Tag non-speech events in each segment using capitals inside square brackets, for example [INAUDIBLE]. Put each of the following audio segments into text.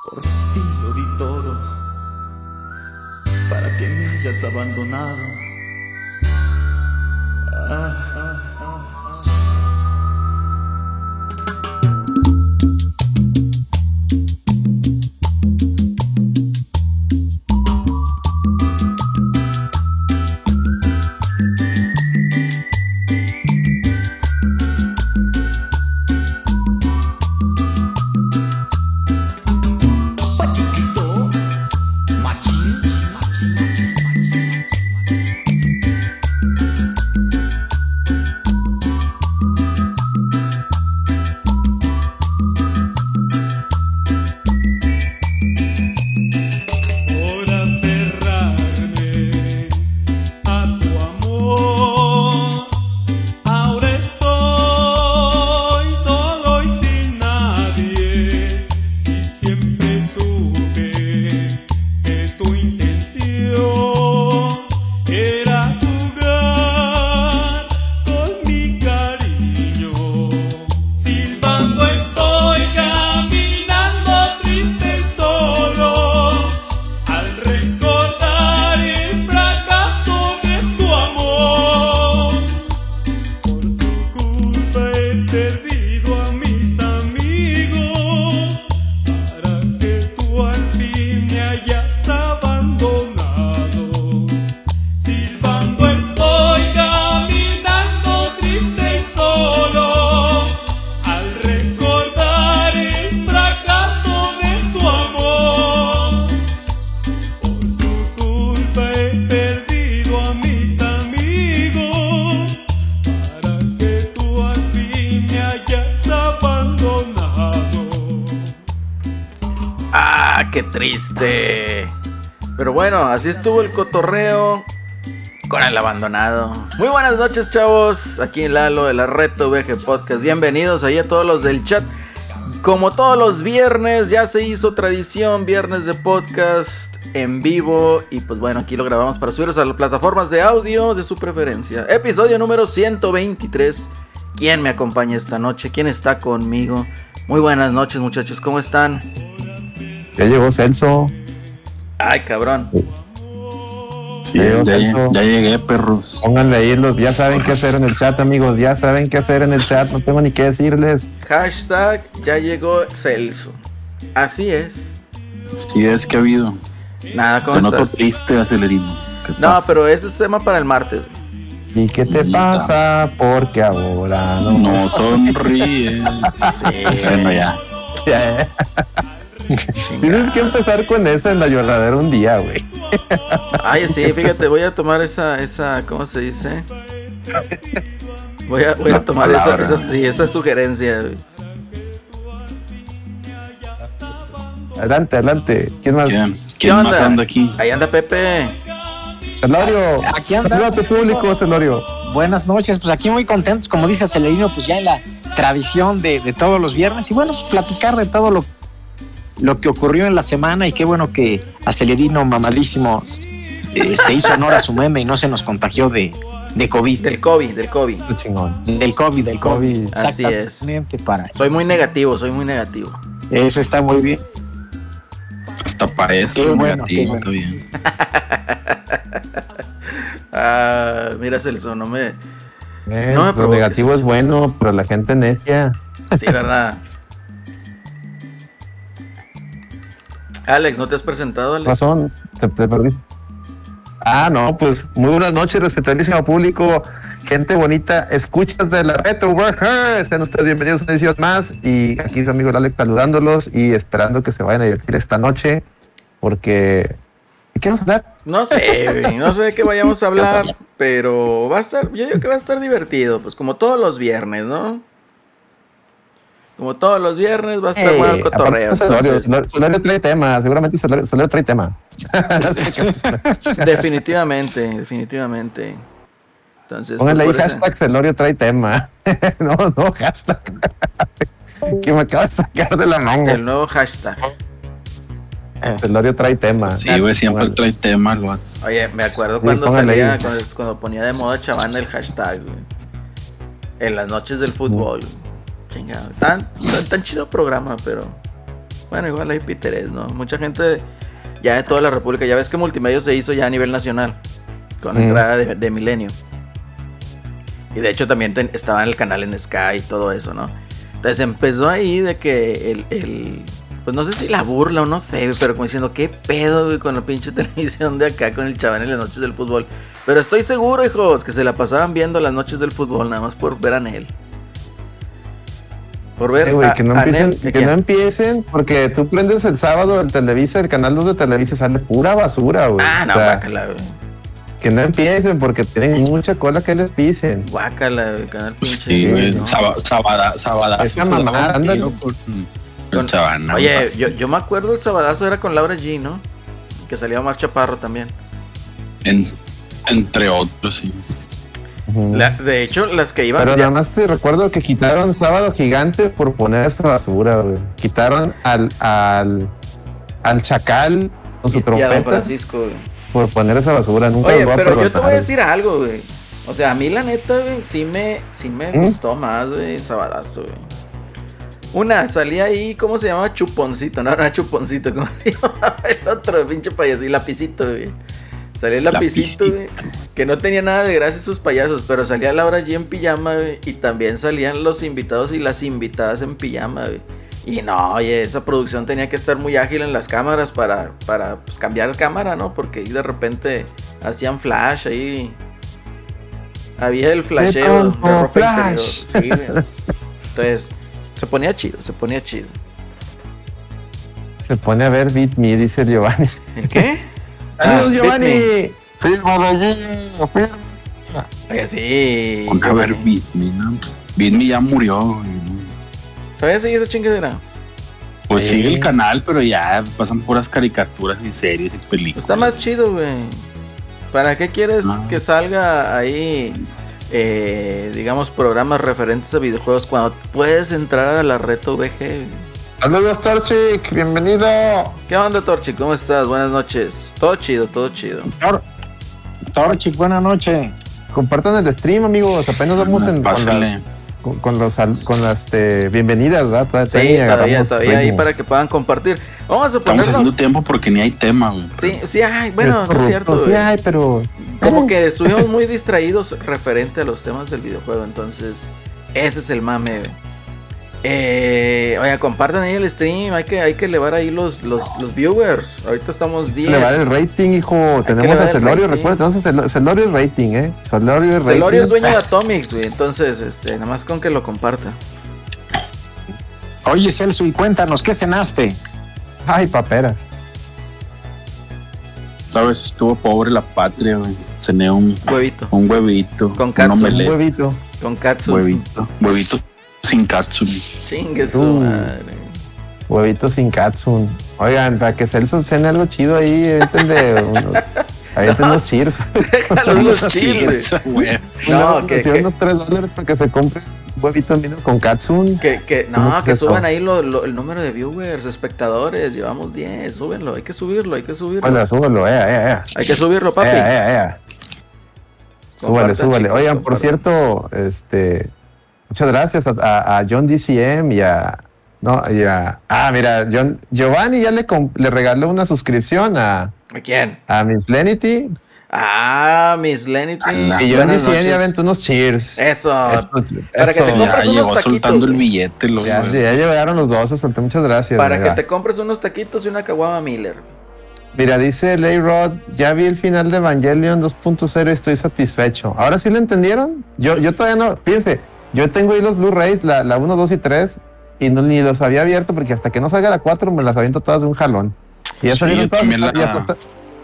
Por ti lo di todo, para que me hayas abandonado. Ah, cotorreo con el abandonado. Muy buenas noches, chavos. Aquí en Lalo de la Reto VG Podcast. Bienvenidos ahí a todos los del chat. Como todos los viernes, ya se hizo tradición, viernes de podcast en vivo. Y pues bueno, aquí lo grabamos para subiros a las plataformas de audio de su preferencia. Episodio número 123. ¿Quién me acompaña esta noche? ¿Quién está conmigo? Muy buenas noches, muchachos. ¿Cómo están? Ya llegó Celso. Ay, cabrón. Sí, Ya Celso. ya llegué, perros. Pónganle ahí los, ya saben qué hacer en el chat, amigos. Ya saben qué hacer en el chat. No tengo ni qué decirles. Hashtag ya llegó Celso. Así es. Sí, es que ha habido. Nada, ¿cómo Te noto triste, acelerino. ¿Qué No, pasa? pero ese es tema para el martes. ¿Y qué te Y- pasa? Porque ahora no. No sonríe. [LAUGHS] Sí. bueno, ya. [LAUGHS] Ya. Tienes que empezar con esa en la lloradera un día, güey. Ay, sí, fíjate, voy a tomar esa, esa, ¿cómo se dice? Voy a, voy a tomar esa, esa, sí, esa sugerencia. güey. Adelante, adelante. ¿Quién más? ¿Quién, ¿Qué quién más anda aquí? Ahí anda Pepe. Celorio. Aquí. Saluda a tu público, Celorio. Buenas noches, pues aquí muy contentos, como dice Acelerino, pues ya en la tradición de, de todos los viernes y bueno, pues platicar de todo lo, lo que ocurrió en la semana y qué bueno que Acelerino mamadísimo este, hizo honor a su meme y no se nos contagió de, de COVID, Del COVID, del COVID. Chingón. del COVID, del COVID. COVID. Así es. Para Soy muy negativo, soy muy negativo. eso está muy bien. Hasta parece Qué bueno, negativo, qué está bien. [LAUGHS] Ah, mira, Celso, no me. Eh, No me lo negativo es bueno, pero la gente necia. Sí, ¿verdad? [LAUGHS] Alex, ¿no te has presentado, Alex? razón, te, te perdiste. Ah, no, pues muy buenas noches, respetabilísimo público, gente bonita, escuchas de la Retro Workers, sean ustedes bienvenidos a una edición más y aquí su amigo Alex saludándolos y esperando que se vayan a divertir esta noche porque ¿de qué vamos a hablar? No sé, no sé de qué vayamos a [LAUGHS] hablar, pero va a estar, yo digo que va a estar divertido, pues como todos los viernes, ¿no? Como todos los viernes va a estar bueno el cotorreo. trae tema, seguramente Celorio, Celorio trae tema. definitivamente, definitivamente. Entonces, Pónganle ahí pues, por ese- hashtag Celorio trae tema. [LAUGHS] no, no, hashtag. que me acaba de sacar de la manga. el nuevo hashtag. Celorio trae tema. Sí, güey, siempre Pónganle. trae tema, vato. Oye, me acuerdo Sí, cuando salía, ahí. cuando, cuando ponía de moda Chavana el hashtag, güey. En las noches del fútbol. Chingado. Tan, tan, tan chido programa, pero. Bueno, igual hay Piteres, ¿no? Mucha gente ya de toda la República. Ya ves que Multimedia se hizo ya a nivel nacional. Con la entrada de, de Milenio. Y de hecho también ten- estaba en el canal en Sky y todo eso, ¿no? Entonces empezó ahí de que el, el- Pues no sé si la burla o no sé, pero como diciendo, ¿qué pedo, güey, con la pinche televisión de acá con el chaval en las noches del fútbol? Pero estoy seguro, hijos, que se la pasaban viendo las noches del fútbol, nada más por ver a Nel. Por ver Eh, a- que no empiecen, Nel- ¿de que quién? no empiecen, porque tú prendes el sábado el Televisa, el canal 2 de Televisa sale pura basura, güey. Ah, no, O sea, guácala, güey. que no empiecen porque tienen mucha cola que les pisen. Guácala, güey, canal Pues pinche. sí, güey. ¿no? Saba- Sabada. Esa mamada, tiro con El Chavana. Oye, yo, yo me acuerdo el sabadazo era con Laura G, ¿no? Que salía Omar Chaparro también. En- entre otros, sí. La- de hecho, las que iban. Pero ya- nada más te recuerdo que quitaron Sábado Gigante por poner esta basura, güey. Quitaron al, al, al Chacal con su y- y a Don trompeta Francisco, güey. por poner esa basura. Nunca Oye, los voy a pero yo te voy a decir algo, güey. O sea, a mí la neta, güey, sí me, sí me ¿Mm? gustó más, güey, Sabadazo, güey. Una, salía ahí, ¿cómo se llamaba? Chuponcito, no, no era Chuponcito, [LAUGHS] ¿cómo se llamaba el otro pinche payaso? Y Lapicito, güey. Salía el lapicito, güey. Que no tenía nada de gracia sus payasos, pero salía Laura G en pijama, güey. Y también salían los invitados y las invitadas en pijama, güey. Y no, oye, esa producción tenía que estar muy ágil en las cámaras para, para pues, cambiar cámara, ¿no? Porque ahí de repente hacían flash ahí. Había el flasheo de pronto, ropa flash. interior. Sí, güey. Entonces, se ponía chido, se ponía chido. Se pone a ver Beat Me, dice Giovanni. ¿El qué? ¡Saludos, Ah, Giovanni! ¡Fírmalo allí! fírmalo. Oye, sí. Una yo- ver Beat Me, ¿no? Beat Me ya murió. ¿Todavía sigue esa chingadera? Pues Sí. sigue el canal, pero ya pasan puras caricaturas y series y películas. Está más chido, güey. ¿Para qué quieres No. que salga ahí, eh, digamos, programas referentes a videojuegos cuando puedes entrar a la reto VG? ¡Saludos, Torchic! ¡Bienvenido! ¿Qué onda, Torchi? ¿Cómo estás? Buenas noches. Todo chido, todo chido. Tor- Torchi, buena noche. Compartan el stream, amigos. Apenas vamos en, con, con, con los, al- con las este, bienvenidas, ¿verdad? Todavía, Sí, todavía, todavía ahí para que puedan compartir. Vamos a Estamos ponerlo. haciendo tiempo porque ni hay tema, güey. Sí, sí, ay, bueno, no es corrupto, cierto. sí hay, pero... Como que estuvimos muy distraídos referente a los temas del videojuego, entonces ese es el mame. güey. Eh, oiga, compartan ahí el stream, hay que, hay que elevar ahí los, los, los viewers. Ahorita estamos 10. Le va el rating, hijo. Tenemos a elevar el Celorio, recuerda, tenemos a Celo- Celorio el rating, ¿eh? Celorio el rating. Celorio es dueño de Atomics, güey, entonces, este, nada más con que lo comparta. Oye, Celso, y cuéntanos, ¿qué cenaste? Ay, paperas. Sabes, estuvo pobre la patria, güey. Cené un, Huevito, un huevito. Con un katsu. Un huevito. con katsu. Huevito. Huevito sin katsu. Chingue su Uh. madre. Huevito sin katsun. Oigan, para que Celso cene algo chido ahí, avienten de unos, avienten unos cheers. Déjalo los chiles. [LAUGHS] [LAUGHS] güey. No, Unos- que, que, unos 3 dólares para que se compre un huevito mino con katsun. que, que- ¿Cómo no, que suban ahí lo- lo- el número de viewers, espectadores, llevamos 10, súbenlo, hay que subirlo, hay que subirlo. Bueno, súbelo, eh, eh, eh. Hay que subirlo, papi. Eh, eh, eh. Súbale, súbale. chicos, Oigan, por cierto, este, muchas gracias a, a- a John DCM y a, no, y a, ah, mira, John, Giovanni ya le, le regaló una suscripción a, ¿A quién? a Miss Lenity Ah, Miss Lenity. Anda. y John DCM ya aventó unos cheers. Eso. Eso, para que eso. te Ya compres unos llegó taquitos, soltando el billete, lo, Ya, ya llegaron los dos, solté muchas gracias. Para que te compres unos taquitos y una caguama Miller. Mira, dice Ley Rod, ya vi el final de Evangelion 2.0 y estoy satisfecho. ¿Ahora sí lo entendieron? Yo, yo todavía no, fíjense, yo tengo ahí los Blu-rays, la, la 1, 2 y 3, y no, ni los había abierto porque hasta que no salga la 4 me las aviento todas de un jalón. Y ya Sí, salieron yo todas, y, la- hasta, hasta-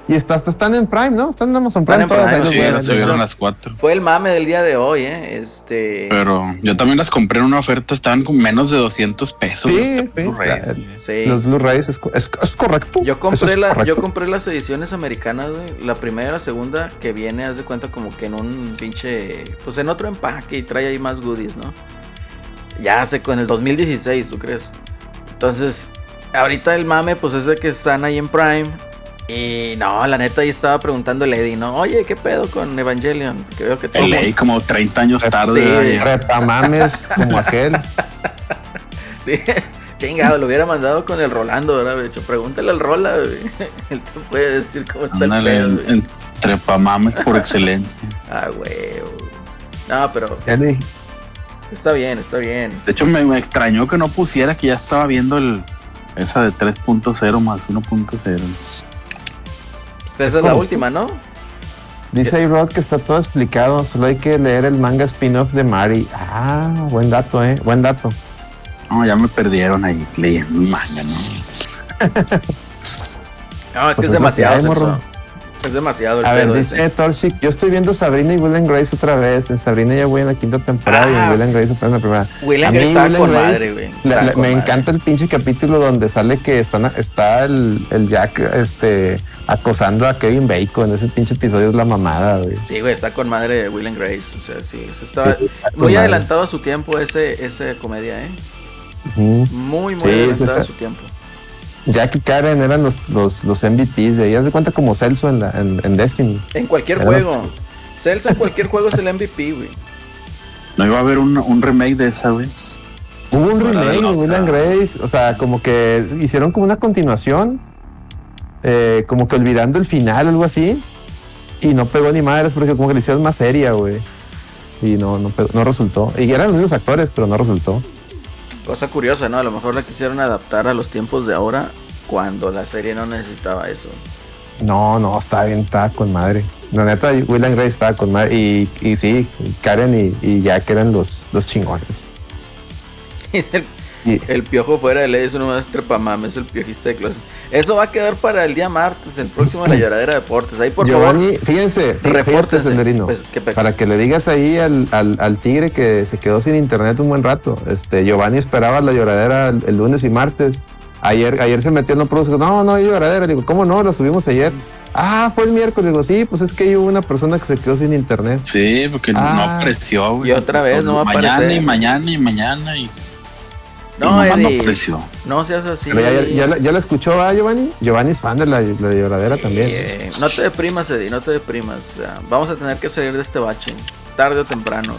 y hasta, hasta están en Prime, ¿no? Están en Amazon Están Prime en todas. Prime, sí, las subieron las cuatro. Fue el mame del día de hoy, ¿eh? Este. Pero yo también las compré en una oferta, estaban con menos de 200 pesos. Sí, los sí, güey. sí. Los Blu-rays es, es- es correcto. Yo compré, es la, correcto. yo compré las ediciones americanas, güey. La primera y la segunda que viene, haz de cuenta como que en un pinche. Pues en otro empaque y trae ahí más goodies, ¿no? Ya hace con el 2016, ¿tú crees? Entonces, ahorita el mame, pues es de que están ahí en Prime. Y no, la neta ahí estaba preguntando el Eddie, ¿no? Oye, ¿qué pedo con Evangelion? Que veo que todo. El ley como 30 años tarde. Sí. como aquel. [LAUGHS] Chingado, lo hubiera mandado con el Rolando, ¿verdad? De hecho, pregúntale al Rola, güey. [LAUGHS] Él te puede decir cómo está Ándale, el pedo, güey. trepamames por excelencia. Ah, güey. No, pero está bien, está bien. De hecho, me, me extrañó que no pusiera que ya estaba viendo el esa de 3.0 más 1.0. Esa es la última, ¿no? Dice A-Rod que está todo explicado, solo hay que leer el manga spin-off de Mari. Ah, buen dato, eh, buen dato. No, ya me perdieron ahí leyendo manga, ¿no? [LAUGHS] No, es que Pues es demasiado. Es demasiado el A ver, dice. Torchic, yo estoy viendo Sabrina y Will and Grace otra vez. En Sabrina ya voy en la quinta temporada y Ah. en Will and Grace apenas en la primera. Will A and mí Grace Will and Grace, madre, güey. La- la- me madre. encanta el pinche capítulo donde sale que están, está el, el Jack este, acosando a Kevin Bacon. Ese pinche episodio es la mamada, güey. Sí, güey, está con madre Will and Grace. O sea, sí, eso estaba Sí, está muy madre. adelantado a su tiempo ese, ese comedia, ¿eh? Muy, muy Sí, adelantada a su tiempo. Jack y Karen eran los, los, los MVPs de ahí. Haz de cuenta como Celso en, la, en, en Destiny. En cualquier Eran los- juego. Celso en cualquier juego es el MVP, güey. No iba a haber un, un remake de esa, güey. Hubo un remake de Will and Grace, o sea, como que hicieron como una continuación, eh, como que olvidando el final, algo así, y no pegó ni madres porque como que le hicieron más seria, güey. Y no, no, pegó- no resultó. Y eran los mismos actores, pero no resultó. Cosa curiosa, ¿no? A lo mejor la quisieron adaptar a los tiempos de ahora cuando la serie no necesitaba eso. No, no, estaba bien, estaba con madre. La neta, Will and Grace estaba con madre. Y, y sí, Karen y, y Jack eran los, los chingones. [LAUGHS] El, Y- el piojo fuera de ley es uno más trepamames, el piojista de closet. Eso va a quedar para el día martes, el próximo de la lloradera de deportes. Ahí por Giovanni, fíjense, favor, fíjense, repórtense. Senderino. Pues, ¿qué pex? Para que le digas ahí al, al, al tigre que se quedó sin internet un buen rato. Este, Giovanni esperaba la lloradera el, el lunes y martes. Ayer, ayer se metió en los produce. No, no hay lloradera. Digo, ¿cómo no? La subimos ayer. Ah, fue el miércoles. Digo, sí, pues es que hubo una persona que se quedó sin internet. Sí, porque no Ah. apareció, güey. Y otra vez no va a mañana aparecer. y mañana y mañana y, y No, Eddie, apareció. no seas así. Pero ya, ya, ya la, ya la escuchó, ¿ah, Giovanni? Giovanni es fan de la, la lloradera Sí, también. eh, no te deprimas, Eddie, no te deprimas. O sea, vamos a tener que salir de este bache, tarde o temprano.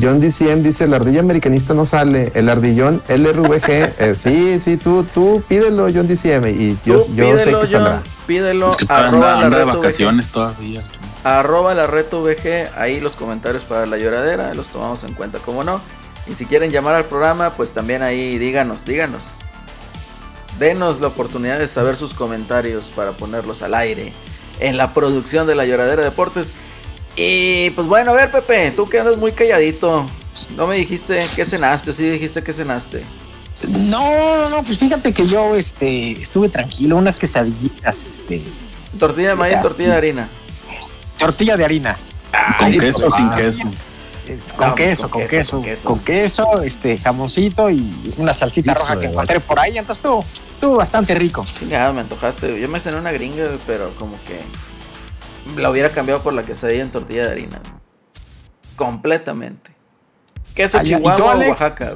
John DCM dice, la ardilla americanista no sale. El ardillón LRVG. [LAUGHS] eh, sí, sí, tú, tú pídelo, John DCM. Y yo, yo sé que saldrá. John, pídelo, Es que todavía arroba anda, la de VG. vacaciones todavía. Arroba la reto VG, ahí los comentarios para la lloradera, los tomamos en cuenta, como no. Y si quieren llamar al programa, pues también ahí díganos, díganos. Denos la oportunidad de saber sus comentarios para ponerlos al aire en la producción de la lloradera deportes. Y pues bueno, a ver Pepe, tú que andas muy calladito. No me dijiste qué cenaste, sí dijiste que cenaste. No, no, no, pues fíjate que yo este, estuve tranquilo, unas quesadillitas, este, Tortilla de maíz, tortilla de harina. tortilla de harina. ¿Con Ay, queso o sin queso? Eh, Con, queso, con queso, con queso. con queso, este, jamoncito y una salsita roja que encontré por ahí, entonces estuvo, estuvo bastante rico. Chingada, me antojaste. Yo me cené una gringa, pero como que la hubiera cambiado por la quesadilla en tortilla de harina. Completamente. Queso ya. ¿Y tú, Chihuahua o? Oaxaca.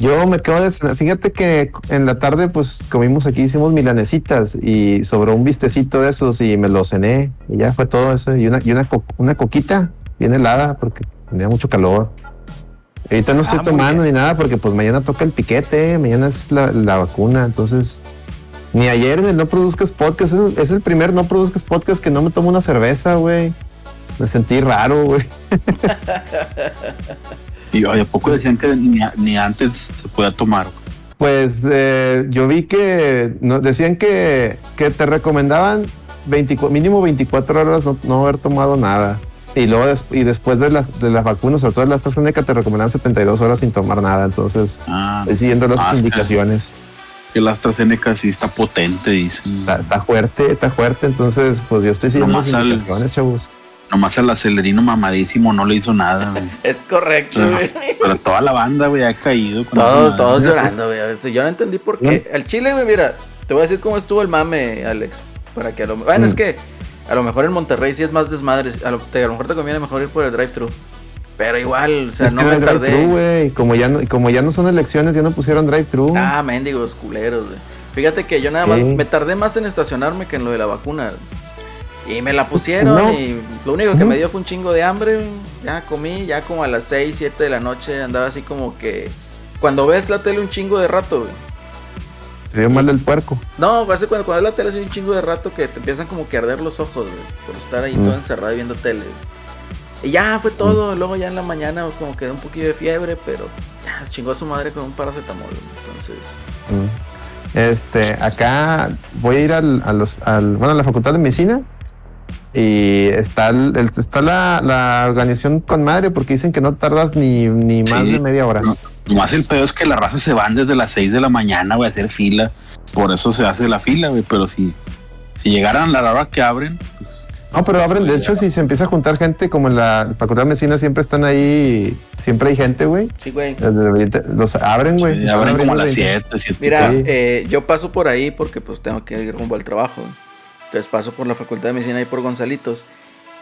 Yo me quedo de cenar. Fíjate que en la tarde, pues comimos aquí, hicimos milanesitas y sobró un vistecito de esos y me lo cené y ya fue todo eso. Y una, y una, co- una coquita bien helada porque tenía mucho calor. Ahorita no estoy Ah, tomando ni nada porque pues mañana toca el piquete, mañana es la, la vacuna, entonces ni ayer en el No Produzcas Podcast, es el, es el primer No Produzcas Podcast que no me tomo una cerveza, güey. Me sentí raro, güey. [LAUGHS] Y ¿a poco decían que ni, ni antes se podía tomar? Pues eh, yo vi que no, decían que, que te recomendaban 24 mínimo 24 horas no, no haber tomado nada. Y luego des- y después de las, de las vacunas, sobre todo de la AstraZeneca, te recomendaban 72 horas sin tomar nada. Entonces, Ah, estoy siguiendo las Ah, indicaciones. que la AstraZeneca sí está potente, dicen. Está, está fuerte, está fuerte. Entonces, pues yo estoy siguiendo Nomás las al- indicaciones, chavos. Nomás el acelerino mamadísimo no le hizo nada, güey. [LAUGHS] Es correcto, Pero, güey. pero toda la banda, güey, ha caído. con Todos, todos llorando, güey. Yo no entendí por qué. El chile, güey, mira, te voy a decir cómo estuvo el mame, Alex. Para que a lo Bueno, Mm. es que a lo mejor en Monterrey sí es más desmadre. A lo, te- a lo mejor te conviene mejor ir por el drive-thru. Pero igual, o sea, es no que me tardé. güey. y Como ya no, como ya no son elecciones, ya no pusieron drive-thru. Ah, mendigos, culeros, güey. Fíjate que yo nada más me tardé más en estacionarme que en lo de la vacuna. Y me la pusieron No. y lo único que me dio fue un chingo de hambre. Ya comí, ya como a las 6, 7 de la noche andaba así como que... Cuando ves la tele un chingo de rato, güey, Te dio mal del puerco. No, hace cuando, cuando es la tele hace un chingo de rato que te empiezan como que a arder los ojos, güey, por estar ahí Mm. todo encerrado y viendo tele. Y ya fue todo, luego ya en la mañana pues, como que da un poquillo de fiebre, pero ya, chingó a su madre con un paracetamol. Entonces, Mm. Este, acá voy a ir al, a los, al, bueno, a la Facultad de Medicina y está, el- está la, la organización con madre porque dicen que no tardas ni, ni más Sí. de media hora. No. Nomás el pedo es que las razas se van desde las 6 de la mañana, güey, a hacer fila. Por eso se hace la fila, güey. Pero si, si llegaran a la hora que abren, pues, No, pero abren, de hecho, si se empieza a juntar gente, como en la Facultad de Medicina siempre están ahí, siempre hay gente, güey. sí, güey. 20 Los abren, güey. sí, abren como a las 20. 7, 7. Mira, eh, yo paso por ahí porque pues tengo que ir rumbo al trabajo. Entonces paso por la facultad de medicina ahí por Gonzalitos.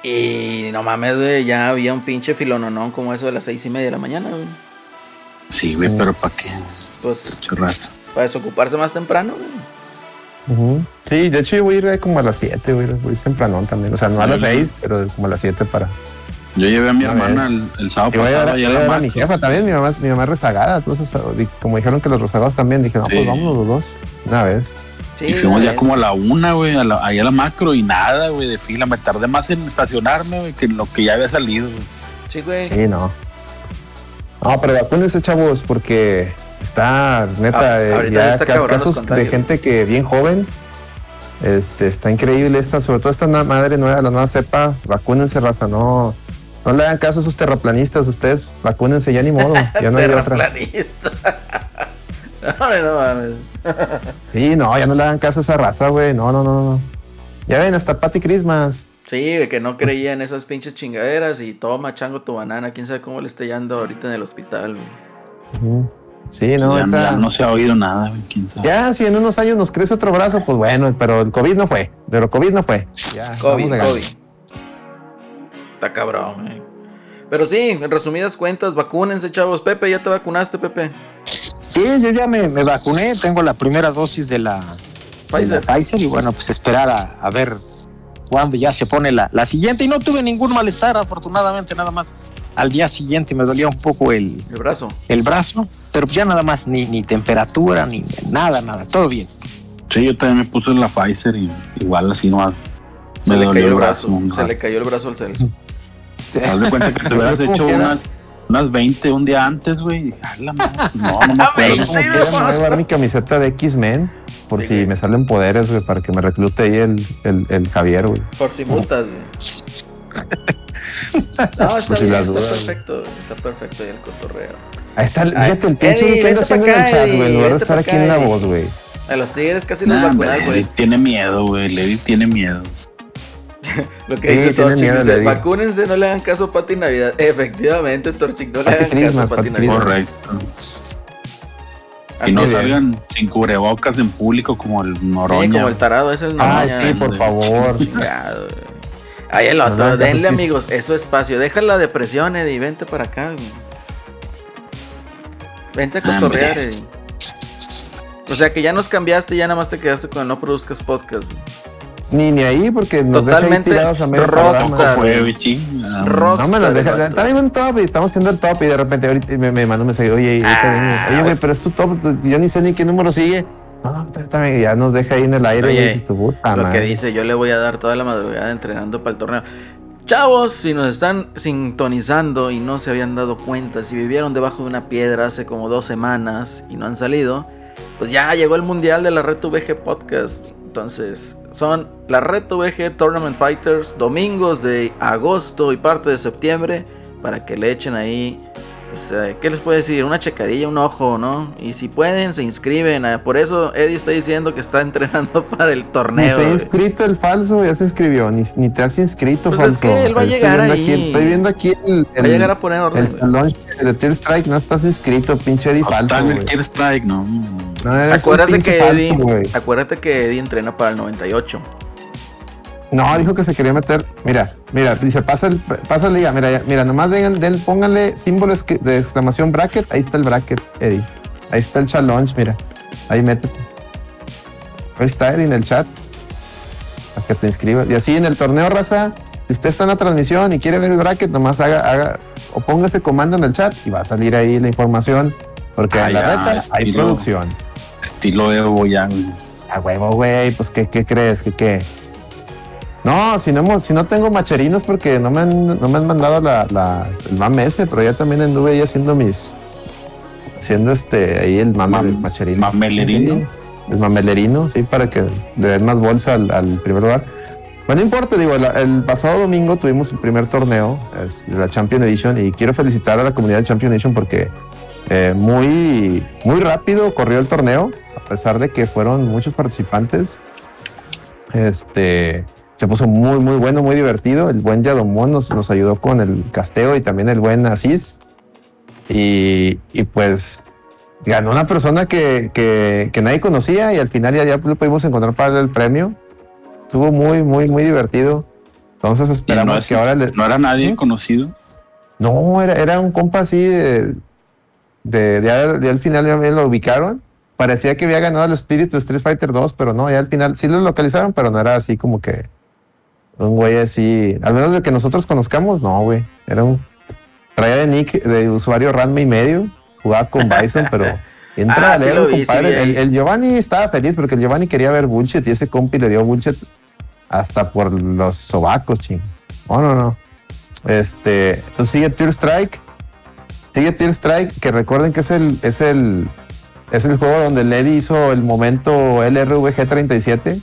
Y no mames, güey, ya había un pinche filononón como eso de las seis y media de la mañana, güey. Sí, güey, pero ¿para qué? Pues para desocuparse más temprano, güey. Sí, de hecho yo voy a ir eh, como a las 7, güey. Voy tempranón también. O sea, no a las Ujú. 6, pero como a las 7 para. Yo llevé a mi A hermana el, el sábado Y a pasado voy a a la a mi jefa también, mi mamá, mi mamá es rezagada, entonces como dijeron que los rezagados también, dije, no, Sí. pues vámonos los dos, una vez. Sí, Y fuimos ya como a la una, güey, a la- ahí a la macro y nada, güey, de fila. Me tardé más en estacionarme, güey, que en lo que ya había salido. Sí, güey. Sí, no. No, pero vacúnense, chavos, porque está, neta, Ah, eh, ahorita ya está ca- casos de gente que bien joven, este, está increíble esta, sobre todo esta madre nueva, la nueva cepa, vacúnense, raza, no, no le hagan caso a esos terraplanistas, ustedes vacúnense, ya ni modo, [LAUGHS] ya no hay otra. Terraplanista. [LAUGHS] no, no mames. Sí, no, ya no le hagan caso a esa raza, güey. No, no, no, no. Ya ven, hasta Patty Christmas. Sí, de que no creía en esas pinches chingaderas y toma chango tu banana. Quién sabe cómo le esté yendo ahorita en el hospital, güey. Sí, no, ya, ya no se ha oído nada, güey, quién sabe. Ya, si en unos años nos crece otro brazo, pues bueno, pero el COVID no fue. Pero COVID no fue. Ya, COVID. COVID. Está cabrón, güey. Pero sí, en resumidas cuentas, vacúnense, chavos. Pepe, ¿ya te vacunaste, Pepe? Sí, yo ya me, me vacuné, tengo la primera dosis de la de la Pfizer. Pfizer y bueno, pues esperar a, a ver cuándo ya se pone la, la siguiente y no tuve ningún malestar, afortunadamente nada más. Al día siguiente me dolía un poco el, El brazo. el brazo, pero ya nada más, ni, ni temperatura, ni nada, nada, todo bien. Sí, yo también me puse la Pfizer y igual así no Se me le dolió cayó el brazo. brazo. Se le cayó el brazo al Celso. Haz de cuenta que te hubieras [LAUGHS] hecho unas, unas 20 un día antes, güey. dije, "A la madre, No, no me [LAUGHS] acuerdo. Quiera, me voy a llevar mi camiseta de X-Men por Sí, si güey. me salen poderes, güey, para que me reclute ahí el, el, el Javier, güey. Por si multas, güey. No, está bien, está perfecto. Está perfecto ahí el cotorreo. Ahí está, Ay, fíjate el pinche Eddie, que anda haciendo en el chat, güey, en lugar de estar aquí en la voz, güey. A los tigres casi los Nah, vacunan, güey. Tiene miedo, güey. Levi tiene miedo. [LAUGHS] Lo que Sí, dice Torchic dice, vacúnense, no le hagan caso a Pati Navidad. Efectivamente, Torchic, no le hagan Christmas, caso a Pati Pati Navidad. Correcto. Así Y no salgan sin cubrebocas en público como el Sí, Noroña. como el tarado, ese es Noroña, sí, por favor. [LAUGHS] Ahí el otro, no, denle sí. amigos, es su espacio. Deja la depresión, Eddie, vente para acá, güey. Vente a cotorrear, Hombre. Eddie. O sea que ya nos cambiaste y ya nada más te quedaste con el no produzcas podcast. güey. Ni, ni ahí, porque nos deja ahí Totalmente tirados a medio programa. Fue, No me las deja. Rockstar, Está en un top y estamos haciendo el top y de repente ahorita me, me manda un mensaje. Oye, Ah. oye, güey, pero es tu top. Yo ni sé ni qué número sigue. No, ya nos deja ahí en el aire. Oye, tu puta Lo que dice, yo le voy a dar toda la madrugada entrenando para el torneo. Chavos, si nos están sintonizando y no se habían dado cuenta, si vivieron debajo de una piedra hace como dos semanas y no han salido, pues ya llegó el mundial de la Red VG Podcast. Entonces, son la Red VG Tournament Fighters, domingos de agosto y parte de septiembre, para que le echen ahí, pues, ¿qué les puedo decir? Una checadilla, un ojo, ¿no? Y si pueden, se inscriben. eh, Por eso Eddie está diciendo que está [LAUGHS] entrenando para el Ni torneo. se ha inscrito el falso, ya se inscribió. Ni, ni te has inscrito, Pues es falso. que él va a Estoy llegar viendo ahí. Aquí, estoy viendo aquí el, Va a el, llegar a poner orden. el de Tear Strike. No estás inscrito, pinche Eddie falso. en el. Tier Strike, no. No, eres un Acuérdate que, falso, Eddie, acuérdate que Eddie entrena para el 98. No, dijo que se quería meter. Mira, mira, dice, pasa el, pasa la liga. Mira, mira, nomás den, den- pónganle símbolo de exclamación bracket. Ahí está el bracket, Eddie. Ahí está el challenge, mira. Ahí métete. Ahí está Eddie en el chat. Para que te inscribas. Y así en el torneo, raza, si usted está en la transmisión y quiere ver el bracket, nomás haga, haga, o póngase comando en el chat y va a salir ahí la información. Porque Ah, en la ya, reta hay producción. Estilo Evo ya. A huevo, güey, pues ¿qué, qué crees? ¿Qué qué? No, si no, si no tengo macherinos porque no me han, no me han mandado la, la- el mame ese, pero ya también anduve ahí haciendo mis... Haciendo este, ahí el mame Mam- del macherino. mamelerino. Sí, el mamelerino, sí, para que le den más bolsa al, al primer lugar. Bueno, no importa, digo, la- el, pasado domingo tuvimos el primer torneo de la Champion Edition y quiero felicitar a la comunidad de Champion Edition porque eh, muy, muy rápido corrió el torneo, a pesar de que fueron muchos participantes. Este se puso muy, muy bueno, muy divertido. El buen Yadomón nos, nos ayudó con el casteo y también el buen Asís. Y, y pues ganó una persona que, que, que nadie conocía y al final ya, ya lo pudimos encontrar para el premio. Estuvo muy, muy, muy divertido. Entonces esperamos no, es- que ahora le, no era nadie ¿Sí? conocido. no, era, era un compa así de, de, de, ya- ya al final ya me lo ubicaron. Parecía que había ganado el espíritu de Street Fighter 2, pero no, ya al final sí lo localizaron, pero no era así como que un güey así, al menos de que nosotros conozcamos, no, güey. Era un traía de nick de usuario Ranma y medio, jugaba con Bison, pero [LAUGHS] entra Ah, sí vi, compadre. el, el Giovanni estaba feliz porque el Giovanni quería ver bullshit y ese compi le dio bullshit hasta por los sobacos, ching. No, no, no. Este, entonces sigue Tear Strike. Sigue Tear Strike, que recuerden que es el, es el, es el juego donde Lady hizo el momento LRVG 37.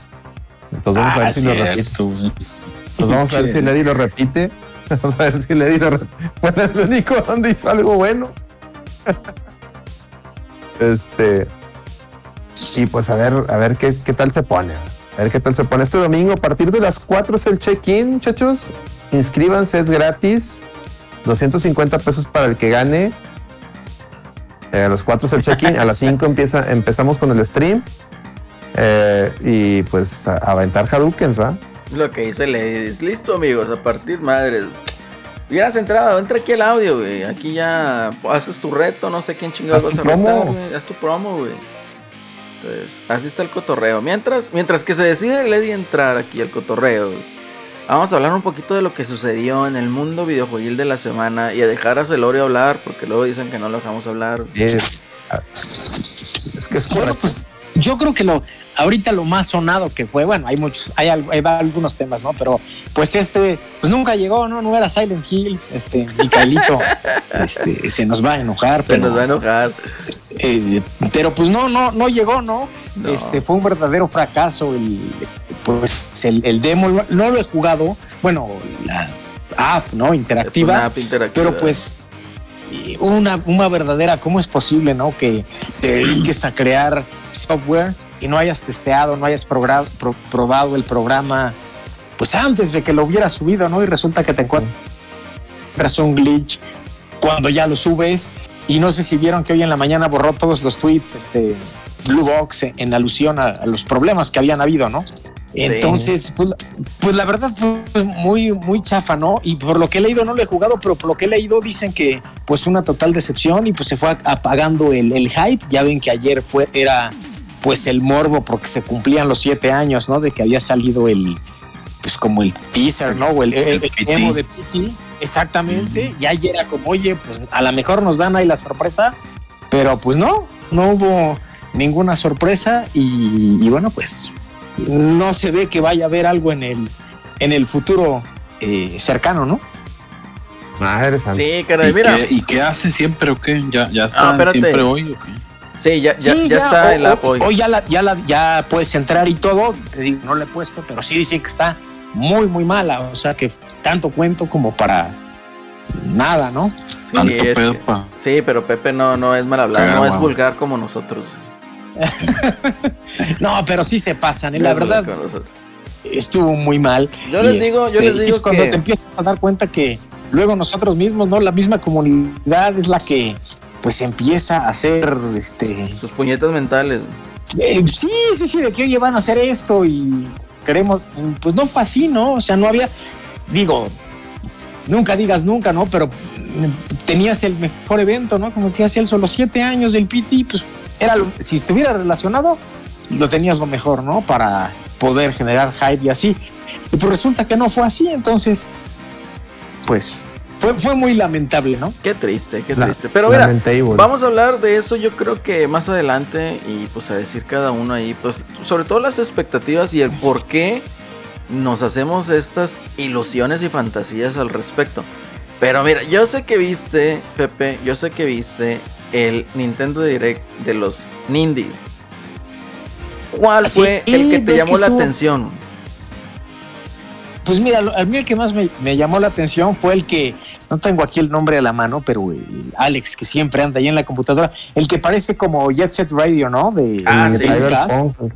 Entonces vamos a ver Ah, si lo repite. Entonces vamos a ver si Lady lo repite. [LAUGHS] Vamos a ver si Lady lo repite. Bueno, es el único donde hizo algo bueno. [LAUGHS] Este. Y pues a ver, a ver qué, qué tal se pone. A ver qué tal se pone. Este domingo a partir de las 4 es el check-in, muchachos. Inscríbanse, es gratis. 250 pesos para el que gane. Eh, a las 4 es el check-in. A las 5 empieza, empezamos con el stream. Eh, y pues a, a aventar Hadoukens, ¿va? Lo que dice Ladies. Listo, amigos, a partir madres. Hubieras entrado, entra aquí el audio, güey. Aquí ya haces tu reto, no sé quién chingados vas a retar, promo. güey. Haz tu promo, güey. Entonces, así está el cotorreo. Mientras, mientras que se decide Lady entrar aquí al cotorreo, güey, vamos a hablar un poquito de lo que sucedió en el mundo videojueguil de la semana y a dejar a Celorio hablar, porque luego dicen que no lo dejamos hablar. Es, es que es Bueno, correcto. pues yo creo que lo ahorita lo más sonado que fue, bueno, hay muchos, hay, al- hay algunos temas, ¿no? Pero pues este, pues nunca llegó, ¿no? No era Silent Hills, este, Micaelito, [LAUGHS] este, se nos va a enojar, Se pero, nos va a enojar. eh, pero pues no, no, no llegó, ¿no? No. Este, fue un verdadero fracaso el, pues el, el demo, no, lo he jugado, bueno, la app, ¿no? Interactiva. una app interactiva. Pero pues y una, una verdadera, ¿cómo es posible, no? Que te dediques a crear software y no hayas testeado, no hayas pro- probado el programa, pues antes de que lo hubieras subido, ¿no? Y resulta que te encuentras un glitch cuando ya lo subes. Y no sé si vieron que hoy en la mañana borró todos los tweets, este, Blue Box, en alusión a, a los problemas que habían habido, ¿no? Entonces, pues, pues la verdad, pues, muy, muy chafa, ¿no? Y por lo que he leído, no lo he jugado, pero por lo que he leído, dicen que pues una total decepción y pues se fue apagando el, el hype. Ya ven que ayer fue, era pues el morbo porque se cumplían los siete años, ¿no? De que había salido el, pues como el teaser, ¿no? O el, demo de PT. Exactamente. Y ayer era como, oye, pues a lo mejor nos dan ahí la sorpresa, pero pues no, no hubo ninguna sorpresa y, y bueno, pues no se ve que vaya a haber algo en el, en el futuro eh, cercano, ¿no? Madre santa. Sí, caray, ¿Y, mira. qué, ¿Y qué hace siempre o qué? ¿Ya, ya está Ah, espérate. siempre hoy o qué? Sí, ya, ya, Sí, ya está o- el apoyo. Hoy ya, la, ya, la, ya puedes entrar y todo. Te digo, no le he puesto, pero sí dicen que está muy, muy mala. O sea que tanto cuento como para nada, ¿no? Tanto es pedo que- pa- Sí, pero Pepe no, no es mal hablado, no es vulgar como nosotros. [LAUGHS] No, pero sí se pasan. ¿eh? La verdad, estuvo muy mal. Yo Y, les digo, yo les y digo es cuando que- te empiezas a dar cuenta que luego nosotros mismos, ¿no? La misma comunidad es la que pues empieza a hacer este Sus puñetas mentales. Eh, sí, sí, sí, de que oye van a hacer esto y queremos, pues no fue así, ¿no? O sea, no había, digo, nunca digas nunca, ¿no? Pero tenías el mejor evento, ¿no? Como decía Celso, los siete años del PT, pues era, lo- si estuviera relacionado, lo tenías lo mejor, ¿no? Para poder generar hype y así. Y pues resulta que no fue así, entonces, pues fue, fue muy lamentable, ¿no? Qué triste, qué La- triste. Pero mira, Lamentable. vamos a hablar de eso yo creo que más adelante y pues a decir cada uno ahí, pues sobre todo las expectativas y el por qué nos hacemos estas ilusiones y fantasías al respecto. Pero mira, yo sé que viste, Pepe, yo sé que viste el Nintendo Direct de los Nindies. ¿Cuál Así, fue el que te ves llamó que la estuvo- atención? Pues mira, a mí el que más me, me llamó la atención fue el que, no tengo aquí el nombre a la mano, pero eh, Alex, que siempre anda ahí en la computadora, el que parece como Jet Set Radio, ¿no? De, Ah, de sí.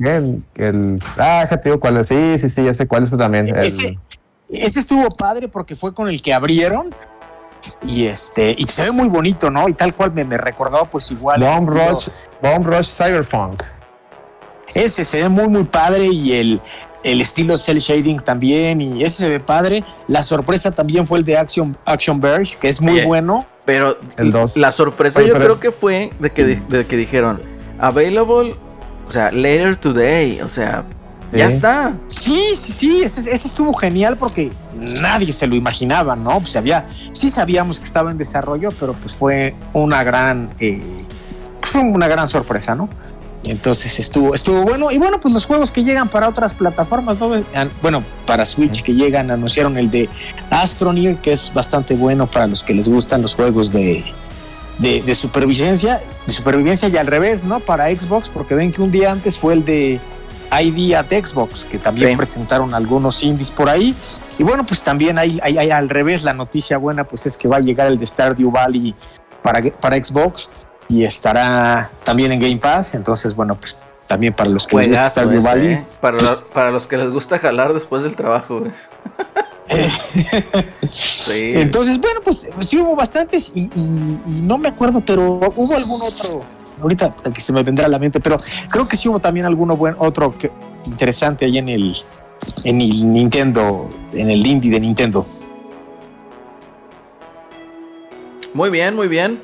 El, el- ah, ya te digo cuál es. Sí, sí, sí, ya sé cuál es también. El- Ese, ese estuvo padre porque fue con el que abrieron y este y se ve muy bonito, ¿no? Y tal cual me, me recordó pues igual. Bomb Rush, Bomb Rush Cyberpunk. Ese se ve muy muy padre y el el estilo cel shading también y ese se ve padre. La sorpresa también fue el de Action Action Verge, que es muy Oye, bueno. Pero El dos. la sorpresa Oye, yo pero- creo que fue de que, de que dijeron available, o sea, later today, o sea, ya está. Sí, sí, sí, ese, estuvo genial porque nadie se lo imaginaba, ¿no? Pues había, sí sabíamos que estaba en desarrollo, pero pues fue una gran, eh, fue una gran sorpresa, ¿no? Entonces estuvo, estuvo bueno. Y bueno, pues los juegos que llegan para otras plataformas, ¿no? Bueno, para Switch que llegan, anunciaron el de Astroneer, que es bastante bueno para los que les gustan los juegos de, de supervivencia, de supervivencia y al revés, ¿no? Para Xbox, porque ven que un día antes fue el de ID at Xbox, que también Sí. presentaron algunos indies por ahí. Y bueno, pues también hay, hay, hay al revés, la noticia buena pues es que va a llegar el de Stardew Valley para, para Xbox y estará también en Game Pass. Entonces, bueno, pues también para los que les gusta Stardew ese, Valley. ¿eh? para, pues- para los que les gusta jalar después del trabajo. güey. [LAUGHS] sí. Entonces, bueno, pues sí hubo bastantes y, y- y no me acuerdo, pero hubo algún otro, ahorita que se me vendrá a la mente, pero creo que sí hubo también alguno buen, otro interesante ahí en el, en el Nintendo, en el indie de Nintendo. Muy bien, muy bien.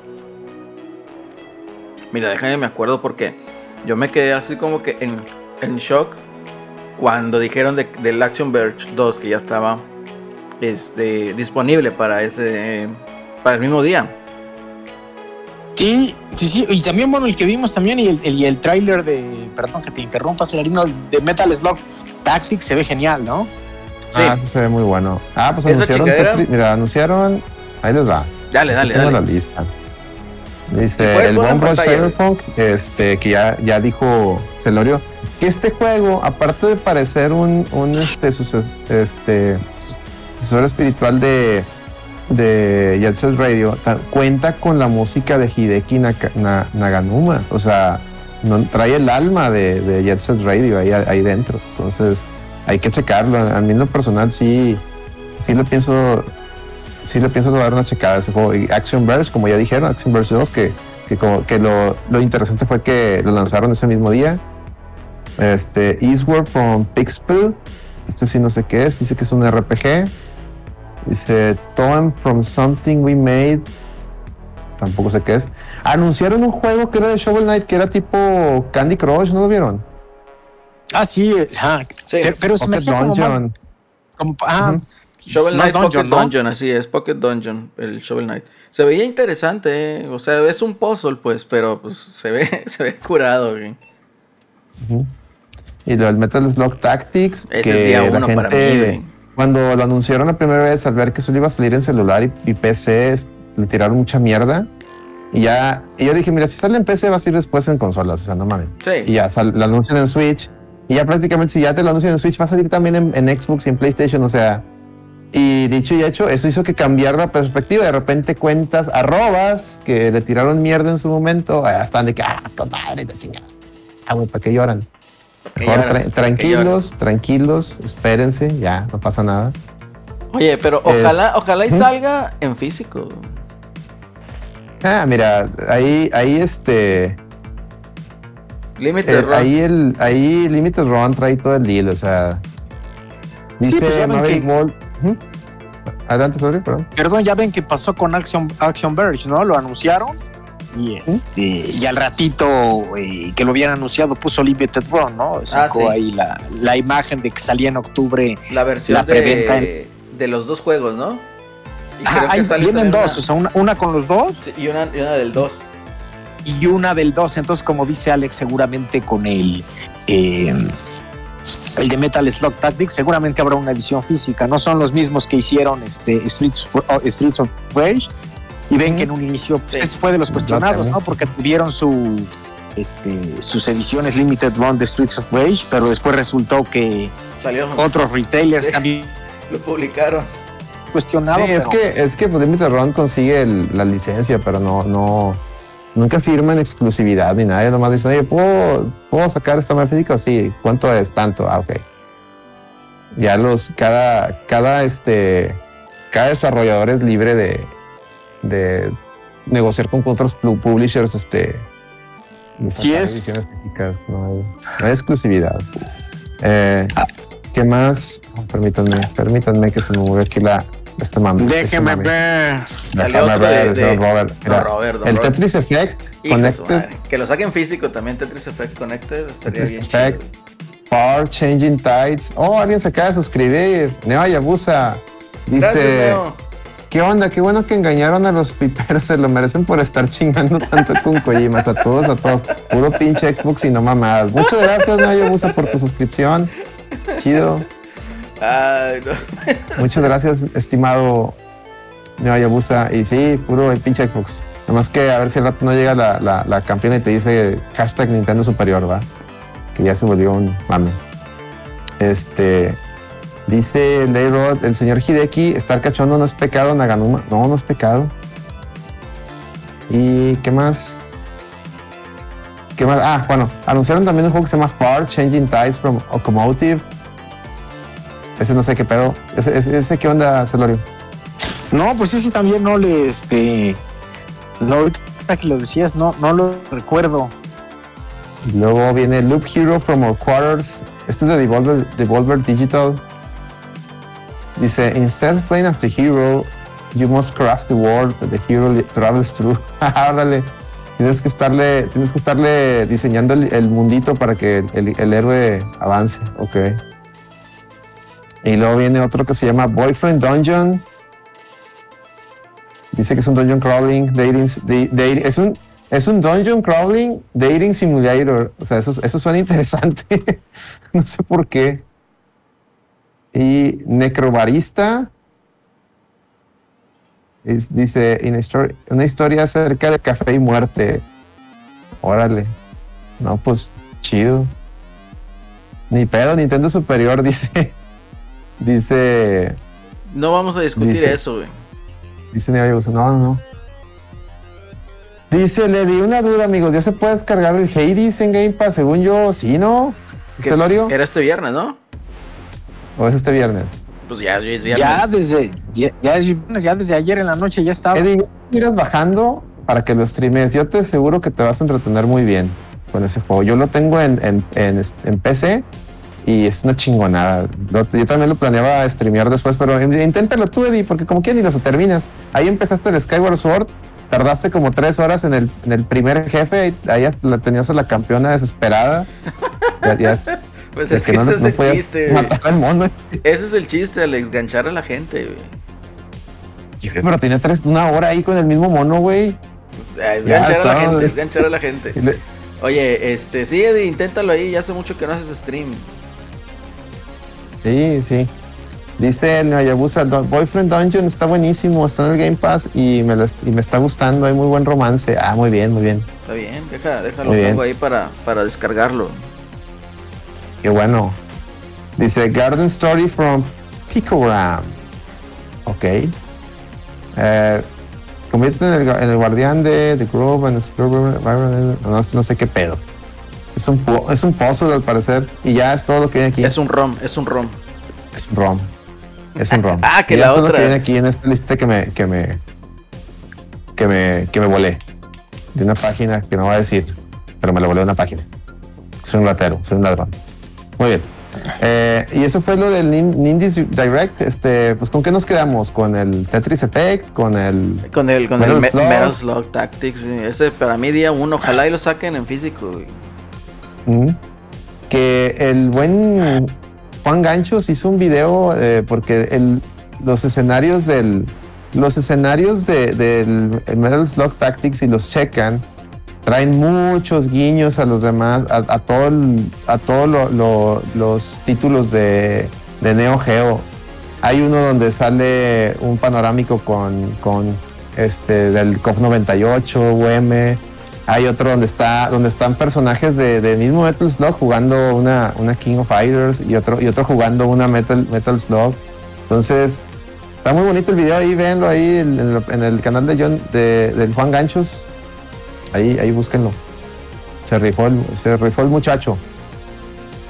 Mira, déjame me acuerdo porque yo me quedé así como que en, en shock cuando dijeron de, del Action Verge 2 que ya estaba este, disponible para ese para el mismo día. Sí, sí, sí, y también, bueno, el que vimos también y el, el, y el tráiler de, perdón que te interrumpa, Celerino, de Metal Slug Tactics se ve genial, ¿no? Sí, Ah, sí se ve muy bueno. Ah, pues anunciaron Tetris. Mira, anunciaron. Ahí les va. dale, dale, Tengo dale. la lista. Dice el ponla en Bomb Rush pantalla, güey. Cyberpunk, este, que ya, ya dijo Celorio, que este juego, aparte de parecer un, un este, suces- este, sucesor espiritual de, de Jet Radio, ta- cuenta con la música de Hideki Naganuma. O sea, trae el alma de, de Radio ahí, ahí dentro. Entonces, hay que checarlo. A mí en lo personal sí, sí lo pienso sí le pienso dar una checada a ese juego. Y Action Verge, como ya dijeron, Action Verge 2, que, que, lo, lo interesante fue que lo lanzaron ese mismo día. Este, Eastward from Pixpel, este sí no sé qué es, dice que es un RPG. Dice Toem from Something We Made, tampoco sé qué es. Anunciaron un juego que era de Shovel Knight, que era tipo Candy Crush, ¿no lo vieron? Ah, sí, ajá. Sí. Pero, pero se me como más, Dungeon. como- ah, Ujú. Shovel más Knight Pocket dungeon, ¿no? Dungeon, así es, Pocket Dungeon, el Shovel Knight. Se veía interesante, ¿eh? o sea, es un puzzle, pues, pero pues se ve, [LAUGHS] se ve curado, güey. Y lo del Metal Slug Tactics, Ese que es día la uno para mí, gente. Cuando lo anunciaron la primera vez, al ver que solo iba a salir en celular y, y PC, le tiraron mucha mierda. Y ya, y yo dije, mira, si sale en PC va a salir después en consolas, o sea, no mames. Y Sí, ya sal- lo anuncian en Switch. Y ya prácticamente, si ya te lo anuncian en Switch, va a salir también en, en Xbox y en PlayStation, o sea. Y dicho y hecho, eso hizo que cambiara la perspectiva. De repente cuentas arrobas que le tiraron mierda en su momento, ya están de que, ah, con madre, la chingada. Ah, güey, ¿para qué lloran? ¿Qué Mejor lloras? tra- ¿Qué tranquilos, tranquilos, espérense, ya, no pasa nada. Oye, pero Es- ojalá, ojalá y salga en físico. Ah, mira, ahí, ahí este, Limited eh, Run. ahí el, ahí Limited Run trae todo el deal, o sea. Sí, Dice pues ya ven que-. Adelante, sorry, perdón. Perdón, ya ven que pasó con Action, Action Verge, ¿no? Lo anunciaron y este y al ratito eh, que lo habían anunciado puso Limited Run, ¿no? Sacó sí. ahí la, la imagen de que salía en octubre. la versión la preventa de, de los dos juegos, ¿no? Y Ah, ahí vienen dos, o sea, una, una con los dos y, una, y una del 2. y una del 2. Entonces, como dice Alex, seguramente con el, eh, el de Metal Slug Tactics, seguramente habrá una edición física. No son los mismos que hicieron este Streets, of- oh, Streets of Rage. Y ven que en un inicio pues, fue de los cuestionados. ¿no? Porque tuvieron su, este, sus ediciones Limited Run de Streets of Rage, pero después resultó que Salió, otros retailers Sí. también lo publicaron. cuestionados. Sí, es pero- que, es que pues, Limited Run consigue el- la licencia, pero no, no, nunca firman exclusividad ni nada. Nomás dicen, oye, ¿puedo, ¿puedo sacar esta mapa física? Sí, ¿cuánto es? Tanto, ah, ok. Ya los, cada, cada, este, cada desarrollador es libre de, de negociar con otros pu- publishers, este, Sí es. físicas, no hay, no hay exclusividad. Eh, ¿Qué más? Oh, permítanme, permítanme que se me mueve aquí la, esta mami. este Déjeme ver. De- ver, de- señor Robert. Don Mira, Robert, Don el Robert. Tetris Effect Hijo Connected. Que lo saquen físico también, Tetris Effect Connected. Estaría Tetris bien Effect. chido. Power Changing Tides. Oh, alguien se acaba de suscribir. Neo Yabusa Gracias, dice: Neo. ¿Qué onda? Qué bueno que engañaron a los piperos. Se lo merecen por estar chingando tanto con Kojimas. A todos, a todos. Puro pinche Xbox y no mamadas. Muchas gracias, Neo Yabusa, por tu suscripción. Chido. Ay, no. Muchas gracias, estimado Yabusa. Y sí, puro el pinche Xbox. Nomás que a ver si al rato no llega la, la, la campeona y te dice hashtag Nintendo Superior, ¿va? Que ya se volvió un mame. Este. Dice Leyrod, el señor Hideki, estar cachondo no es pecado, Naganuma. No, no es pecado. ¿Y qué más? ¿Qué más? Ah, bueno, anunciaron también un juego que se llama Far Changing Tides from Automotive. Ese no sé qué pedo. Ese, ese, ese qué onda, Celorio. No, pues ese también no le, este, no, ahorita que lo decías, no, no lo recuerdo. Luego viene Loop Hero from Our Quarters. Este es de Devolver, Devolver Digital. Dice, instead of playing as the hero, you must craft the world that the hero travels through. [LAUGHS] Árale. Tienes que estarle, tienes que estarle diseñando el, mundito para que el, el héroe avance. Ok. Y luego viene otro que se llama Boyfriend Dungeon. Dice que es un dungeon crawling, dating, da- dating- es un es un dungeon crawling dating simulator. O sea, eso, eso suena interesante. [LAUGHS] no sé por qué. Y Necrobarista. es- dice "In a story- una historia acerca de café y muerte. Órale. No, pues chido. Ni pedo, Nintendo Superior [LAUGHS] dice. Dice. No vamos a discutir Dice- eso, güey. Dice no, no, no. Dice, le di una duda, amigos. ¿Ya se puede descargar el Hades en Game Pass? Según yo, sí, ¿no? ¿Es Celorio? Era este viernes, ¿no? ¿O es este viernes? Pues ya, ya es viernes. Ya desde, ya, ya es viernes, ya desde ayer en la noche ya estaba. Eddie, miras bajando para que lo streames. Yo te aseguro que te vas a entretener muy bien con ese juego. Yo lo tengo en, en, en, en PC y es una chingonada. Lo- yo también lo planeaba streamear después, pero in- inténtalo tú, Eddie, porque como quieras ni lo terminas. Ahí empezaste el Skyward Sword, tardaste como tres horas en el, en el primer jefe, y ahí ya la tenías a la campeona desesperada. Ya- ya- Pues es que, ese es el podía chiste, güey. matar al mono. Ese es el chiste, Alex, ganchar a la gente, güey. Pero tenía tres, una hora ahí con el mismo mono, güey. Pues, Es Ya ganchar a la gente, güey. es ganchar a la gente. Oye, este, sí, Eddie, inténtalo ahí, ya hace mucho que no haces stream. Sí, sí. Dice el Hayabusa, "Do- Boyfriend Dungeon está buenísimo, está en el Game Pass y me, est- y me está gustando, hay muy buen romance. Ah, muy bien, muy bien. Está bien, deja, déjalo, bien. ahí para, para descargarlo. Qué bueno. Dice Garden Story from Picogram. Ok. Eh, convierte en el, en el guardián de The Grove and the no, no sé qué pedo. Es un, es un puzzle al parecer y ya es todo lo que viene aquí. Es un ROM, es un ROM. Es un ROM. Es un ROM. [LAUGHS] Ah, que Y la eso es lo otra. que viene aquí en esta lista que me, que me, que me, que me volé. De una página que no voy a decir, pero me la volé de una página. Soy un ratero, soy un ladrón. Muy bien. Eh, y eso fue lo del Nin- Nindies Direct. Este, pues, ¿con qué nos quedamos? ¿Con el Tetris Effect? ¿Con el Con el, con Metal el Slug. Metal Slug Tactics, ese para mí día uno, ojalá y lo saquen en físico. Mm. Que el buen Juan Ganchos hizo un video eh, porque el- los escenarios del, los escenarios de- del el Metal Slug Tactics, si los checan, traen muchos guiños a los demás, a, a todo a todos lo- lo- los títulos de, Neo Geo. Hay uno donde sale un panorámico con, con este del COF 98, UM. Hay otro donde está donde están personajes de, mismo Metal Slug jugando una, una King of Fighters y otro y otro jugando una Metal Metal Slug. Entonces está muy bonito el video ahí, véanlo ahí en, en el canal de John de, del Juan Ganchos. Ahí ahí búsquenlo. Se rifó el, se rifó el muchacho.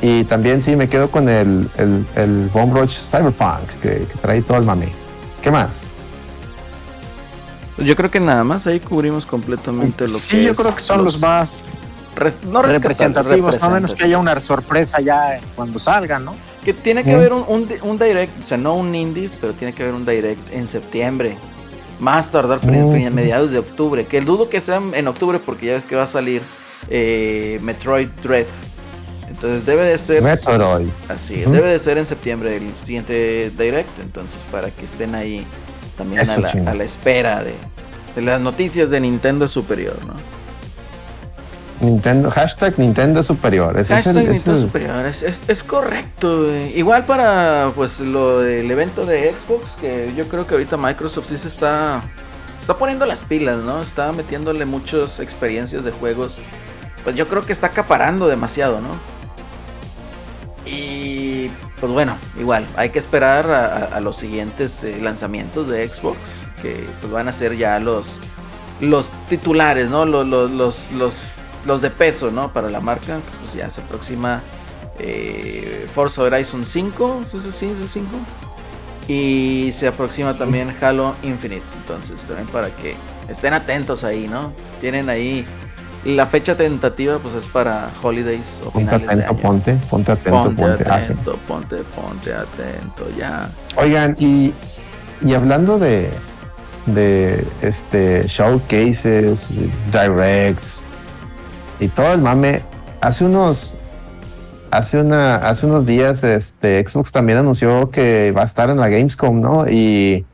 Y también sí me quedo con el, el, el Bomb Rush Cyberpunk que, que trae todo el mame. ¿Qué más? Yo creo que nada más ahí cubrimos completamente lo que sí, yo es creo que son los más res- no representativos, a menos que haya una sorpresa ya cuando salgan, ¿no? Que tiene que haber un, un, un direct, o sea, no un indies, pero tiene que haber un direct en septiembre. Más tardar fin- a mediados de octubre. Que dudo que sea en octubre porque ya ves que va a salir eh, Metroid Dread. Entonces debe de ser Metroid. así, debe de ser en septiembre el siguiente direct. Entonces para que estén ahí también a la, a la espera de, de las noticias de Nintendo Superior, ¿no? Nintendo, hashtag Nintendo Superior. Es Hashtag Nintendo es- Superior, es, es- es correcto. güey. Igual para pues lo del evento de Xbox, que yo creo que ahorita Microsoft sí se está, está poniendo las pilas, ¿no? Está metiéndole muchas experiencias de juegos. Pues yo creo que está acaparando demasiado, ¿no? Y pues bueno, igual, hay que esperar a, a- a los siguientes eh, lanzamientos de Xbox, que pues van a ser ya los, los titulares, ¿no? Los, los, los, los, los de peso, ¿no? Para la marca, pues ya se aproxima eh, Forza Horizon 5, ¿sí, sí, sí, 5? Y se aproxima también Halo Infinite, entonces también para que estén atentos ahí, ¿no? Tienen ahí la fecha tentativa, pues es para Holidays o Ponte finales de atento, año. ponte, ponte atento, Ponte ponte. Atento, ponte, ponte atento, ya. Oigan, y, y hablando de, de este showcases, directs y todo el mame, hace unos hace una hace unos días este Xbox también anunció que va a estar en la Gamescom, ¿no? Y,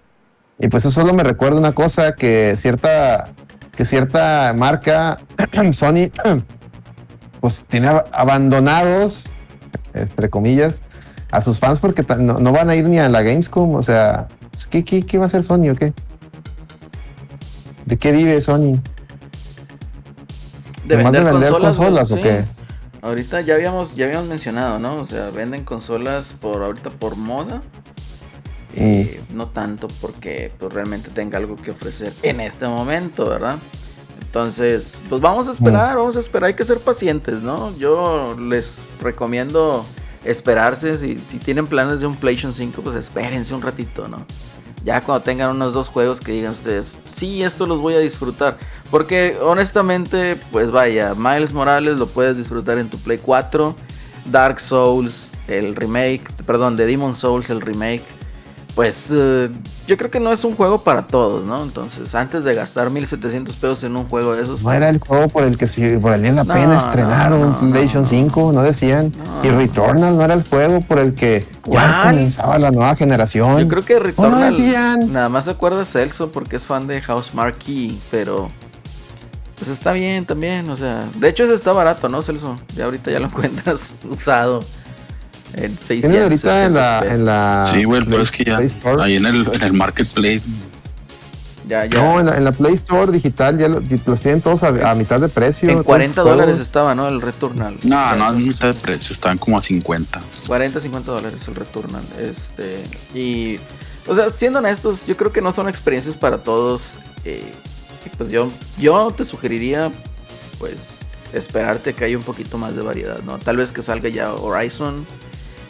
pues eso solo me recuerda una cosa que cierta que cierta marca [CLEARS THROAT] Sony [CLEARS THROAT] pues tiene ab- abandonados entre comillas a sus fans porque no, no van a ir ni a la Gamescom, o sea, pues, ¿qué, qué, qué va a hacer Sony o qué? ¿De qué vive Sony? De ¿Nomás vender, de vender consolas, o sí. qué? Ahorita ya habíamos, ya habíamos mencionado, ¿no? O sea, venden consolas por ahorita por moda. Eh, no tanto porque pues, realmente tenga algo que ofrecer en este momento, ¿verdad? Entonces, pues vamos a esperar, vamos a esperar, hay que ser pacientes, ¿no? Yo les recomiendo esperarse, si, si tienen planes de un PlayStation 5, pues espérense un ratito, ¿no? Ya cuando tengan unos dos juegos que digan ustedes, sí, esto los voy a disfrutar. Porque honestamente, pues vaya, Miles Morales lo puedes disfrutar en tu Play 4, Dark Souls, el remake, perdón, de Demon Souls, el remake. Pues eh, yo creo que no es un juego para todos, ¿no? Entonces, antes de gastar 1700 pesos en un juego de esos, No era el juego por el que sí valía la No, pena estrenar no, un no, PlayStation no. 5, no decían. Y Returnal no era el juego por el que ya comenzaba la nueva generación. Yo creo que No Returnal decían. nada más se acuerda Celso porque es fan de House Marquee, pero pues está bien también, o sea, de hecho ese está barato, ¿no, Celso? Ya ahorita ya lo [LAUGHS] encuentras usado en 600. Tienen ahorita en la, 700 en la Sí, güey, pero Play- es que ya Play Store. ahí en el, en el marketplace. Ya, ya. No, en la, en la Play Store digital ya lo- los tienen todos a, a mitad de precio. en todos 40 los dólares estaba, ¿no? El Returnal. No, no, es mitad de precio, estaban como a 50. 40, 50 dólares el Returnal. Este, y, o sea, siendo honestos, yo creo que no son experiencias para todos. eh, y pues yo, yo te sugeriría, pues, esperarte que haya un poquito más de variedad, ¿no? Tal vez que salga ya Horizon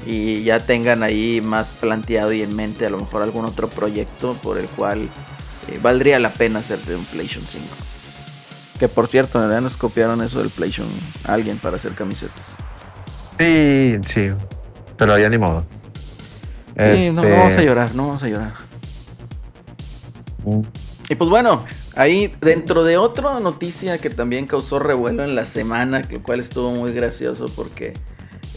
y ya tengan ahí más planteado y en mente a lo mejor algún otro proyecto por el cual eh, valdría la pena hacerte un PlayStation 5. Que por cierto, ya nos copiaron eso del PlayStation a alguien para hacer camisetas. Sí, sí. Pero ya ni modo. Sí, no, no Este, vamos a llorar, no vamos a llorar. mm, Y pues bueno, ahí dentro de otra noticia que también causó revuelo en la semana, lo cual estuvo muy gracioso porque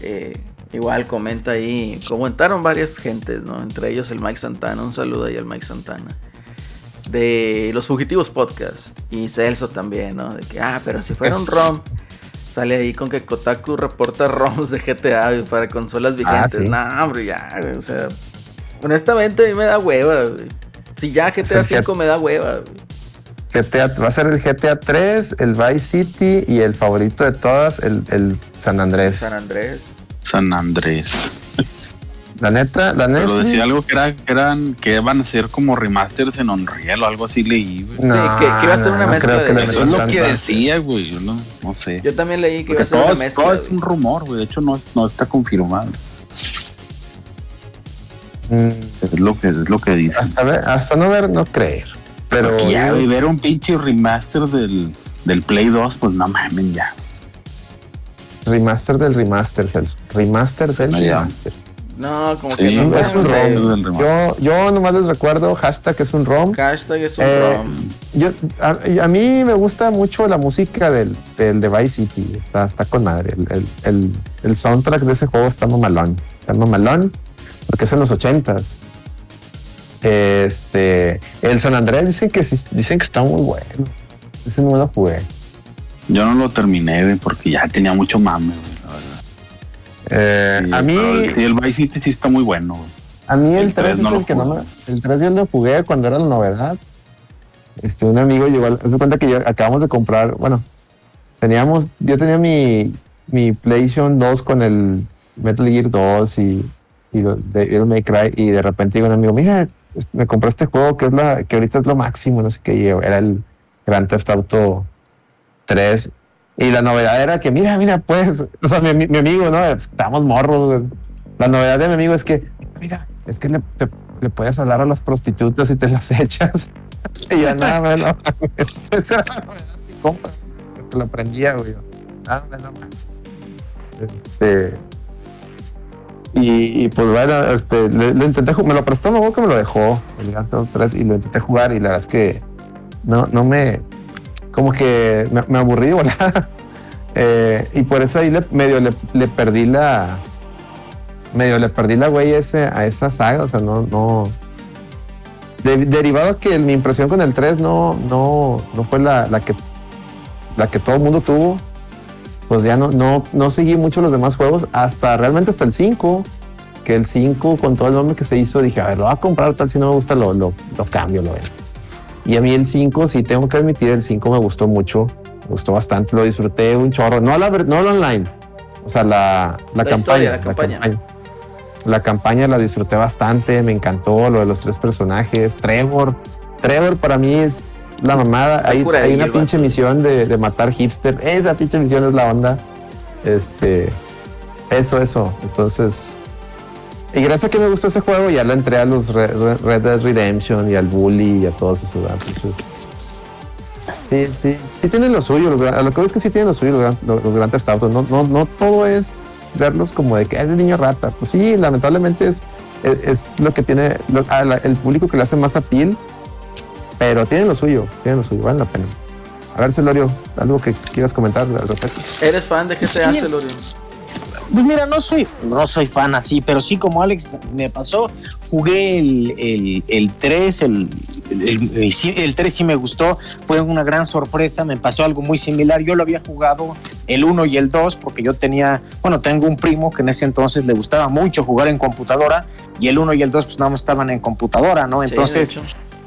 eh, igual comenta ahí, comentaron varias gentes, ¿no? Entre ellos el Mike Santana, un saludo ahí al Mike Santana. de los fugitivos podcast y Celso también, ¿no? De que, ah, pero si fuera un ROM, sale ahí con que Kotaku reporta ROMs de GTA para consolas vigentes. sí. No, hombre, ya, güey, o sea, honestamente a mí me da hueva, güey. Si ya GTA el 5 me da hueva, güey. GTA, va a ser el GTA 3, el Vice City y el favorito de todas, el, el San Andrés. San Andrés. San Andrés. La neta, la neta. Pero decía algo que, era, que eran que van a ser como remasters en Unreal o algo así leí, güey. No, Sí, que- que iba a ser una no mezcla que de- Eso es lo que decía, güey. Yo no, no sé. Yo también leí que iba Porque a ser una es- mezcla. todo es un rumor, güey. De hecho, no, es- no está confirmado. Mm, Es lo que, es lo que dicen. hasta, ver- hasta no ver, no creer. Pero ya, yo- ver un pinche remaster del, del Play 2, pues no mames, ya. Remaster del remaster, Celso. Remaster del Sí, remaster. No, como Sí, que no. es un ROM. Yo, yo nomás les recuerdo, hashtag es un ROM. Hashtag es un Eh, ROM. Yo, a, a mí me gusta mucho la música del, del de Vice City. Está, está con madre. El, el, el, el soundtrack de ese juego está mamalón. Está mamalón porque es en los ochentas. Este, el San Andrés dicen que sí- dicen que está muy bueno. Ese no lo jugué. Yo no lo terminé, güey, porque ya tenía mucho mame, güey, la verdad. Eh, Sí, a mí, pero Sí, el Vice City sí está muy bueno, güey. a mí el el 3 tres es no el que no me, el 3 yo lo jugué cuando era la novedad. Este, un amigo llegó, de cuenta que yo, acabamos de comprar, bueno, teníamos, yo tenía mi, mi PlayStation 2 con el Metal Gear 2 y, y Devil May Cry y de repente digo un amigo, mira, me compré este juego que es la, que ahorita es lo máximo, no sé qué, era el Grand Theft Auto 3 y la novedad era que, mira, mira, pues, o sea, mi, mi- mi amigo, ¿no? Estamos morros, güey. La novedad de mi amigo es que, mira, es que le, le puedes hablar a las prostitutas y te las [LAUGHS] echas. Y yo, nada, bueno, [LAUGHS] esa era la novedad, mi compa, te lo aprendía, güey. Nada, bueno, este, y, y, pues bueno, este, le, le intenté me lo prestó, luego que me lo dejó, el Auto 3, y lo intenté jugar, y la verdad es que no, no me, como que me, me aburrí. [LAUGHS] Eh, y por eso ahí le, medio le, le perdí la, medio le perdí la güey ese, a esa saga, o sea, no, no. de- derivado que mi impresión con el 3 no, no, no fue la, la que la que todo el mundo tuvo, pues ya no, no, no seguí mucho los demás juegos, hasta realmente hasta el 5, que el 5 con todo el nombre que se hizo, dije, a ver, lo voy a comprar tal si no me gusta, lo, lo, lo cambio, lo veo. Y a mí el 5, sí tengo que admitir, el 5 me gustó mucho, me gustó bastante, lo disfruté un chorro, no la, no la online, o sea, la, la, La campaña, historia, la campaña. La campaña la disfruté bastante, me encantó lo de los tres personajes. Trevor, Trevor para mí es la mamada. Hay, hay una pinche misión de, de matar hipster. Esa pinche misión es la onda. Este, eso, eso. Entonces, y gracias a que me gustó ese juego, ya le entré a los Re- Re- Red Dead Redemption y al Bully y a todos esos. Entonces, sí, sí, sí tienen lo suyo. Los, a lo que veo es que sí tienen lo suyo los, los, los Grand Theft Auto. No, no, no todo es verlos como de que "Ah, es de niño rata. Pues sí, lamentablemente es, es, es lo que tiene lo- a la- el público que le hace más appeal, pero tienen lo suyo, tienen lo suyo, vale la pena. A ver, Celorio, algo que quieras comentar al respecto. ¿Eres fan de GTA, Sí. Celorio? Pues mira, no soy, no soy fan así, pero sí como Alex me pasó, jugué el, el, el 3, el, el, el, sí, el 3 sí me gustó, fue una gran sorpresa, me pasó algo muy similar, yo lo había jugado el 1 y el 2 porque yo tenía, bueno, tengo un primo que en ese entonces le gustaba mucho jugar en computadora y el 1 y el 2 pues nada más estaban en computadora, ¿no? Entonces.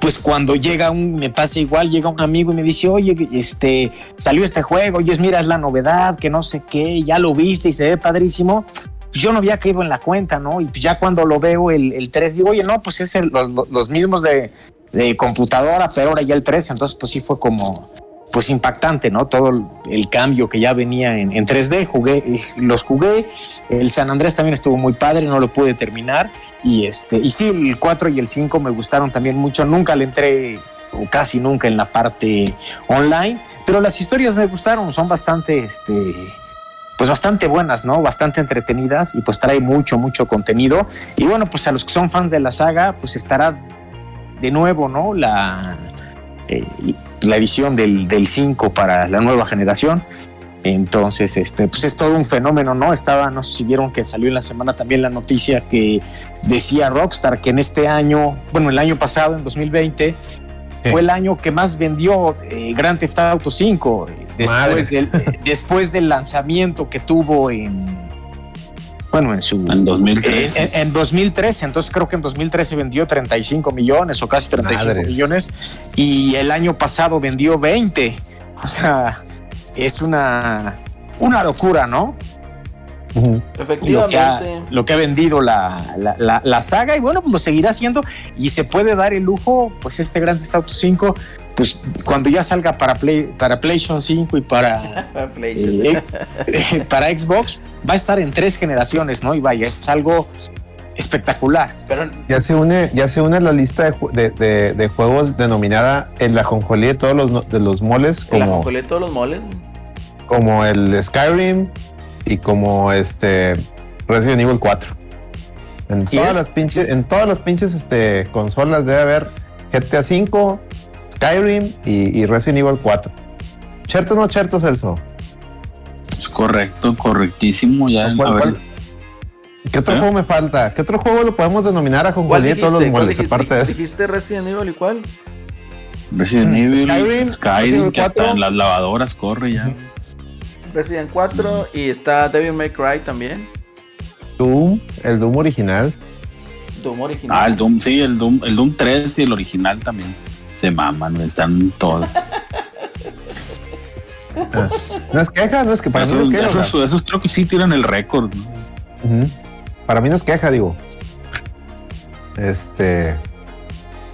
Pues cuando llega un, me pasa igual, llega un amigo y me dice, oye, este, salió este juego, oye, mira, es la novedad, que no sé qué, ya lo viste y se ve padrísimo. Pues yo no había caído en la cuenta, ¿no? Y ya cuando lo veo el, el 3, digo, oye, no, pues es los- los mismos de, de computadora, pero ahora ya el 3, entonces pues sí fue como, pues impactante, ¿no? Todo el, cambio que ya venía en, en 3D, jugué, eh, los jugué, el San Andrés también estuvo muy padre, no lo pude terminar, y este, y sí, el 4 y el 5 me gustaron también mucho. Nunca le entré, o casi nunca, en la parte online, pero las historias me gustaron, son bastante, este, pues bastante buenas, ¿no? Bastante entretenidas y pues trae mucho, mucho contenido. Y bueno, pues a los que son fans de la saga, pues estará de nuevo, ¿no? La, eh, la edición del, del 5 para la nueva generación. Entonces, este, pues es todo un fenómeno, ¿no? Estaba, no sé si vieron que salió en la semana también la noticia que decía Rockstar que en este año, bueno, el año pasado, en 2020, fue el año que más vendió eh, Grand Theft Auto 5 eh, después del, eh, después del lanzamiento que tuvo en bueno en su En 2013. en, en 2013 entonces creo que en 2013 vendió 35 millones o casi 35 Madres. millones y el año pasado vendió 20 o sea es una una locura no Ujú. lo que, ha, Efectivamente. lo que ha vendido la, la- la- la saga y bueno, pues lo seguirá haciendo y se puede dar el lujo, pues este Grand Theft Auto 5, pues cuando ya salga para Play, para PlayStation 5 y para, [LAUGHS] eh, eh, [LAUGHS] para Xbox, va a estar en tres generaciones, ¿no? Y vaya, es algo espectacular. Pero Ya se une, ya se une a la lista de, de- de- de juegos denominada el ajonjolí de todos los, de los moles, el como, ajonjolí de todos los moles. como el Skyrim y como este Resident Evil 4. En todas es, las pinches, en todas las pinches este, consolas debe haber GTA 5, Skyrim y, y Resident Evil 4. ¿Cierto o no cierto, Celso? Es correcto, correctísimo. Ya, ¿Cuál- a ver, cuál- ¿Qué otro ¿Eh? juego me falta? ¿Qué otro juego lo podemos denominar a ¿Cuál ajonjolí de dijiste? todos los ¿Cuál moles? Aparte de eso. ¿Dijiste Resident Evil y cuál? Resident Mm, Evil, Skyrim, Skyrim, que hasta 4. en las lavadoras corre ya. Resident 4 y está Devil May Cry también. Doom, el Doom original. Doom original. Ah, el Doom, sí, el Doom, el Doom 3 y el original también. Se maman, están todos. No es queja, no es que para mí Esos, queja. esos- esos creo que sí tiran el récord. ¿no? Para mí no es queja, digo. Este.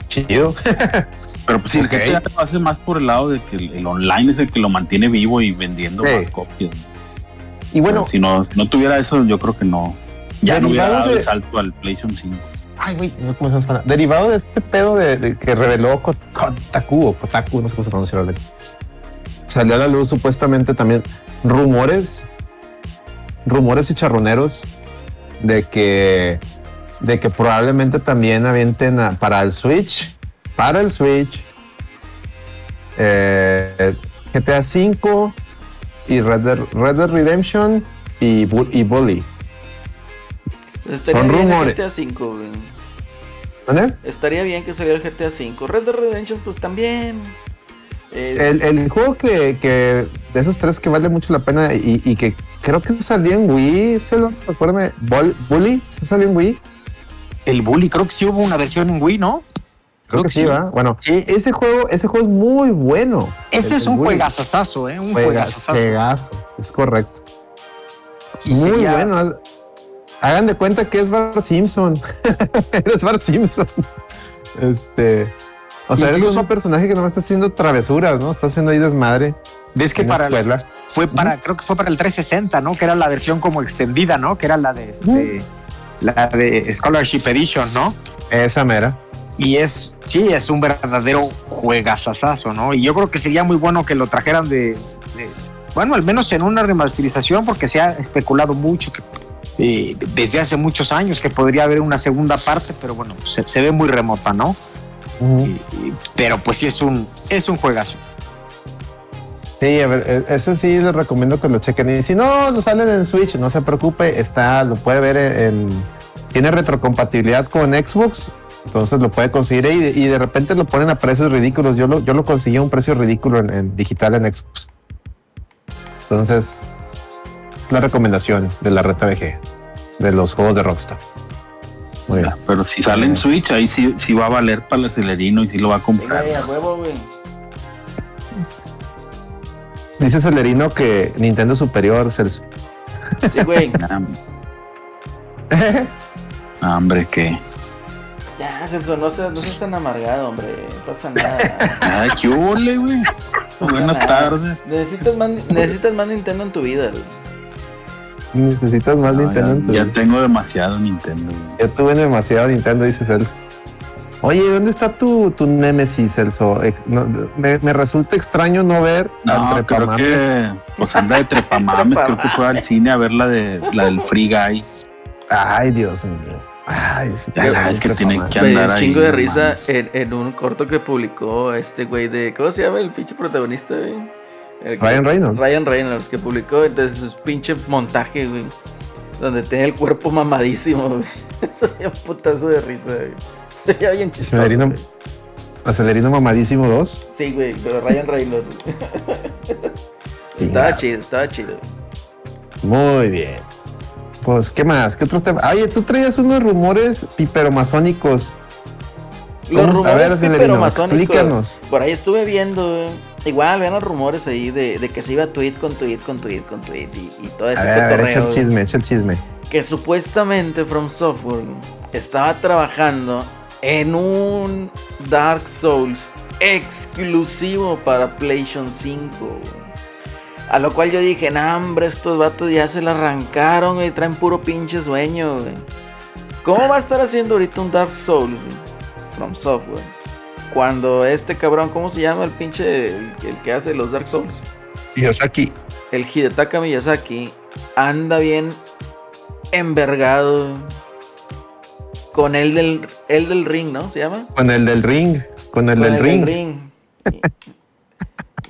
Chido. [LAUGHS] Pero pues sí, Ok. el GTA lo hace más por el lado de que el, el online es el que lo mantiene vivo y vendiendo Sí. más copias. Y bueno, si no, no tuviera eso, yo creo que no. Ya no hubiera dado de- el salto al PlayStation 5. Ay, güey, cómo se llama. Derivado de este pedo de, que reveló Ko- Kotaku o Kotaku, no sé cómo se pronuncia la letra. Salió a la luz supuestamente también rumores, rumores y charroneros de que, de que probablemente también avienten a- para el Switch, para el Switch, eh, GTA V y Red Dead, Red Redemption y, y Bully. Estaría son bien el rumores. GTA 5, güey. ¿Vale? Estaría bien que saliera el GTA 5. Red Dead Redemption, pues también. Eh, El, el juego que, que de esos tres que vale mucho la pena y, y que creo que salió en Wii, se los acuérdame, Bol- Bully, ¿se salió en Wii? El Bully, creo que sí hubo una versión en Wii, ¿no? Creo, que, sí, ¿va? Bueno, Sí. ese juego, ese juego es muy bueno. Ese El- es un juegazazazo, ¿eh? Un Juega- juegazazazo. juegazo, es correcto. Sí, muy sería- bueno. Hagan de cuenta que es Bar Simpson. [LAUGHS] eres Bar Simpson. Este. O sea, eres un personaje que no está haciendo travesuras, ¿no? Está haciendo ahí desmadre. Ves que para el- fue para, creo que fue para el 360, ¿no? Que era la versión como extendida, ¿no? Que era la de este, la de Scholarship Edition, ¿no? Esa mera. Y es, sí, es un verdadero juegazazazo, ¿no? Y yo creo que sería muy bueno que lo trajeran de, de- bueno, al menos en una remasterización, porque se ha especulado mucho que eh, desde hace muchos años que podría haber una segunda parte, pero bueno, se, se ve muy remota, ¿no? Y- pero pues sí es un, es un juegazo. Sí, a ver, e- ese sí les recomiendo que lo chequen. Y si no, lo salen en Switch, no se preocupe, está, lo puede ver en, tiene retrocompatibilidad con Xbox, entonces lo puede conseguir y de repente lo ponen a precios ridículos. Yo lo, yo lo conseguí a un precio ridículo en, en digital en Xbox. Entonces, la recomendación de la reta VG, de los juegos de Rockstar. Muy bien. Pero si sale en Switch, ahí sí, sí va a valer para el acelerino y sí lo va a comprar. a huevo, güey. Dice Celerino que Nintendo superior, Celso. Sí, güey. [LAUGHS] Hombre, [LAUGHS] que. Ya, Celso, no seas, no seas tan amargado, hombre. No pasa nada. [LAUGHS] Ay, qué ole, güey. Buenas tardes. Necesitas más, necesitas más Nintendo en tu vida, güey. Necesitas más No, Nintendo en tu ya, tengo demasiado Nintendo. güey. Ya tuve demasiado Nintendo, dice Celso. Oye, ¿dónde está tu, tu Nemesis, Celso? No, me, me resulta extraño no ver al No, creo que pues anda de trepamames, [LAUGHS] creo que fue al cine a ver la de la del Free Guy. Ay, Dios mío. Ay, Ya sabes que tienen que Me dio andar un ahí. chingo de risa en, en un corto que publicó este güey de. ¿Cómo se llama el pinche protagonista, güey? El que- Ryan Reynolds. Ryan Reynolds, que publicó entonces su pinche montaje, güey. Donde tiene el cuerpo mamadísimo, güey. [LAUGHS] Eso un putazo de risa, güey. Se veía bien chistoso. Güey. Acelerino Mamadísimo 2. Sí, güey, pero Ryan Reynolds. estaba chido, estaba chido. Muy bien. Pues, ¿qué más? ¿Qué otros temas? Oye, tú traías unos rumores piperomasónicos. Los rumores ver, Acelerino, piperomasónicos. explícanos. Por ahí estuve viendo, güey. Igual, vean los rumores ahí de, de que se iba tweet con tweet con tweet con tweet y, y todo ese A ver, a ver, echa el chisme, echa el chisme. que supuestamente From Software estaba trabajando en un Dark Souls exclusivo para PlayStation 5. güey. A lo cual yo dije, nah, hombre, estos vatos ya se la arrancaron y traen puro pinche sueño. güey. ¿Cómo va a estar haciendo ahorita un Dark Souls güey? From Software? Cuando este cabrón, ¿cómo se llama el pinche, el, el que hace los Dark Souls? Miyazaki. el Hidetaka Miyazaki anda bien envergado con el del, el del ring, ¿no? ¿Se llama? Con el del ring. Con el Con del ring. ring.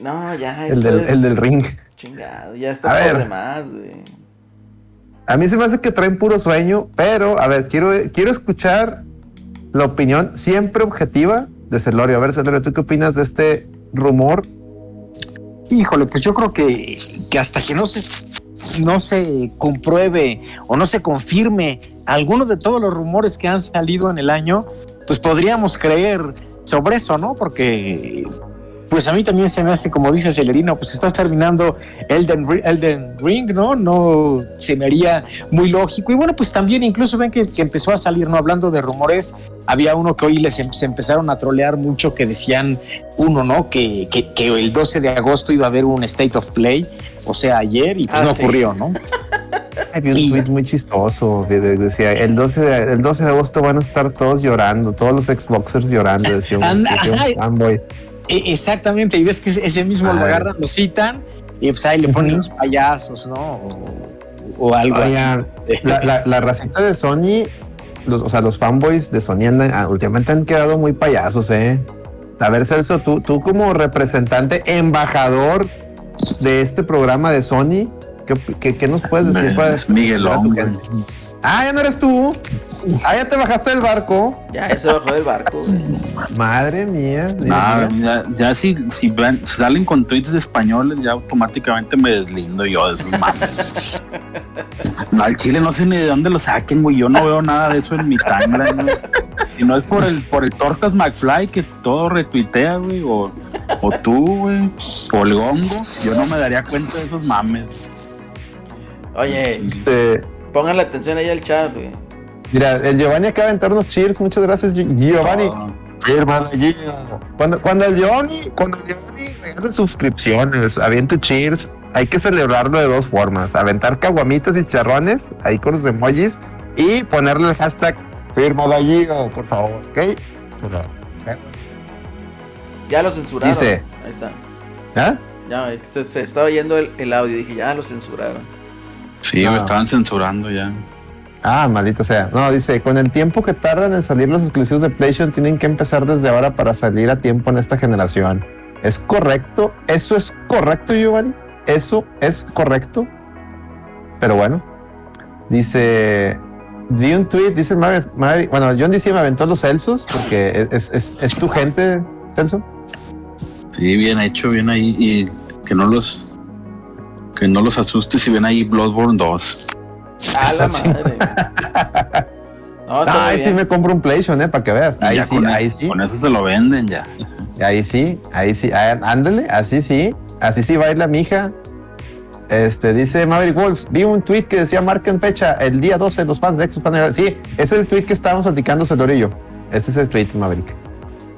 No, ya. El del, es el del ring. Chingado, ya está por ver. demás, güey. A mí se me hace que traen puro sueño, pero a ver, quiero, quiero escuchar la opinión siempre objetiva de Celorio. A ver, Celorio, ¿tú qué opinas de este rumor? Híjole, pues yo creo que, que hasta que no se, no se compruebe o no se confirme algunos de todos los rumores que han salido en el año, pues podríamos creer sobre eso, ¿no? Porque pues a mí también se me hace, como dice Celerino, pues estás terminando Elden, Elden Ring, ¿no? No se me haría muy lógico. Y bueno, pues también incluso ven que, que empezó a salir, ¿no? Hablando de rumores, había uno que hoy les em- se empezaron a trolear mucho que decían, uno, ¿no? Que, que, que el 12 de agosto iba a haber un State of Play, o sea, ayer, y pues Ah, no sí. ocurrió, ¿no? [LAUGHS] Hay un tweet muy chistoso. que Decía, el 12, de, el 12 de agosto van a estar todos llorando, todos los Xboxers llorando, decía un, decía un fanboy. E- exactamente, y ves que ese mismo lo Madre. agarran, lo citan, y pues ahí le ponen unos payasos, ¿no? O, o algo Oigan, la, la, la racita de Sony, los, o sea, los fanboys de Sony andan- ah, últimamente han quedado muy payasos, ¿eh? A ver, Celso, tú, tú como representante, embajador de este programa de Sony, ¿qué, qué, qué nos puedes decir para Es Miguelón, para tu güey. gente? Ah, ya no eres tú. Ah, ya te bajaste del barco. Ya, ese bajó del barco, güey. Madre mía. Nah, ya, ya si, si, ven- si salen con tweets españoles, ya automáticamente me deslindo yo de esos mames. No, al chile no sé ni de dónde lo saquen, güey. Yo no veo nada de eso en mi timeline, güey. Si no es por el, por el Tortas McFly que todo retuitea, güey, o, o tú, güey, o el Gongo, yo no me daría cuenta de esos mames. Oye, Este, pónganle atención ahí al chat, güey. mira, el Giovanni acaba de aventar unos cheers. Muchas gracias, Gi- Giovanni. Sí, hermano. Cuando, cuando el Giovanni, cuando el Giovanni regale suscripciones, aviente cheers, hay que celebrarlo de dos formas. Aventar caguamitas y charrones, ahí con los emojis, y ponerle el hashtag firma de Gio, por favor, ¿ok? Favor. Ya lo censuraron. Dice- Ahí está. ¿Ah? Ya, se, se estaba oyendo el, el audio. Dije, ya lo censuraron. Sí, No. me estaban censurando ya. Ah, maldita sea. No, dice, con el tiempo que tardan en salir los exclusivos de PlayStation, tienen que empezar desde ahora para salir a tiempo en esta generación. ¿Es correcto? ¿Eso es correcto, Giovanni? ¿Eso es correcto? Pero bueno, dice, vi un tweet, dice Maverick, Maverick- bueno, John dice me aventó los Celsos, porque es, es, es tu gente, Celso. Sí, bien hecho, bien ahí. Y que no los. Que no los asuste si ven ahí Bloodborne 2. A la madre. [LAUGHS] No, muy Ay, sí me compro un PlayStation, eh, para que veas. Ahí sí, con, ahí sí. con eso se lo venden ya. Ahí sí, ahí sí, ah, ándale, así sí, así sí baila mi hija. Este dice Maverick Wolves, vi un tweet que decía marquen fecha, el día 12, los fans de Xbox llegar". Sí, ese es el tweet que estábamos platicando yo. Ese es el tweet, Maverick.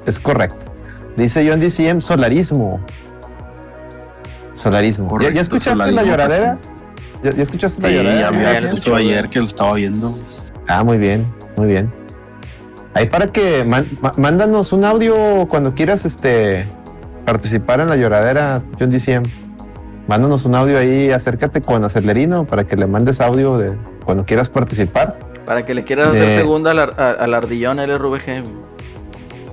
Es correcto. Dice John DCM, solarismo. Solarismo. ¿Ya- ¿Ya, escuchaste la lloradera? ¿Ya, ya escuchaste la Sí, lloradera? ya escuchado escuché, ayer que lo estaba viendo. Ah, muy bien, muy bien. Ahí para que man- ma- mándanos un audio cuando quieras este participar en la lloradera, John DCM. Mándanos un audio ahí, acércate con Acelerino para que le mandes audio de cuando quieras participar. Para que le quieras De- hacer segunda al, ar- al ardillón LRVG.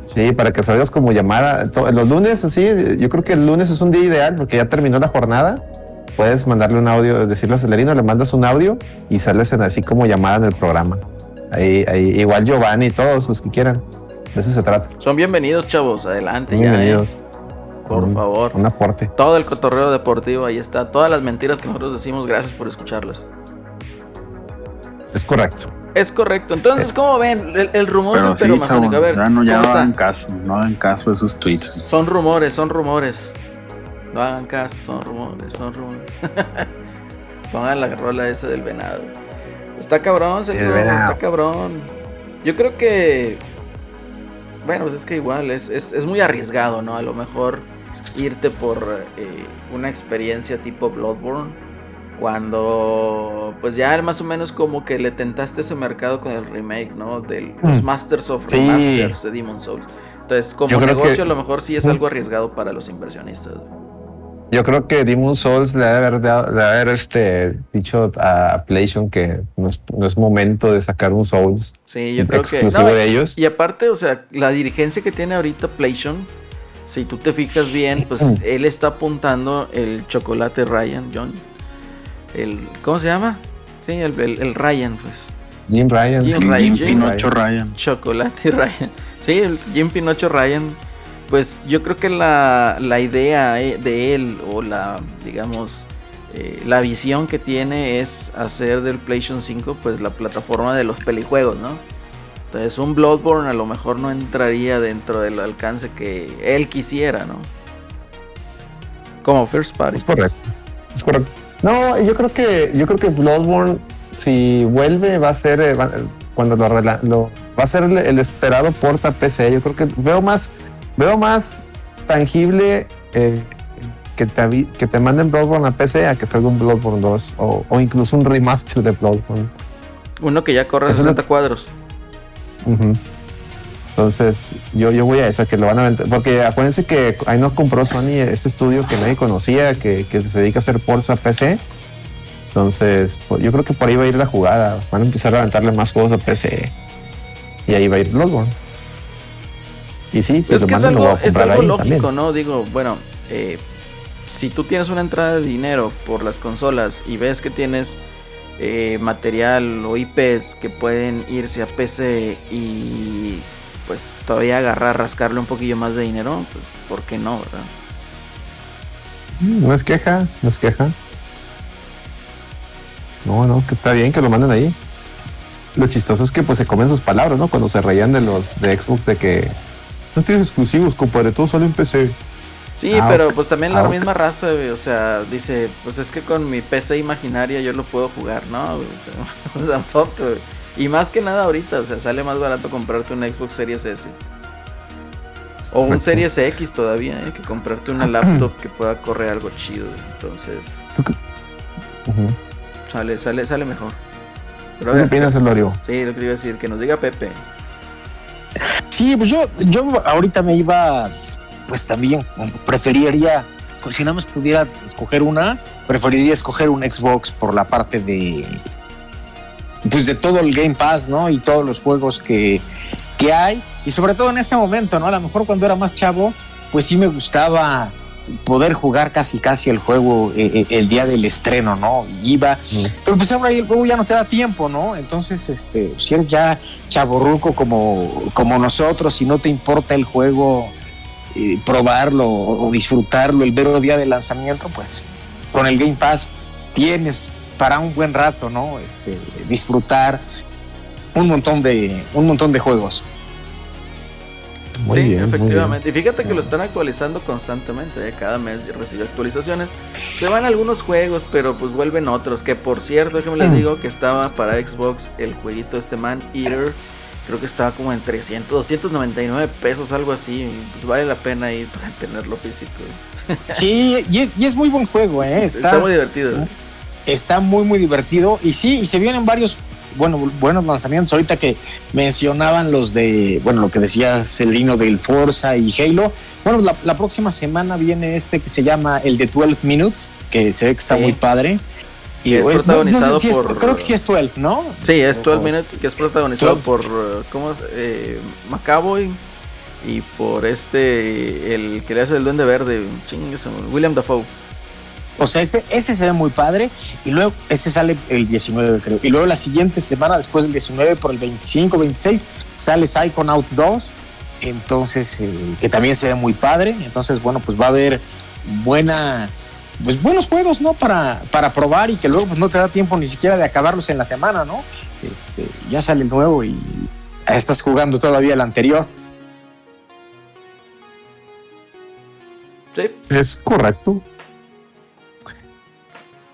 Sí, para que salgas como llamada. Los lunes, así, yo creo que el lunes es un día ideal porque ya terminó la jornada. Puedes mandarle un audio, decirle a Celerino, le mandas un audio y sales en así como llamada en el programa. Ahí, ahí, igual Giovanni y todos los que quieran. De eso se trata. Son bienvenidos, chavos. Adelante, ya. Bienvenidos. eh. Por Un- favor. Un aporte. Todo el cotorreo deportivo, ahí está. Todas las mentiras que nosotros decimos, gracias por escucharlas. Es correcto. Es correcto. Entonces, ¿cómo ven? El, el rumor Pero del sí, chavo. A ver, ya no, ya ¿cómo no hagan caso, no hagan caso de esos tweets. Son rumores, son rumores. No hagan caso, son rumores, son rumores. [LAUGHS] Pongan la rola esa del venado. Está cabrón, venado. está cabrón. Yo creo que. Bueno, pues es que igual es, es, es muy arriesgado, ¿no? A lo mejor irte por eh, una experiencia tipo Bloodborne. Cuando pues ya más o menos como que le tentaste ese mercado con el remake, ¿no? Del los Mm. Masters of Sí. Remasters de Demon Souls. Entonces, como negocio, que- a lo mejor sí es algo arriesgado para los inversionistas. Yo creo que Demon Souls le ha de haber, dado- de haber este, dicho a PlayStation que no es, no es momento de sacar un Souls Sí, yo creo que. no, de ellos. y aparte, o sea, la dirigencia que tiene ahorita PlayStation, si tú te fijas bien, pues Mm. él está apuntando el chocolate Ryan, John. El, ¿Cómo se llama? Sí, el, el- el Ryan, pues. Jim Ryan. Jim sí. Ryan, Jim Jim Pinocho Ryan. Chocolate Ryan. Sí, el Jim Pinocho Ryan. Pues yo creo que la, la idea eh, de él, o la, digamos, eh, la visión que tiene es hacer del PlayStation 5, pues la plataforma de los pelijuegos, ¿no? Entonces un Bloodborne a lo mejor no entraría dentro del alcance que él quisiera, ¿no? Como First Party. Es correcto. Es correcto. No, yo creo que yo creo que Bloodborne si vuelve va a ser eh, va- cuando lo, lo- va a ser el, el esperado porta PC. Yo creo que veo más veo más tangible eh, que te que te manden Bloodborne a PC a que salga un Bloodborne 2 o, o incluso un remaster de Bloodborne. Uno que ya corre a Eso es lo 60 cuadros. Ujú. Entonces, yo, yo voy a eso, que lo van a vender. Porque acuérdense que ahí nos compró Sony este estudio que nadie conocía, que, que se dedica a hacer ports a PC. Entonces, pues, yo creo que por ahí va a ir la jugada. Van a empezar a aventarle más juegos a PC. Y ahí va a ir Bloodborne. Y sí, si es lo que es mandan, lo voy algo, a es algo ahí lógico, también. ¿no? Digo, bueno, eh, si tú tienes una entrada de dinero por las consolas y ves que tienes eh, material o IPs que pueden irse a PC y pues todavía agarrar, rascarle un poquillo más de dinero, pues ¿por qué no, verdad? No es queja, no es queja. No, no, que está bien que lo manden ahí. Lo chistoso es que pues se comen sus palabras, ¿no? Cuando se reían de los de Xbox de que no tienes exclusivos, compadre, todo solo en PC. Sí, Ah, pero pues también Ah, la ok. misma raza, güey, o sea, dice, pues es que con mi PC imaginaria yo lo puedo jugar, ¿no? [LAUGHS] O sea, tampoco, güey. Y más que nada ahorita, o sea, sale más barato comprarte un Xbox Series S. O un. Series [LAUGHS] X todavía, ¿eh? que comprarte una [CLEARS THROAT] laptop que pueda correr algo chido. Entonces, Ujú. sale, sale, sale mejor. Pero a ¿Qué opinas, Elorio? sí, lo que iba a decir, que nos diga Pepe. Sí, pues yo, yo ahorita me iba, pues también preferiría, si nada más pudiera escoger una, preferiría escoger un Xbox por la parte de, pues de todo el Game Pass, ¿no? Y todos los juegos que, que hay. Y sobre todo en este momento, ¿no? A lo mejor cuando era más chavo, pues sí me gustaba poder jugar casi casi el juego eh, eh, el día del estreno, ¿no? Iba, pero pues ahora el juego ya no te da tiempo, ¿no? Entonces, este, si eres ya chaborruco como, como nosotros y no te importa el juego, eh, probarlo o disfrutarlo el vero día de lanzamiento, pues con el Game Pass tienes para un buen rato, ¿no? Este, disfrutar un montón de, un montón de juegos. Muy sí, bien, muy efectivamente. Y fíjate que lo están actualizando constantemente. ¿eh? Cada mes recibe actualizaciones. Se van algunos juegos, pero pues vuelven otros. Que por cierto, déjenme les digo que estaba para Xbox el jueguito este Man Eater. Creo que estaba como en 300, 299 pesos, algo así. Pues vale la pena ir para [LAUGHS] tenerlo físico. Sí, y es, y es muy buen juego, ¿eh? Está, Está, muy divertido. Está muy, muy divertido. Y sí, y se vienen varios bueno, buenos lanzamientos. Ahorita que mencionaban los de, bueno, lo que decía Celino del Forza y Halo. Bueno, la, la próxima semana viene este que se llama el de 12 Minutes, que se ve que está Sí. muy padre. Y es eh, no- no sé protagonizado si es- por- creo que sí es 12, ¿no? Sí, es 12 O- Minutes, que es protagonizado 12. por, ¿cómo es? Eh, Macaboy y por este, el que le hace el duende verde, chingue su madre, William Dafoe. O sea, ese, ese se ve muy padre. Y luego, ese sale el 19, creo. Y luego la siguiente semana, después del 19, por el 25, 26, sale Psychonauts 2. entonces eh, que también se ve muy padre, entonces bueno, pues va a haber buena, pues buenos juegos, ¿no? Para, para probar y que luego pues no te da tiempo ni siquiera de acabarlos en la semana, ¿no? Este, ya sale el nuevo y estás jugando todavía el anterior. Sí, Es correcto.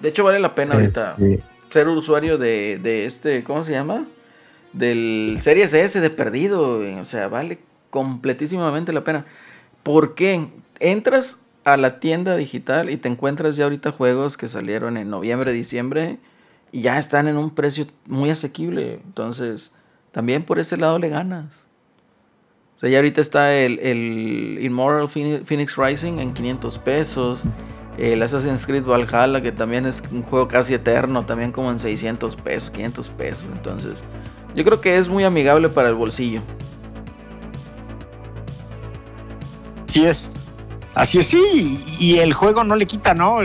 De hecho vale la pena ahorita Este, ser usuario de, de este, ¿cómo se llama? Del Series S de perdido, o sea, vale completísimamente la pena. ¿Por qué? Entras a la tienda digital y te encuentras ya ahorita juegos que salieron en noviembre, diciembre y ya están en un precio muy asequible. Entonces, también por ese lado le ganas. O sea, ya ahorita está el, el Immortal Phoenix Rising en 500 pesos. El Assassin's Creed Valhalla, que también es un juego casi eterno, también como en 600 pesos, 500 pesos. Entonces, yo creo que es muy amigable para el bolsillo. Así es. Así es, sí. Y el juego no le quita, ¿no?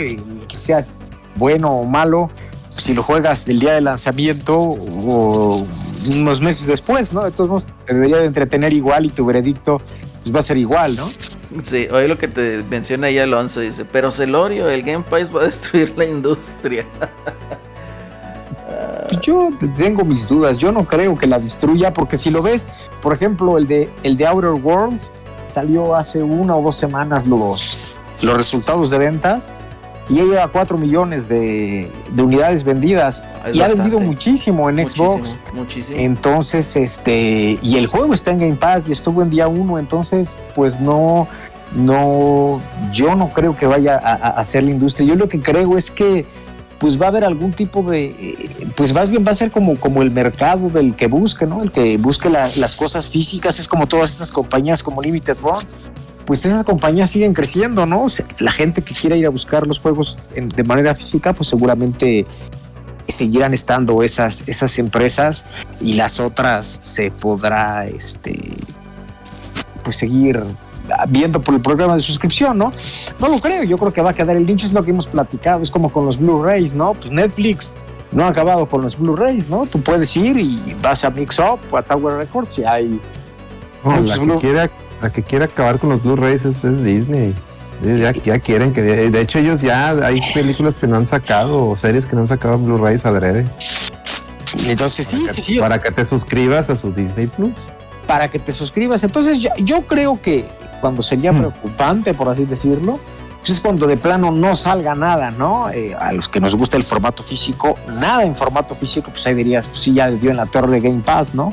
Que seas bueno o malo, si lo juegas el día de lanzamiento o unos meses después, ¿no? De todos modos, te debería de entretener igual y tu veredicto pues, va a ser igual, ¿no? Sí, hoy lo que te menciona ahí Alonso dice, pero Celorio, el Game Pass va a destruir la industria. Yo tengo mis dudas, yo no creo que la destruya, porque si lo ves, por ejemplo, el de, el de Outer Worlds salió hace una o dos semanas los, los resultados de ventas y ya lleva 4 millones de, de unidades vendidas Es y ha vendido muchísimo en Xbox. Muchísimo. Entonces, este, y el juego está en Game Pass y estuvo en día uno, entonces, pues no, no, yo no creo que vaya a, a hacer la industria. Yo lo que creo es que, pues va a haber algún tipo de, eh, pues más bien va a ser como, como el mercado del que busque, ¿no? El que busque la- las cosas físicas, es como todas estas compañías como Limited Run. Pues esas compañías siguen creciendo, ¿no? O sea, la gente que quiera ir a buscar los juegos en- de manera física, pues seguramente seguirán estando esas, esas empresas y las otras se podrá este pues seguir viendo por el programa de suscripción, ¿no? No lo creo, yo creo que va a quedar el nicho, es lo que hemos platicado, es como con los Blu-rays, ¿no? Pues Netflix no ha acabado con los Blu-rays, ¿no? Tú puedes ir y vas a Mix Up o a Tower Records y hay no, la, que quiera, la que quiere acabar con los Blu-rays es, es Disney. Ya, ya quieren que. De hecho, ellos ya hay películas que no han sacado o series que no han sacado Blu-rays adrede. Entonces sí, para sí, que, sí, Para que te suscribas a su Disney Plus. para que te suscribas. Entonces yo, yo creo que cuando sería Mm. preocupante, por así decirlo, pues es cuando de plano no salga nada, ¿no? Eh, a los que nos gusta el formato físico, nada en formato físico, pues ahí dirías, pues sí, ya dio en la torre de Game Pass, ¿no?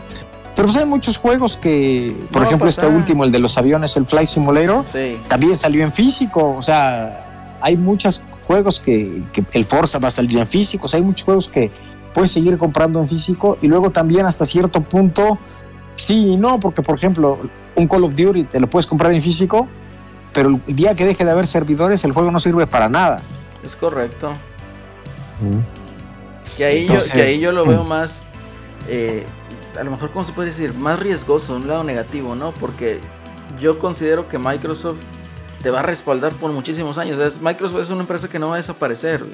Pero pues hay muchos juegos que, por No ejemplo, este último, el de los aviones, el Flight Simulator, Sí. también salió en físico, o sea, hay muchos juegos que, que el Forza va a salir en físico, o sea, hay muchos juegos que puedes seguir comprando en físico y luego también hasta cierto punto, sí y no, porque por ejemplo, un Call of Duty te lo puedes comprar en físico, pero el día que deje de haber servidores, el juego no sirve para nada. Es correcto. Mm. Y ahí, Entonces, yo, y ahí yo lo veo mm. más, eh, a lo mejor, ¿cómo se puede decir? Más riesgoso, un lado negativo, ¿no? Porque yo considero que Microsoft te va a respaldar por muchísimos años. Es- Microsoft es una empresa que no va a desaparecer. güey.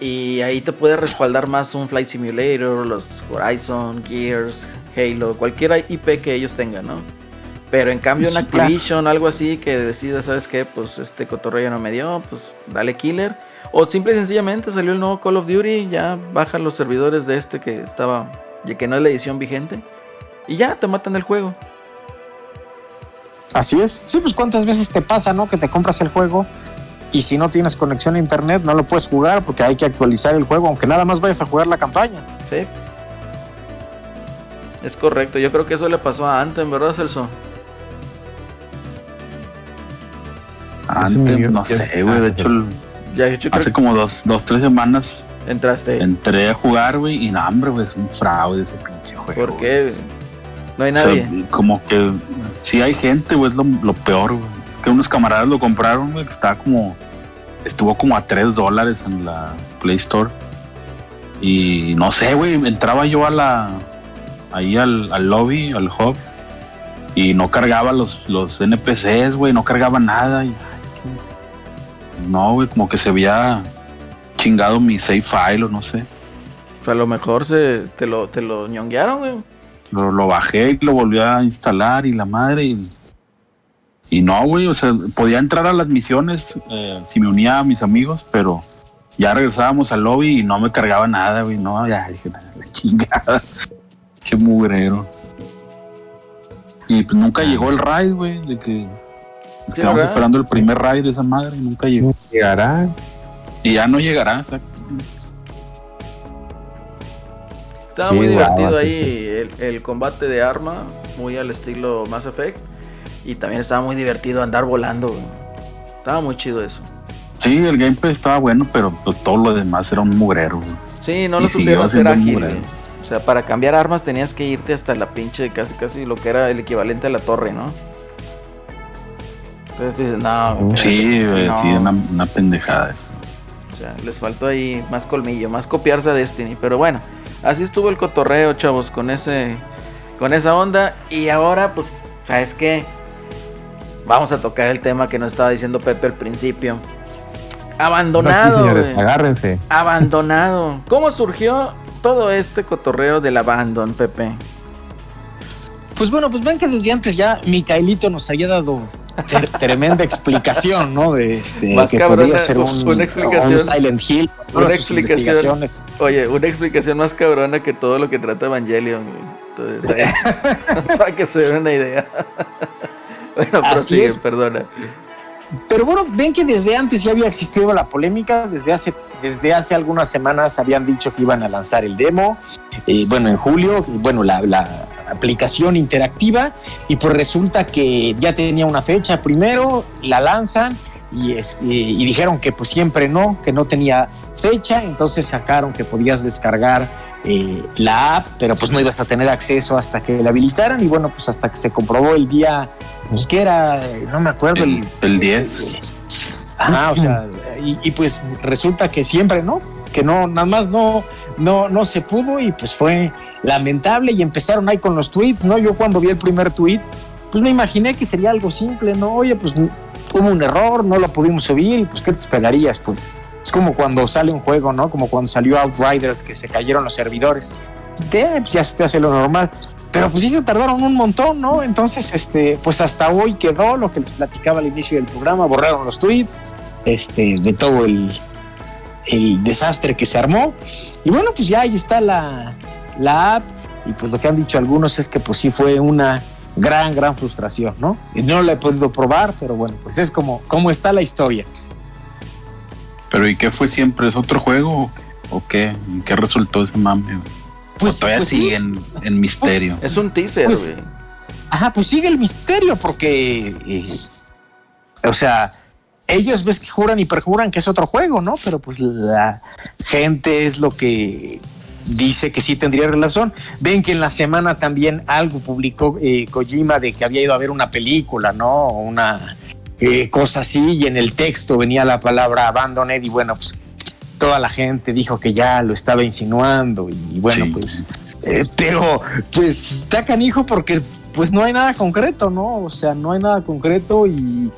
Y ahí te puede respaldar más un Flight Simulator, los Horizon, Gears, Halo, cualquier IP que ellos tengan, ¿no? Pero en cambio en Sí, claro. Activision, algo así que decida, ¿sabes qué? Pues este cotorreo no me dio, pues dale killer. O simple y sencillamente salió el nuevo Call of Duty, ya baja los servidores de este que estaba, y que no es la edición vigente. Y ya te matan el juego. Así es. Sí, pues cuántas veces te pasa, ¿no? Que te compras el juego y si no tienes conexión a internet no lo puedes jugar porque hay que actualizar el juego, aunque nada más vayas a jugar la campaña. Sí. Es correcto, yo creo que eso le pasó a Anthem, ¿verdad, Celso? Dio- no ya- sé, güey. De hecho, Ya, yo creo hace como dos, dos, tres semanas entraste. entré a jugar, güey, y no, hombre, güey, es un fraude ese pinche juego. ¿Por qué? No hay O sea, nadie. como que si hay gente, güey, es lo, lo peor, güey. Que unos camaradas lo compraron, güey, que estaba como. Estuvo como a 3 dólares en la Play Store. Y no sé, güey, entraba yo a la. Ahí al, al lobby, al hub. Y no cargaba los, los NPCs, güey, no cargaba nada. Y, no, güey, como que se había chingado mi save file o no sé. A lo mejor se, te lo, te lo ñonguearon, güey. Pero lo bajé y lo volví a instalar y la madre y, y no, güey, o sea, podía entrar a las misiones eh, si me unía a mis amigos, pero ya regresábamos al lobby y no me cargaba nada, güey, no, ya dije, la chingada, [LAUGHS] qué mugrero. Y pues nunca llegó el raid, güey, de que estábamos esperando el primer raid de esa madre y nunca llegó. Llegará. Y ya no llegará, exacto. Estaba Sí, muy divertido ahí sí. El, el combate de arma, muy al estilo Mass Effect. Y también estaba muy divertido andar volando. güey. Estaba muy chido eso. Sí, el gameplay estaba bueno, pero pues todo lo demás era un mugrero, güey. Sí, no lo supieron hacer ágil. O sea, para cambiar armas tenías que irte hasta la pinche, casi casi lo que era el equivalente a la torre, ¿no? Entonces dices, no, güey, Sí, no. sí, una, una pendejada sea, les faltó ahí más colmillo, más copiarse a Destiny. Pero bueno, así estuvo el cotorreo, chavos, con ese, con esa onda. Y ahora, pues, ¿sabes qué? Vamos a tocar el tema que nos estaba diciendo Pepe al principio. Abandonado. sí, señores, agárrense. Abandonado. ¿Cómo surgió todo este cotorreo del abandon, Pepe? Pues bueno, pues ven que desde antes ya Micaelito nos había dado tremenda explicación, ¿no? De este, Más que cabrona, podría ser un, una explicación. un Silent Hill, Una explicación. Oye, una explicación más cabrona que todo lo que trata Evangelion. Entonces, [LAUGHS] para que se den una idea. [LAUGHS] bueno, prosigue, perdona. Pero bueno, ven que desde antes ya había existido la polémica, desde hace, desde hace algunas semanas habían dicho que iban a lanzar el demo, bueno, en julio, bueno, la aplicación interactiva, y pues resulta que ya tenía una fecha primero, la lanzan, y, este, y dijeron que pues siempre no, que no tenía fecha, entonces sacaron que podías descargar eh, la app, pero pues no ibas a tener acceso hasta que la habilitaran, y bueno, pues hasta que se comprobó el día, pues que era, no me acuerdo, El, el 10. Ajá, o sea, y, y pues resulta que siempre, ¿no? Que no, nada más no, no, no se pudo y pues fue lamentable y empezaron ahí con los tweets, ¿no? Yo cuando vi el primer tweet, pues me imaginé que sería algo simple, ¿no? Oye, pues hubo un error, no lo pudimos subir y pues ¿qué te esperarías? Pues es como cuando sale un juego, ¿no? Como cuando salió Outriders que se cayeron los servidores. Pues ya se te hace lo normal. Pero pues sí se tardaron un montón, ¿no? Entonces, este, pues hasta hoy quedó lo que les platicaba al inicio del programa, borraron los tweets, este, de todo el, el desastre que se armó. Y bueno, pues ya ahí está la, la app. Y pues lo que han dicho algunos es que pues sí fue una gran, gran frustración, ¿no? Y no la he podido probar, pero bueno, pues es como, como está la historia. Pero ¿y qué fue siempre? ¿Es otro juego o qué? ¿En qué resultó ese mame? Pues, ¿O todavía pues sí. sigue en, en misterio. Es un teaser, Pues, güey. Ajá, pues sigue el misterio porque, eh, o sea, ellos ves que juran y perjuran que es otro juego, ¿no? Pero pues la gente es lo que dice que sí tendría razón. Ven que en la semana también algo publicó eh, Kojima de que había ido a ver una película, ¿no? Una eh, cosa así y en el texto venía la palabra abandoned y bueno, pues toda la gente dijo que ya lo estaba insinuando y bueno, Sí. pues eh, pero pues está canijo porque pues no hay nada concreto, ¿no? O sea, no hay nada concreto y,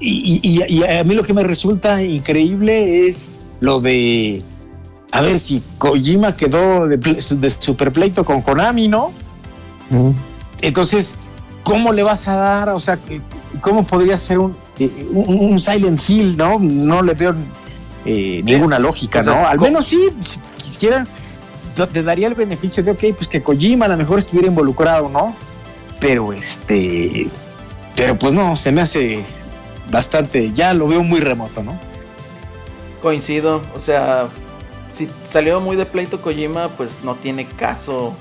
y, y- y a mí lo que me resulta increíble es lo de, a ver si Kojima quedó de, de superpleito con Konami, ¿no? Mm. Entonces, ¿cómo le vas a dar? O sea, ¿cómo podría ser un, eh, un, un Silent Hill, no? No le veo eh, ninguna lógica, ¿no? Al menos sí, si quisieran, te- te daría el beneficio de, ok, pues que Kojima a lo mejor estuviera involucrado, ¿no? Pero este, pero pues no, se me hace bastante, ya lo veo muy remoto, ¿no? Coincido, o sea, si salió muy de pleito Kojima, pues no tiene caso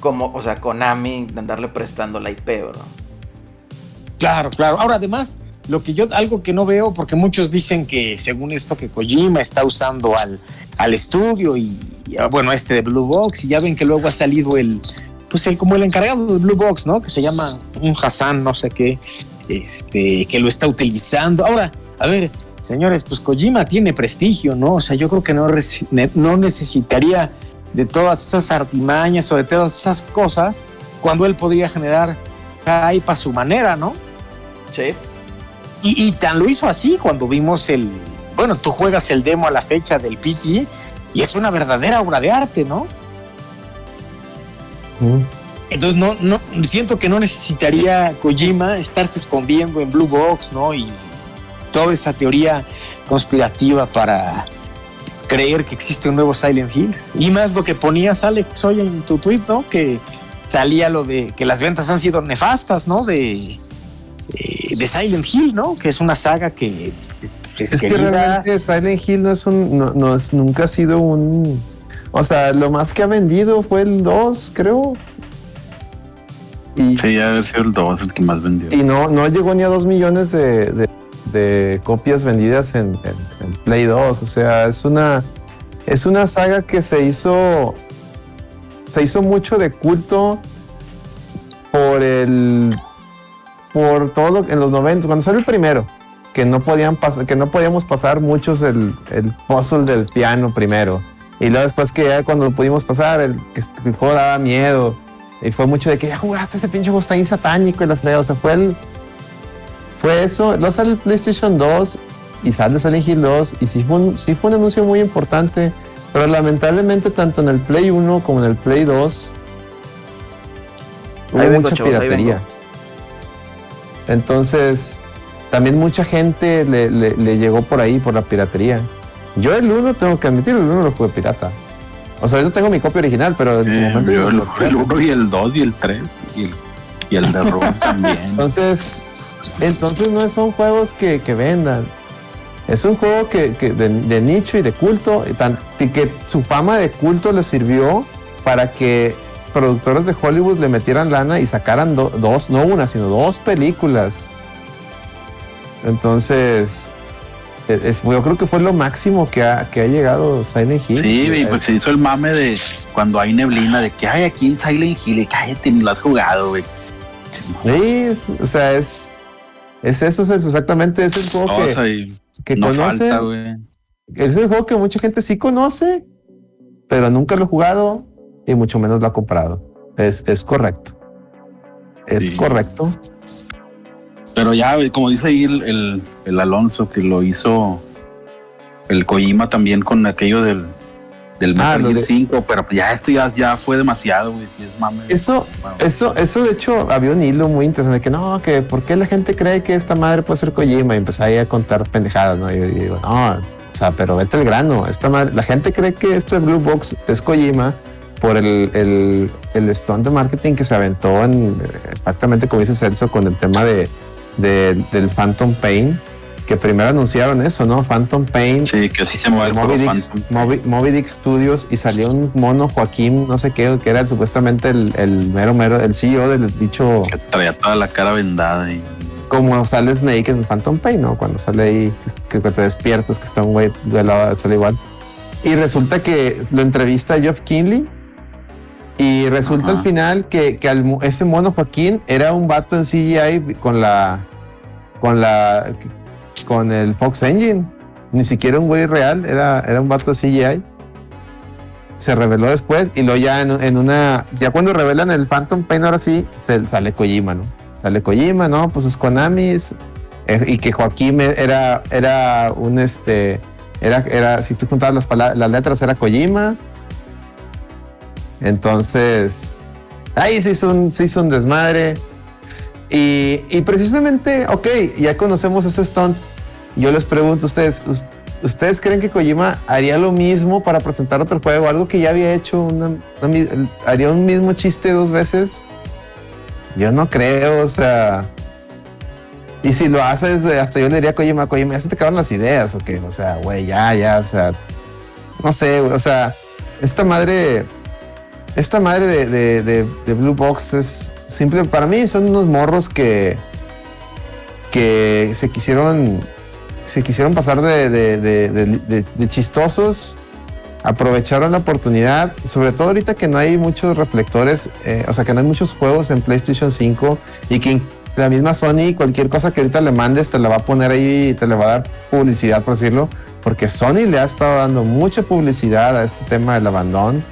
como, o sea, Konami andarle prestando la IP, ¿verdad? Claro, claro. Ahora, además, lo que yo, algo que no veo, porque muchos dicen que según esto que Kojima está usando al, al estudio y, y, ah, bueno, este de Blue Box, y ya ven que luego ha salido el, pues el como el encargado de Blue Box, ¿no? Que se llama un Hassan, no sé qué, este, que lo está utilizando. Ahora, a ver, señores, pues Kojima tiene prestigio, ¿no? O sea, yo creo que no, no necesitaría de todas esas artimañas o de todas esas cosas cuando él podría generar hype a su manera, ¿no? Sí. Y, y tan lo hizo así cuando vimos el. Bueno, tú juegas el demo a la fecha del PT y es una verdadera obra de arte, ¿no? Mm. Entonces no, no siento que no necesitaría Kojima estarse escondiendo en Blue Box, ¿no? Y toda esa teoría conspirativa para creer que existe un nuevo Silent Hills. Y más lo que ponías, Alex, hoy en tu tweet, ¿no? Que salía lo de que las ventas han sido nefastas, ¿no? De, eh, de Silent Hill, ¿no? Que es una saga que es, Es que realmente Silent Hill no es un, no, no es, nunca ha sido un, o sea, lo más que ha vendido fue el 2, creo. Y, Sí, ya haber sido el 2 el que más vendió. y no, no llegó ni a 2 millones de, de- de copias vendidas en, en- en Play 2. O sea, es una, es una saga que se hizo, se hizo mucho de culto por el, por todo en los 90, cuando salió el primero, que no podían pasar, que no podíamos pasar muchos el, el puzzle del piano primero. Y luego después que ya cuando lo pudimos pasar, el, el juego daba miedo. Y fue mucho de que ya jugaste ese pinche juego satánico y la fregada. O sea, fue el, fue eso. Luego sale el PlayStation 2 y sale Silent Hill 2 y sí fue, un, sí fue un anuncio muy importante. Pero lamentablemente tanto en el Play 1 como en el Play 2 hubo Ahí vengo, mucha chavos, ahí piratería. vengo. Entonces, también mucha gente le, le- le llegó por ahí, por la piratería. Yo el 1, tengo que admitir, el 1 lo jugué pirata. O sea, yo tengo mi copia original, pero en su Eh, momento... yo yo el, lo jugué el 1 y el 2 y el 3 y el, y el de Ron [LAUGHS] también. Entonces, entonces no son juegos que, que vendan. Es un juego que, que de, de nicho y de culto, y tan- y que su fama de culto le sirvió para que productores de Hollywood le metieran lana y sacaran do- dos, no una, sino dos películas. Entonces, e- es- yo creo que fue lo máximo que ha, que ha llegado Silent Hill. Sí, y pues se hizo el mame de cuando hay neblina, de que hay aquí en Silent Hill, y cállate, ni lo has jugado, güey. Sí, es- o sea, es, es eso, es exactamente, es el juego que, que no conoce. falta, es el juego que mucha gente sí conoce, pero nunca lo ha jugado y mucho menos lo ha comprado. Es, es correcto. Es Sí. correcto. Pero ya, como dice ahí el, el, el Alonso, que lo hizo el Kojima también con aquello del, del Ah, Metal Gear 5, pero ya esto ya, ya fue demasiado, güey. Si es mame. Eso, Bueno, eso, eso de hecho había un hilo muy interesante que no, que por qué la gente cree que esta madre puede ser Kojima y empecé ahí a contar pendejadas, ¿no? Y, y digo, no, o sea, pero vete al grano. Esta madre, la gente cree que esto de Blue Box es Kojima por el, el, el stunt de marketing que se aventó en exactamente como dice Celso con el tema de, de- del Phantom Pain, que primero anunciaron eso, ¿no? Phantom Pain Sí, que así se mueve el Moby juego Dick. Moby- Moby Dick Studios y salió un mono Joaquín, no sé qué, que era supuestamente el, el mero mero, el CEO del dicho, Que traía toda la cara vendada y como sale Snake en Phantom Pain, ¿no? Cuando sale ahí, que, que te despiertas, que está un güey de lado, sale igual. Y resulta que lo entrevista a Geoff Kinley y resulta Ajá. al final que, que al ese mono Joaquín era un vato en CGI con la, con la, con el Fox Engine. Ni siquiera un güey real, era, era un vato CGI. Se reveló después y luego ya en, una, ya cuando revelan el Phantom Pain, ahora sí, se, sale Kojima, ¿no? Sale Kojima, ¿no? Pues es Konami. y que Joaquín era, era un este, era, era, si tú juntabas las, pala- las letras, era Kojima. Entonces, ahí se hizo un, se hizo un desmadre. Y, precisamente, ok, ya conocemos ese stunt. Yo les pregunto a ustedes, ¿us- ¿ustedes creen que Kojima haría lo mismo para presentar otro juego? Algo que ya había hecho, haría un mismo chiste dos veces. Yo no creo, o sea. Y si lo haces, eh, hasta yo le diría a Kojima, Kojima, ya se te acabaron las ideas, o qué, o sea, güey, ya, ya, o sea, no sé, o sea, esta madre, esta madre de, Blue Box es simple, para mí son unos morros que, que se quisieron, se quisieron pasar de chistosos, aprovecharon la oportunidad, sobre todo ahorita que no hay muchos reflectores, eh, o sea, que no hay muchos juegos en PlayStation 5 y que la misma Sony, cualquier cosa que ahorita le mandes, te la va a poner ahí y te le va a dar publicidad, por decirlo, porque Sony le ha estado dando mucha publicidad a este tema del abandono.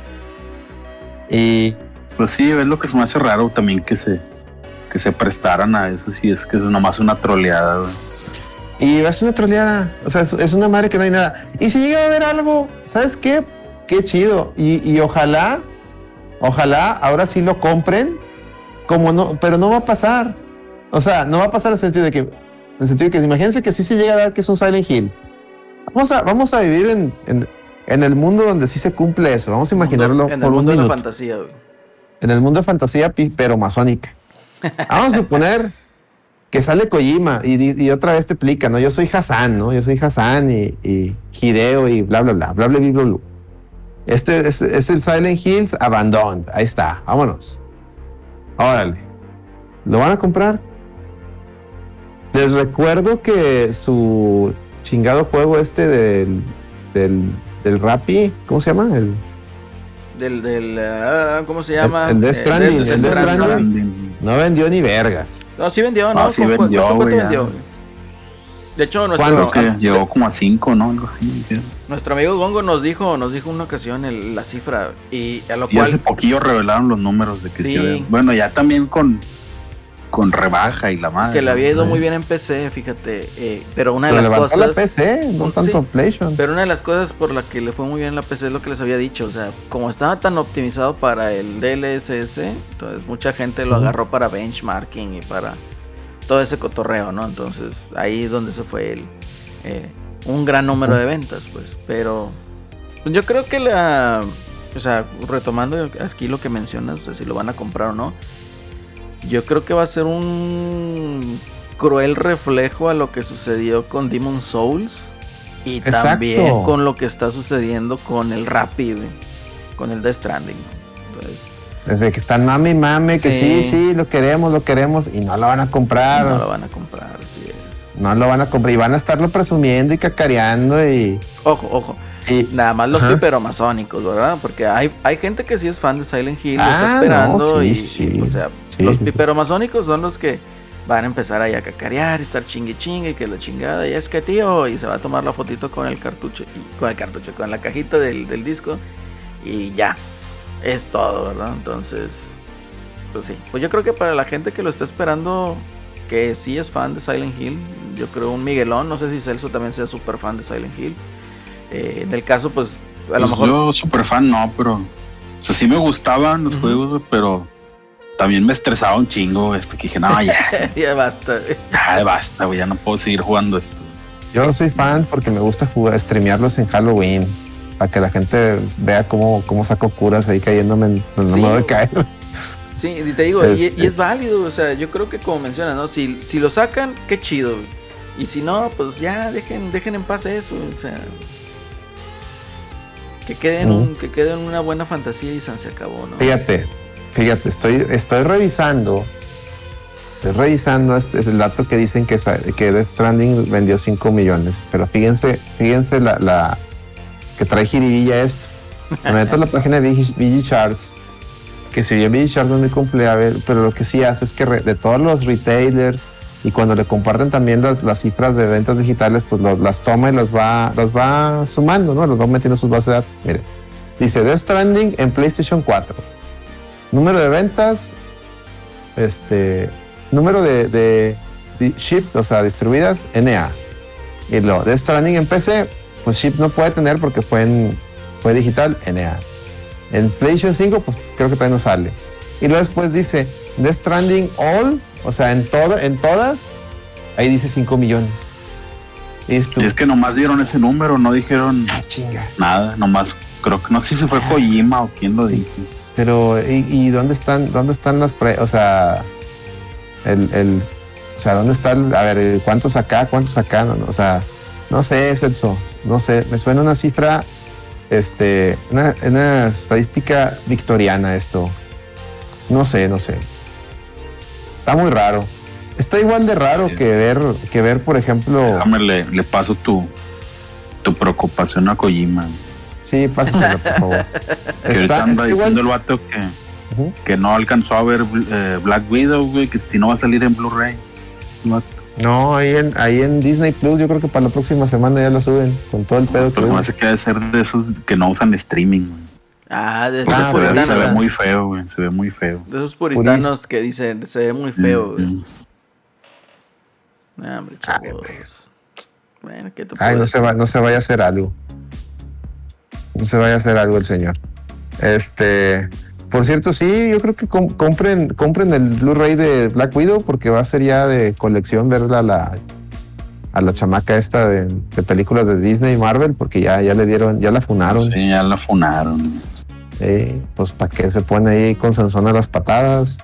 Y Pues sí, es lo que se me hace raro también que se, que se prestaran a eso. Sí, es que es nomás una troleada, güey. Y es una troleada. O sea, es, es una madre que no hay nada. Y si llega a haber algo, ¿sabes qué? Qué chido. Y, y ojalá Ojalá ahora sí lo compren, como no, pero no va a pasar. O sea, no va a pasar en el sentido de que, en el sentido de que imagínense que sí se llega a dar que es un Silent Hill. Vamos a, vamos a vivir en, en, en el mundo donde sí se cumple eso. Vamos a imaginarlo en el un mundo de la fantasía, güey. en el mundo de fantasía, pero masónica. [LAUGHS] Vamos a suponer que sale Kojima y, y otra vez te explica, ¿no? Yo soy Hassan, ¿no? Yo soy Hassan y, y Hideo y bla, bla, bla, bla, bla, bla, bla, bla. Este es, es el Silent Hills Abandoned. Ahí está, vámonos. Órale. ¿Lo van a comprar? Les recuerdo que su chingado juego este del, del, del Rappi, ¿cómo se llama? El, Del, del, ah, ¿cómo se llama? el Death Stranding, Death el Death Stranding. Stranding. no vendió ni vergas. No, sí vendió, ¿no? Ah, sí ¿Cu- cu- vendió, ¿Cuánto, cuánto vendió? De hecho, nuestro, que llegó como a 5, ¿no? Algo así. ¿sí? nuestro amigo Gongo nos dijo, nos dijo una ocasión el- la cifra y a lo Y hace cual poquillo revelaron los números de que Sí. había- Bueno, ya también con, con rebaja y la madre. que le había ido muy bien en PC, fíjate, eh, pero una de Pero las levantó la cosas PC, no Sí. tanto PlayStation. Pero una de las cosas por la que le fue muy bien la PC es lo que les había dicho, o sea, como estaba tan optimizado para el DLSS, entonces mucha gente lo agarró para benchmarking y para todo ese cotorreo, ¿no? Entonces ahí es donde se fue el, eh, un gran número de ventas, pues, pero yo creo que la, o sea, retomando aquí lo que mencionas, o sea, si lo van a comprar o no, yo creo que va a ser un cruel reflejo a lo que sucedió con Demon Souls y Exacto. también con lo que está sucediendo con el güey, con el Death Stranding. ¿no? Entonces, Desde que están mame y mame, que sí, Sí. sí, lo queremos, lo queremos, y no lo van a comprar. no No lo lo, van a comprar, así es. van a comprar. Y van a estarlo presumiendo y cacareando y. Ojo, ojo, nada más los Ajá. piperomasónicos, ¿verdad? Porque hay, hay gente que sí es fan de Silent Hill, lo Ah, está no, esperando sí, y, sí. y, o sea, Sí, los piperomasónicos son los que van a empezar ahí a cacarear, y estar chingue chingue, que la chingada, y es que tío, y se va a tomar la fotito con el cartucho, y- con el cartucho, con la cajita del, del disco, y ya, es todo, ¿verdad? Entonces, pues sí, pues yo creo que para la gente que lo está esperando, que sí es fan de Silent Hill, yo creo un Miguelón, no sé si Celso también sea súper fan de Silent Hill, eh, en el caso, pues, a lo Pues mejor... Yo super fan no, pero. O sea, sí me gustaban los juegos, pero también me estresaba un chingo esto. Que dije, no, ya, [LAUGHS] ya basta. ya basta, güey, ya no puedo seguir jugando esto. Yo soy fan porque me gusta jugar, streamearlos en Halloween. Para que la gente vea cómo, cómo saco curas ahí cayéndome en no Sí. doy caer. Sí, y te digo, y, Este- y es válido, o sea, yo creo que como mencionas, ¿no? Si, si lo sacan, qué chido. güey. Y si no, pues ya dejen, dejen en paz eso, o sea. Que quede en, Ujú. un- que quede en una buena fantasía y se acabó, ¿no? Fíjate, fíjate, estoy, estoy revisando. Estoy revisando este es el dato que dicen que, que Death Stranding vendió 5 millones. Pero fíjense, fíjense la, la que trae jiribilla esto. Me meto a la página de VG, Charts. Que si bien VG Charts no me cumple, a ver, pero lo que sí hace es que re- de todos los retailers y cuando le comparten también las, cifras de ventas digitales, pues las toma y las va, las va sumando, ¿no? Las va metiendo en sus bases de datos. Mire, dice Death Stranding en PlayStation 4. Número de ventas, este, número de, de, ship, o sea, distribuidas, NA. Y lo Death Stranding en PC, pues ship no puede tener porque fue digital, NA. En PlayStation 5, pues creo que todavía no sale. Y luego después dice Death Stranding All, o sea, en todo, en todas, ahí dice 5 millones. Y es que nomás dieron ese número, no dijeron "Ah, chinga. nada, nomás. Creo que no sé si fue Kojima o quién lo dijo. Pero, ¿y, y dónde están, dónde están las pre, o sea, el, el, o sea, dónde están, a ver, cuántos acá, cuántos acá, no, no, o sea, no sé, Celso, no sé, me suena una cifra, este, una, una estadística victoriana esto, no sé, no sé, está muy raro, está igual de raro Sí. que ver, que ver, por ejemplo, Déjame, le, le paso tu, tu preocupación a Kojima. sí, pásenlo, por favor. [LAUGHS] Que ahorita Está, anda está diciendo igual, el vato que, que no alcanzó a ver eh, Black Widow, güey, que si no va a salir en Blu-ray. No, ahí en, ahí en Disney Plus, yo creo que para la próxima semana ya la suben con todo el pedo que Pero me hace que ha de ser de esos que no usan streaming. güey. Ah, de, Ah, esos se, ve, pero se ve puritanos. muy feo, güey. Se ve muy feo. De esos puritanos que dicen, se ve muy feo, güey. Mm, Nah, hombre, chavos. Bueno, ¿qué te Ay, no se, va, no se vaya a hacer algo. No se vaya a hacer algo el señor. Este, por cierto, sí, yo creo que com- compren, compren el Blu-ray de Black Widow porque va a ser ya de colección verla a la, a la chamaca esta de, de películas de Disney y Marvel, porque ya, ya le dieron, ya la funaron. Sí, ya la funaron. Eh, pues para que se pone ahí con Sansón a las patadas.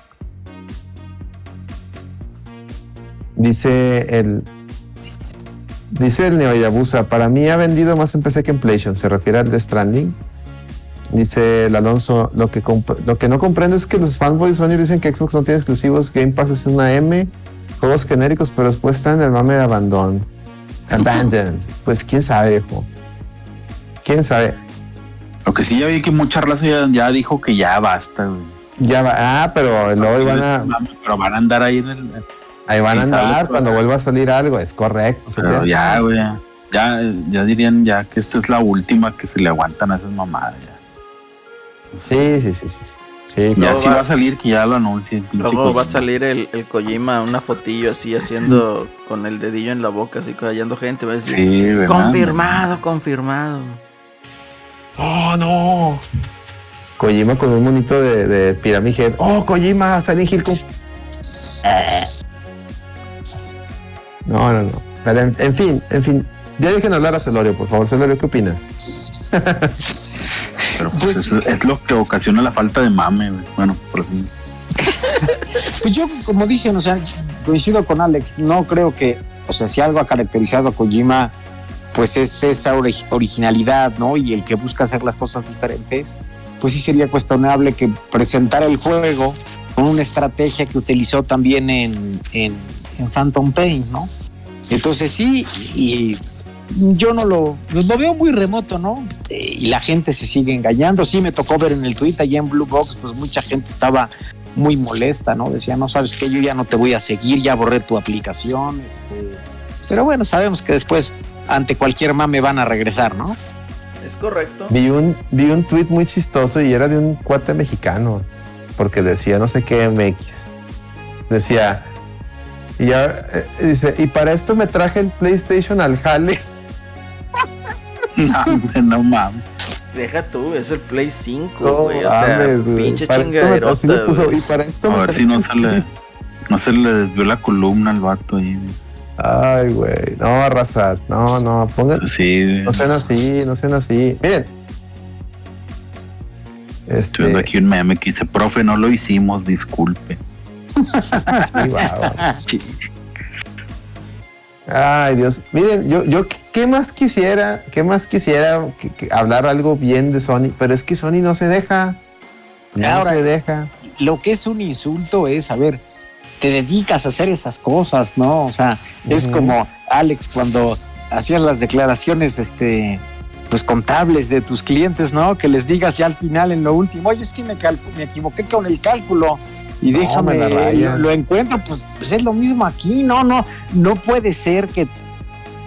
Dice el dice el Neoyabusa, para mí ha vendido más en PC que en PlayStation, se refiere al de Stranding. Dice el Alonso, lo que, lo que no comprendo es que los fanboys Sony dicen que Xbox no tiene exclusivos, Game Pass es una M, juegos genéricos, pero después están en el mame de Abandon. Abandoned. Pues quién sabe, hijo. Quién sabe. Lo que sí ya vi que mucha raza ya, ya dijo que ya basta, güey. Ya va, ah, pero luego van a, Pero van a andar ahí en el. Ahí van a andar cuando vuelva a salir algo, es correcto. Pero ya güey. Ya, ya dirían ya que esta es la última que se le aguantan a esas mamadas. Ya, Sí, sí, sí, sí. Sí. Ya Luego sí va- va a salir que ya lo anuncien. Luego va a salir el, el Kojima, una fotillo así haciendo con el dedillo en la boca, así callando gente. Va a decir, Sí, ¿verdad? confirmado, confirmado. Oh, no. Kojima con un monito de, de Pyramid Head. Oh, Kojima, Silent Hill con... No, no, no. Pero en, en fin, en fin. Ya dejen hablar a Celorio, por favor. Celorio, ¿qué opinas? [LAUGHS] Pero pues, eso es lo que ocasiona la falta de mame, güey. Bueno, por fin. [LAUGHS] Pues yo, como dicen, o sea, coincido con Alex, no creo que, o sea, si algo ha caracterizado a Kojima, pues es esa ori- originalidad, ¿no? Y el que busca hacer las cosas diferentes, pues sí sería cuestionable que presentara el juego con una estrategia que utilizó también en, en, en Phantom Pain, ¿no? Entonces sí, y yo no lo, lo veo muy remoto, ¿no? Eh, y la gente se sigue engañando. Sí, me tocó ver en el tweet allá en Blue Box, pues mucha gente estaba muy molesta, ¿no? Decía, no sabes que yo ya no te voy a seguir, ya borré tu aplicación. este. Pero bueno, sabemos que después ante cualquier mame van a regresar, ¿no? Es correcto. Vi un, vi un tweet muy chistoso y era de un cuate mexicano, porque decía no sé qué MX. Decía, y ya, eh, dice, y para esto me traje el PlayStation al jale. No, [LAUGHS] hombre, no mames. Deja tú, es el Play 5, No güey. o sea, mames, pinche chingaderota, puso, y para esto A ver si no se le, no se le desvió la columna al vato ahí. güey. Ay, güey. No, raza. No, no. Pongan. Sí. No sean así, no sean así. Miren. Estoy viendo Este. aquí un meme que dice, profe, no lo hicimos, disculpe. [LAUGHS] sí, guau. [LAUGHS] Ay, Dios. Miren, yo, yo, ¿qué más quisiera? ¿Qué más quisiera que- que hablar algo bien de Sony? Pero es que Sony no se deja. No Ahora- se deja. Lo que es un insulto es, a ver, te dedicas a hacer esas cosas, ¿no? O sea, es como Alex cuando hacías las declaraciones, este, pues contables de tus clientes, ¿no? Que les digas ya al final, en lo último, oye, es que me, me equivoqué con el cálculo y déjame, me la rayan. lo, encuentro, pues, pues es lo mismo aquí, no, no, no puede ser que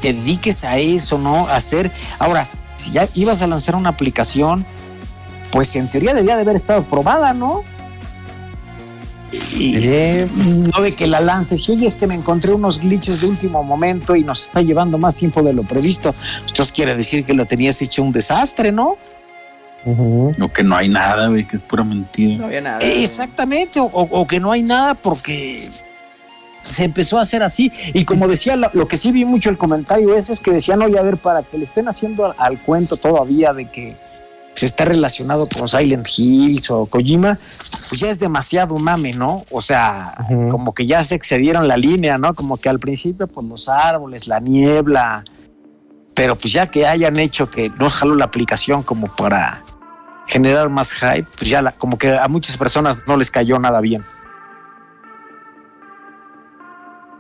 te dediques a eso, ¿no? A hacer, ahora, si ya ibas a lanzar una aplicación, pues en teoría debía de haber estado probada, ¿no? Y, Eh, no de que la lances y oye es que me encontré unos glitches de último momento y nos está llevando más tiempo de lo previsto. Esto quiere decir que lo tenías hecho un desastre, ¿no? Lo que no hay nada, güey, que es pura No mentira. había nada. Exactamente, o, o- o que no hay nada porque se empezó a hacer así. Y como decía, lo, lo que sí vi mucho el comentario ese es que decían, oye, a ver, para que le estén haciendo al, al cuento todavía de que se está relacionado con Silent Hills o Kojima, pues ya es demasiado mame, ¿no? O sea, como que ya se excedieron la línea, ¿no? Como que al principio, pues los árboles, la niebla, pero pues ya que hayan hecho que no jaló la aplicación como para generar más hype, pues ya la- como que a muchas personas no les cayó nada bien.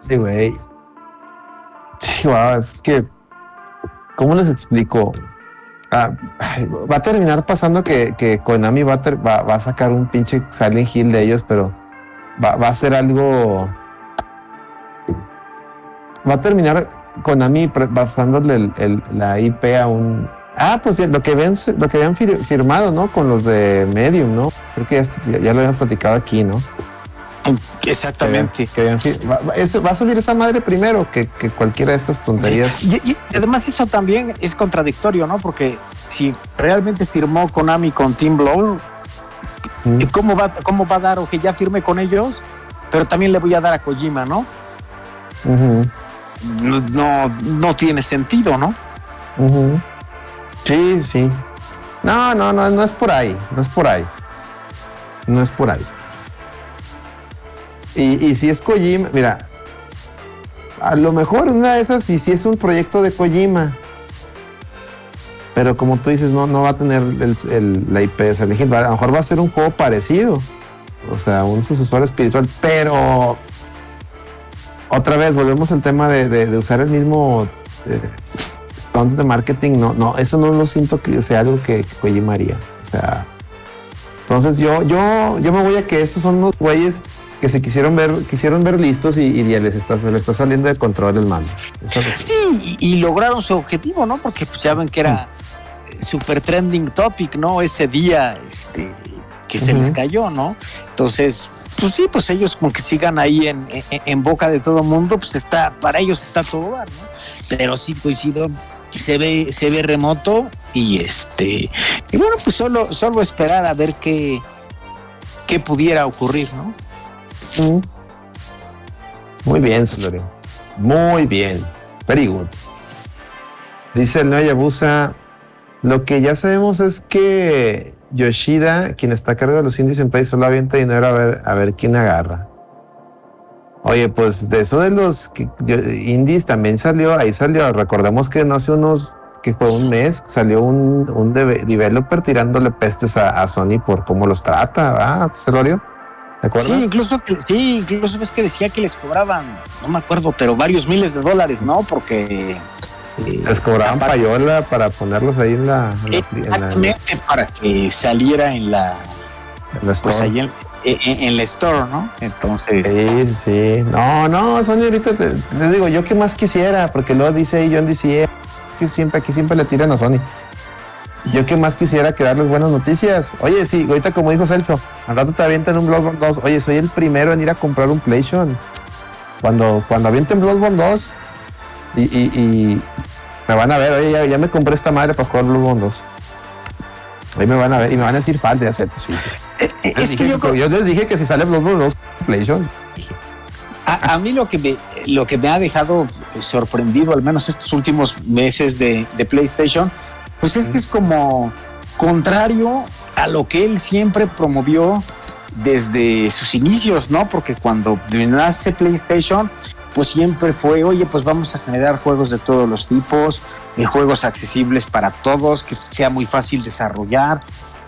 Sí, güey. Sí, guau, es que. ¿Cómo les explico? Ah, va a terminar pasando que, que Konami va a, ter- va, a sacar un pinche Silent Hill de ellos, pero va, va a ser algo. Va a terminar Konami pasándole el- el- la IP a un. Ah, pues lo que habían, lo que habían fir- firmado, ¿no? Con los de Medium, ¿no? Creo que ya, ya lo habíamos platicado aquí, ¿no? Exactamente. Que habían fi- va, a salir esa madre primero que, que cualquiera de estas tonterías. Y, y además eso también es contradictorio, ¿no? Porque si realmente firmó Konami con Team Blow, Mm. ¿Y ¿Cómo va, ¿Cómo va a dar o que ya firme con ellos? Pero también le voy a dar a Kojima, ¿no? No, no, no tiene sentido, ¿no? ujú. Sí, sí. No, no, no, no es por ahí. No es por ahí. No es por ahí. Y, y si es Kojima, mira, a lo mejor una de esas, y si es un proyecto de Kojima, pero como tú dices, no, no va a tener la IP de Silent Hill, a lo mejor va a ser un juego parecido, o sea, un sucesor espiritual, pero otra vez volvemos al tema de usar el mismo eh, stunts de marketing, no, no, eso no lo siento que sea algo que, que Kojima haría, o sea, entonces yo, yo, yo me voy a que estos son unos güeyes que se quisieron ver, quisieron ver listos y, y ya les está, se les está saliendo de control el mando. Eso es Sí, y, y lograron su objetivo, ¿no? Porque pues ya ven que era eh, super trending topic, ¿no? Ese día este, que se les cayó, ¿no? Entonces, pues sí, pues ellos como que sigan ahí en, en- en boca de todo mundo, pues está, para ellos está todo dar, ¿no? Pero sí coincido, se ve, se ve remoto y este, y bueno, pues solo, solo esperar a ver qué, qué pudiera ocurrir, ¿no? Mm. Muy bien, Celorio. Muy bien. Very good. Dice el Noya Yabusa. Lo que ya sabemos es que Yoshida, quien está a cargo de los indies en Play, solo avienta dinero a ver, a ver quién agarra. Oye, pues de eso de los indies también salió, ahí salió. Recordemos que no hace unos, que fue un mes, salió un, un deve- developer tirándole pestes a, a Sony por cómo los trata, ¿verdad, Celorio? ¿Te acuerdas? Sí, incluso, que- sí, incluso ves que decía que les cobraban, no me acuerdo, pero varios miles de dólares, ¿no? Porque... eh, Les cobraban payola para ponerlos ahí en la, en la, en la- Exactamente, para que saliera en la, en la pues store. ahí en, en- en la store, ¿no? Entonces, Sí, sí. No, no, Sony ahorita te, digo, yo qué más quisiera, porque luego dice ahí John dice que siempre, aquí siempre le tiran a Sony. Yo qué más quisiera que darles buenas noticias. Oye, sí, ahorita como dijo Celso, al rato te avientan un Bloodborne 2. Oye, soy el primero en ir a comprar un PlayStation. Cuando, cuando avienten Bloodborne 2 y, y, y me van a ver, oye, ya, ya me compré esta madre para jugar Bloodborne 2. Ahí me van a ver y me van a decir ya sé, pues sí. eh, eh, es dije que yo, que- yo les dije que si sale Bloodborne 2, PlayStation. a, a mí lo que, me, lo que me ha dejado sorprendido, al menos estos últimos meses de, de PlayStation, pues es que es como contrario a lo que él siempre promovió desde sus inicios, ¿no? Porque cuando nace PlayStation, pues siempre fue, oye, pues vamos a generar juegos de todos los tipos, eh, juegos accesibles para todos, que sea muy fácil desarrollar,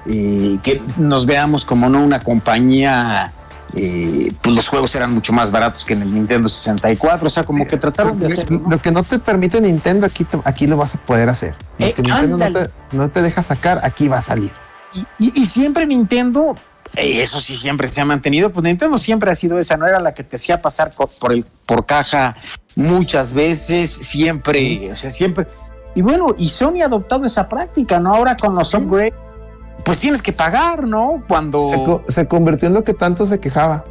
eh, que nos veamos como no una compañía, eh, pues los juegos eran mucho más baratos que en el Nintendo 64, o sea, como que trataron de hacerlo. ¿no? Lo que no te permite Nintendo, aquí, aquí lo vas a poder hacer. Lo Eh, que Nintendo no te, no te deja sacar, aquí va a salir. Y, y- y siempre Nintendo, eso sí siempre se ha mantenido, pues Nintendo siempre ha sido esa, no era la que te hacía pasar por, el, por caja muchas veces, siempre, o sea, siempre. Y bueno, y Sony ha adoptado esa práctica, ¿no? Ahora con los upgrades, pues tienes que pagar, ¿no? Cuando... Se, co- se convirtió en lo que tanto se quejaba.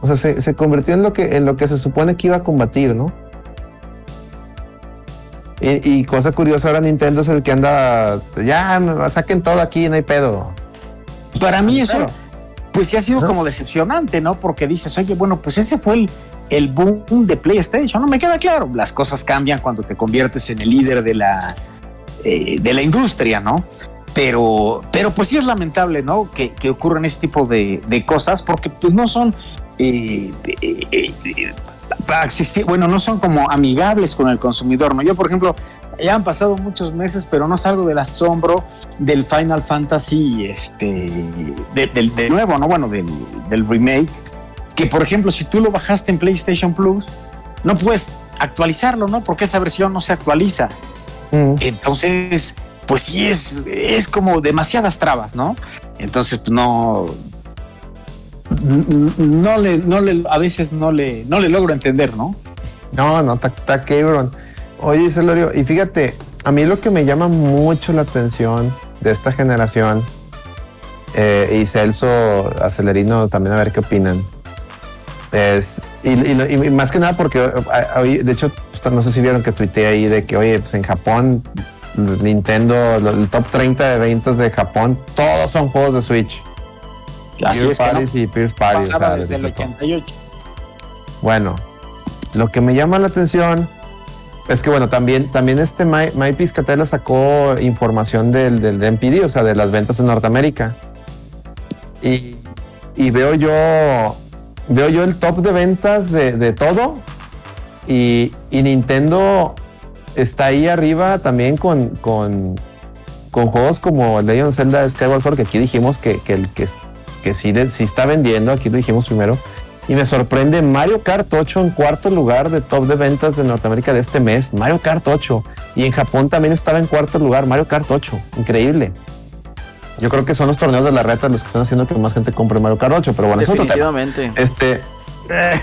O sea, se, se convirtió en lo que en lo que se supone que iba a combatir, ¿no? Y, y cosa curiosa, ahora Nintendo es el que anda, ya, saquen todo aquí, no hay pedo. Para mí eso, Claro. pues sí ha sido ¿No? como decepcionante, ¿no? Porque dices, oye, bueno, pues ese fue el, el boom de PlayStation. No me queda claro. Las cosas cambian cuando te conviertes en el líder de la, eh, de la industria, ¿no? Pero, pero pues sí es lamentable, ¿no? Que, que ocurran ese tipo de, de cosas porque pues no son... eh, eh, eh, bueno, no son como amigables con el consumidor, ¿no? Yo, por ejemplo, ya han pasado muchos meses, pero no salgo del asombro del Final Fantasy, este, de- del, de nuevo, ¿no? Bueno, del, del remake, que por ejemplo, si tú lo bajaste en PlayStation Plus, no puedes actualizarlo, ¿no? Porque esa versión no se actualiza. Mm. Entonces, pues sí es, es como demasiadas trabas, ¿no? Entonces, pues no, no le, no le, a veces no le, no le logro entender, ¿no? No, no, está, cabrón. Oye, Celorio, y fíjate, a mí lo que me llama mucho la atención de esta generación, eh, y Celso, Acelerino, también a ver qué opinan, es, y, más que nada porque, eh, de hecho, pues, no sé si vieron que tuiteé ahí de que, oye, pues en Japón, Nintendo, el top 30 de ventas de Japón, todos son juegos de Switch. Así Pierce es que no Paris y Pierce Paris. o pasaba sea, desde el desde todo. 88. Bueno, lo que me llama la atención es que, bueno, también, también este My, My Piscatella sacó información del, del MPD, o sea, de las ventas en Norteamérica. Y, y veo yo veo yo el top de ventas de, de todo. Y, y Nintendo está ahí arriba también con, con, con juegos como Legend Zelda Skyward Sword, que aquí dijimos que, que, el, que, que sí, está vendiendo, aquí lo dijimos primero. Y me sorprende Mario Kart 8 en cuarto lugar de top de ventas de Norteamérica de este mes. Mario Kart 8. Y en Japón también estaba en cuarto lugar. Mario Kart 8. Increíble. Yo creo que son los torneos de la reta los que están haciendo que más gente compre Mario Kart 8. Pero bueno, es otro tema. Definitivamente. Este,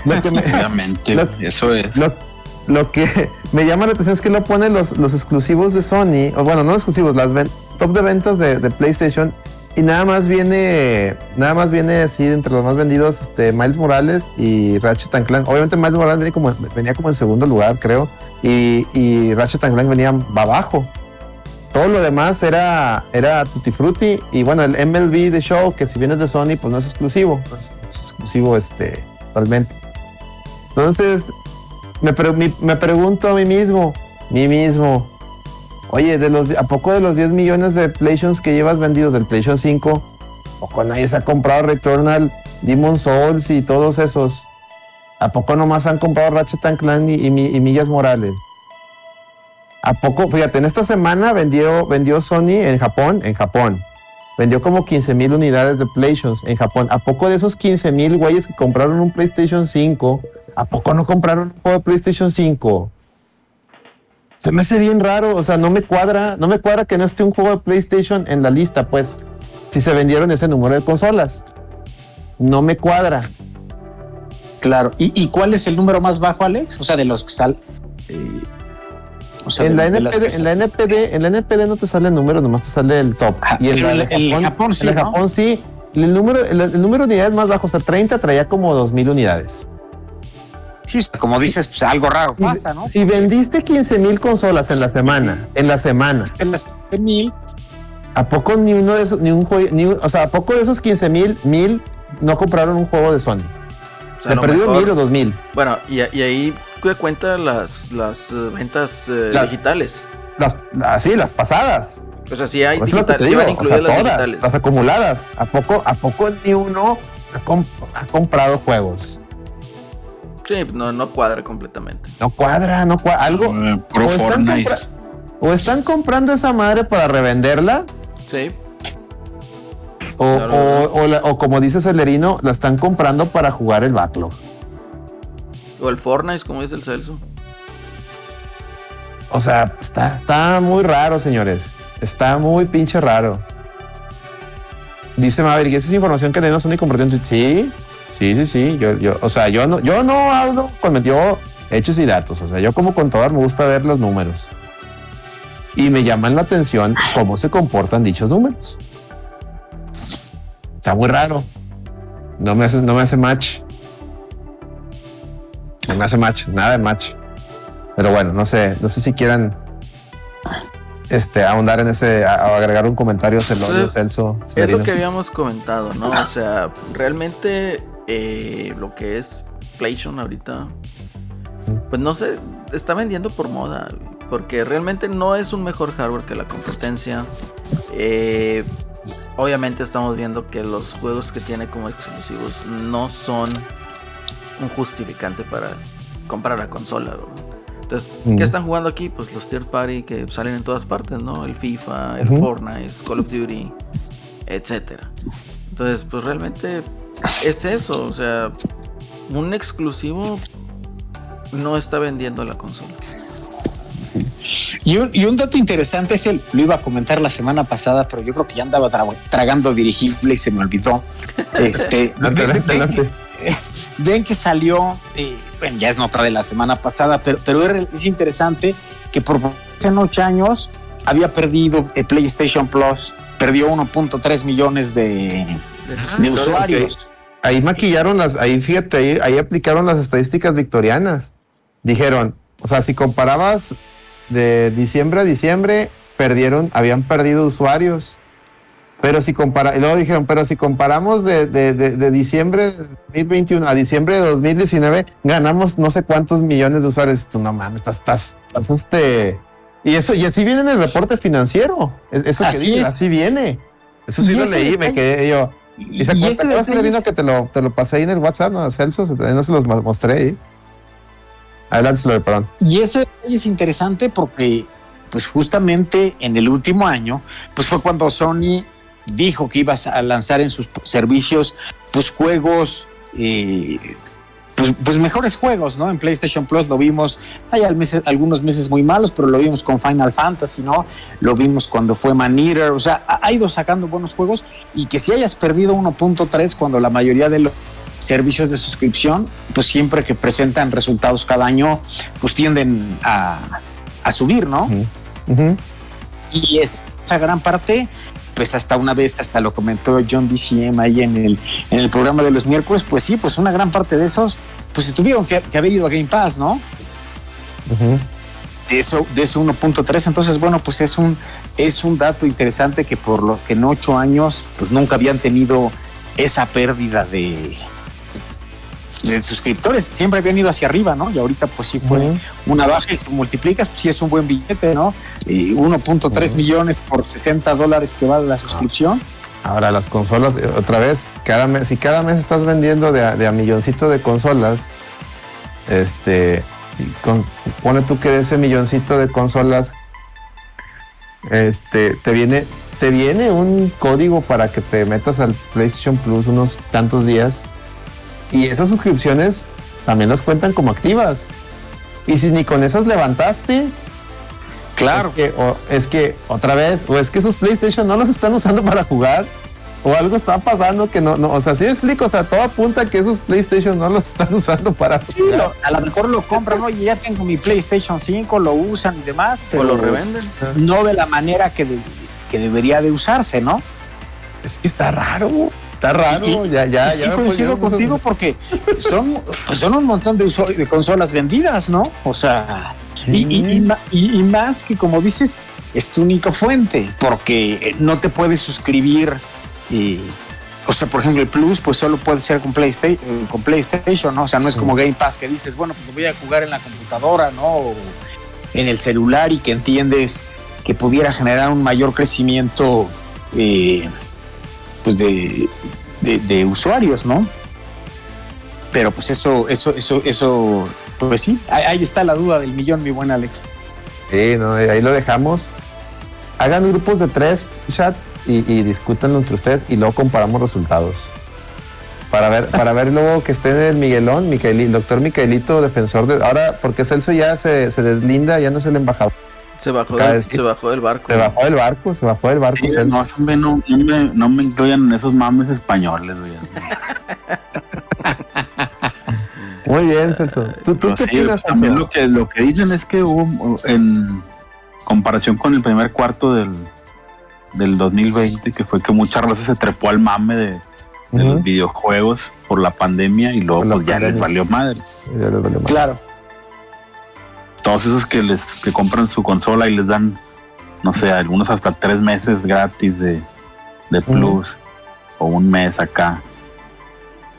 lo que me- Obviamente, Lo- eso es. lo, lo que me llama la atención es que lo ponen los, los exclusivos de Sony, o bueno, no exclusivos, las ven- top de ventas de, de PlayStation, y nada más viene, nada más viene así entre los más vendidos, este, Miles Morales y Ratchet Clank. Obviamente Miles Morales venía como, venía como en segundo lugar, creo, y, y Ratchet Clank venía abajo. Todo lo demás era, era Tutti Frutti, y bueno, el MLB de Show, que si bien es de Sony, pues no es exclusivo, exclusivo este, totalmente. Entonces, me, mi- me pregunto a mí mismo, mí mismo, oye, de los, ¿a poco de los 10 millones de PlayStations que llevas vendidos del PlayStation 5, ¿a poco nadie se ha comprado Returnal, Demon Souls y todos esos? ¿A poco nomás han comprado Ratchet and y Millas Morales? ¿A poco? Fíjate, en esta semana vendió, vendió Sony en Japón, en Japón. Vendió como 15 mil unidades de PlayStations en Japón. ¿A poco de esos 15 mil güeyes que compraron un PlayStation 5, ¿a poco no compraron un juego de PlayStation 5? Se me hace bien raro, o sea, no me cuadra, no me cuadra que no esté un juego de PlayStation en la lista, pues, si se vendieron ese número de consolas. No me cuadra. Claro. ¿Y, y cuál es el número más bajo, Alex? O sea, de los que sal. eh, o sea, en, de- la de NPD, en la NPD, en la NPD no te sale el número, nomás te sale el top. Ah, y en la de el- el Japón sí, en el ¿no? Japón sí. El número, el, el número de unidades más bajo, o sea, 30 traía como 2000 unidades. Sí, como dices, pues algo raro Si- pasa, ¿no? Si vendiste 15 mil consolas en la semana, en la semana, En las de mil, ¿a poco ni uno de esos, ni un juego, ni un- o sea, ¿a poco de esos 15 mil, mil no compraron un juego de Sony? O sea, lo perdido mil o dos mil. Bueno, y, y ahí te cuenta las, las eh, ventas eh, La- digitales. Las, así, las pasadas. O sea, sí hay Pues es lo que digital, te sí digo, van o incluidas sea, las todas, digitales. las acumuladas. ¿A poco, ¿A poco ni uno ha, comp- ha comprado juegos? Sí, no, no cuadra completamente. No cuadra, no cuadra. Algo. Eh, Pro o están Fortnite. O están comprando esa madre para revenderla, Sí, o, Claro. o, o la- o como dice Celerino, la están comprando para jugar el backlog. o el Fortnite, como dice el Celso. O sea, está, está muy raro, señores. Está muy pinche raro. Dice Maverick, ¿esa es información que Elena Sony compartió en? Sí, sí, sí, sí. Yo, yo, o sea, yo no, yo no hablo con metió hechos y datos. O sea, yo como contador me gusta ver los números. Y me llaman la atención cómo se comportan dichos números. Está muy raro. No me hace, no me hace match. No me hace match, nada de match. Pero bueno, no sé, no sé si quieran este, ahondar en ese, a- a agregar un comentario celoso, Celso. Es lo que habíamos comentado, ¿no? O sea, realmente eh, lo que es PlayStation ahorita, pues no sé, está vendiendo por moda, porque realmente no es un mejor hardware que la competencia. Eh, obviamente estamos viendo que los juegos que tiene como exclusivos no son un justificante para comprar la consola, ¿no? Entonces, Mm. ¿qué están jugando aquí? Pues los tier party que salen en todas partes, ¿no? El FIFA, el. Fortnite, Call of Duty, etcétera. Entonces, pues realmente es eso, o sea, un exclusivo no está vendiendo la consola. Y un, y un dato interesante es el, lo iba a comentar la semana pasada, pero yo creo que ya andaba tra- tragando dirigible y se me olvidó. [LAUGHS] Este, Adelante, ven, ven- adelante. [LAUGHS] ven que salió, eh, bueno, ya es nota de la semana pasada, pero, pero es, es interesante que por hace ocho años había perdido eh, PlayStation Plus, perdió 1.3 millones de, de ok. usuarios. Ahí maquillaron las, ahí fíjate, ahí, ahí aplicaron las estadísticas victorianas. Dijeron, o sea, si comparabas de diciembre a diciembre, perdieron, habían perdido usuarios. Pero si compara, y luego dijeron, pero si comparamos de, de, de, de diciembre de 2021 a diciembre de 2019, ganamos no sé cuántos millones de usuarios. Tú no mames, estás, estás, estás este. Y eso, y así viene en el reporte financiero. Es- Eso que Así dice, es. así viene. Eso sí lo leí, me detalle- quedé yo. ¿Y se y acuerdan ese es- que te lo, te lo pasé ahí en el WhatsApp, no, Celso? No se los mo- mostré ahí. Adelante, Slover, perdón. Y ese es interesante porque, pues justamente en el último año, pues fue cuando Sony dijo que ibas a lanzar en sus servicios, pues juegos, eh, pues, pues mejores juegos, ¿no? En PlayStation Plus lo vimos, hay meses- algunos meses muy malos, pero lo vimos con Final Fantasy, ¿no? Lo vimos cuando fue Man Eater, o sea, ha ido sacando buenos juegos y que si hayas perdido 1.3 cuando la mayoría de los servicios de suscripción, pues siempre que presentan resultados cada año, pues tienden a, a subir, ¿no? Y es- esa gran parte, pues hasta una vez, hasta lo comentó John DCM ahí en el, en el programa de los miércoles, pues sí, pues una gran parte de esos, pues se tuvieron que, que haber ido a Game Pass, ¿no? De eso, de eso 1.3. Entonces, bueno, pues es un, es un dato interesante que por lo que en ocho años, pues nunca habían tenido esa pérdida de, de suscriptores. Siempre habían ido hacia arriba, ¿no? Y ahorita, pues sí fue una baja y si multiplicas, pues sí es un buen billete, ¿no? Y 1.3 Ujú. millones por 60 dólares que vale la suscripción. Ahora las consolas, eh, otra vez, cada mes, si cada mes estás vendiendo de a, de a milloncito de consolas, este, con- pone tú que de ese milloncito de consolas, este, te viene, te viene un código para que te metas al PlayStation Plus unos tantos días y esas suscripciones también las cuentan como activas. Y si ni con esas levantaste, Claro. es que, o, es que otra vez, o es que esos PlayStation no los están usando para jugar, o algo está pasando que no, no, o sea, sí explico, o sea, todo apunta a que esos PlayStation no los están [LAUGHS] usando para Sí, jugar. lo- a lo mejor lo compran, oye, ya tengo mi PlayStation 5, lo usan y demás, pero O lo revenden. no de la manera que, de- que debería de usarse, ¿no? Es que está raro, está raro, Y- ya, ya, y sí ya. coincido contigo porque [LAUGHS] son, son un montón de, consolas vendidas, ¿no? O sea, y, y- más que como dices, es tu única fuente, porque eh, no te puedes suscribir y... O sea, por ejemplo, el Plus, pues solo puede ser con PlayStation, con PlayStation, ¿no? O sea, no es como Game Pass que dices, bueno, pues voy a jugar en la computadora, ¿no? O en el celular y que entiendes que pudiera generar un mayor crecimiento, eh, pues de, de, usuarios, ¿no? Pero pues eso, eso, eso, eso, pues sí, ahí, está la duda del millón, mi buen Alex. Sí, no, ahí lo dejamos. Hagan grupos de tres, chat, y, y entre ustedes y luego comparamos resultados. Para ver, para ver luego que esté el Miguelón, Micaeli- el doctor Micaelito, defensor de. Ahora, porque Celso ya se, se deslinda, ya no es el embajador. Se bajó, del, se bajó del barco. Se bajó del barco, se bajó del barco, Sí, Celso. no, hombre, no, no me, no me incluyan en esos mames españoles, güey. [LAUGHS] Muy bien, Celso. ¿Tú, tú Pues qué sí, opinas, pues, también lo que, lo que dicen es que hubo, en comparación con el primer cuarto del, del 2020, que fue que mucha raza se trepó al mame de, de los videojuegos por la pandemia y luego pues ya les valió madre. Ya les valió más. Claro. Todos esos que les que compran su consola y les dan, no sé, algunos hasta tres meses gratis de, de plus o un mes acá.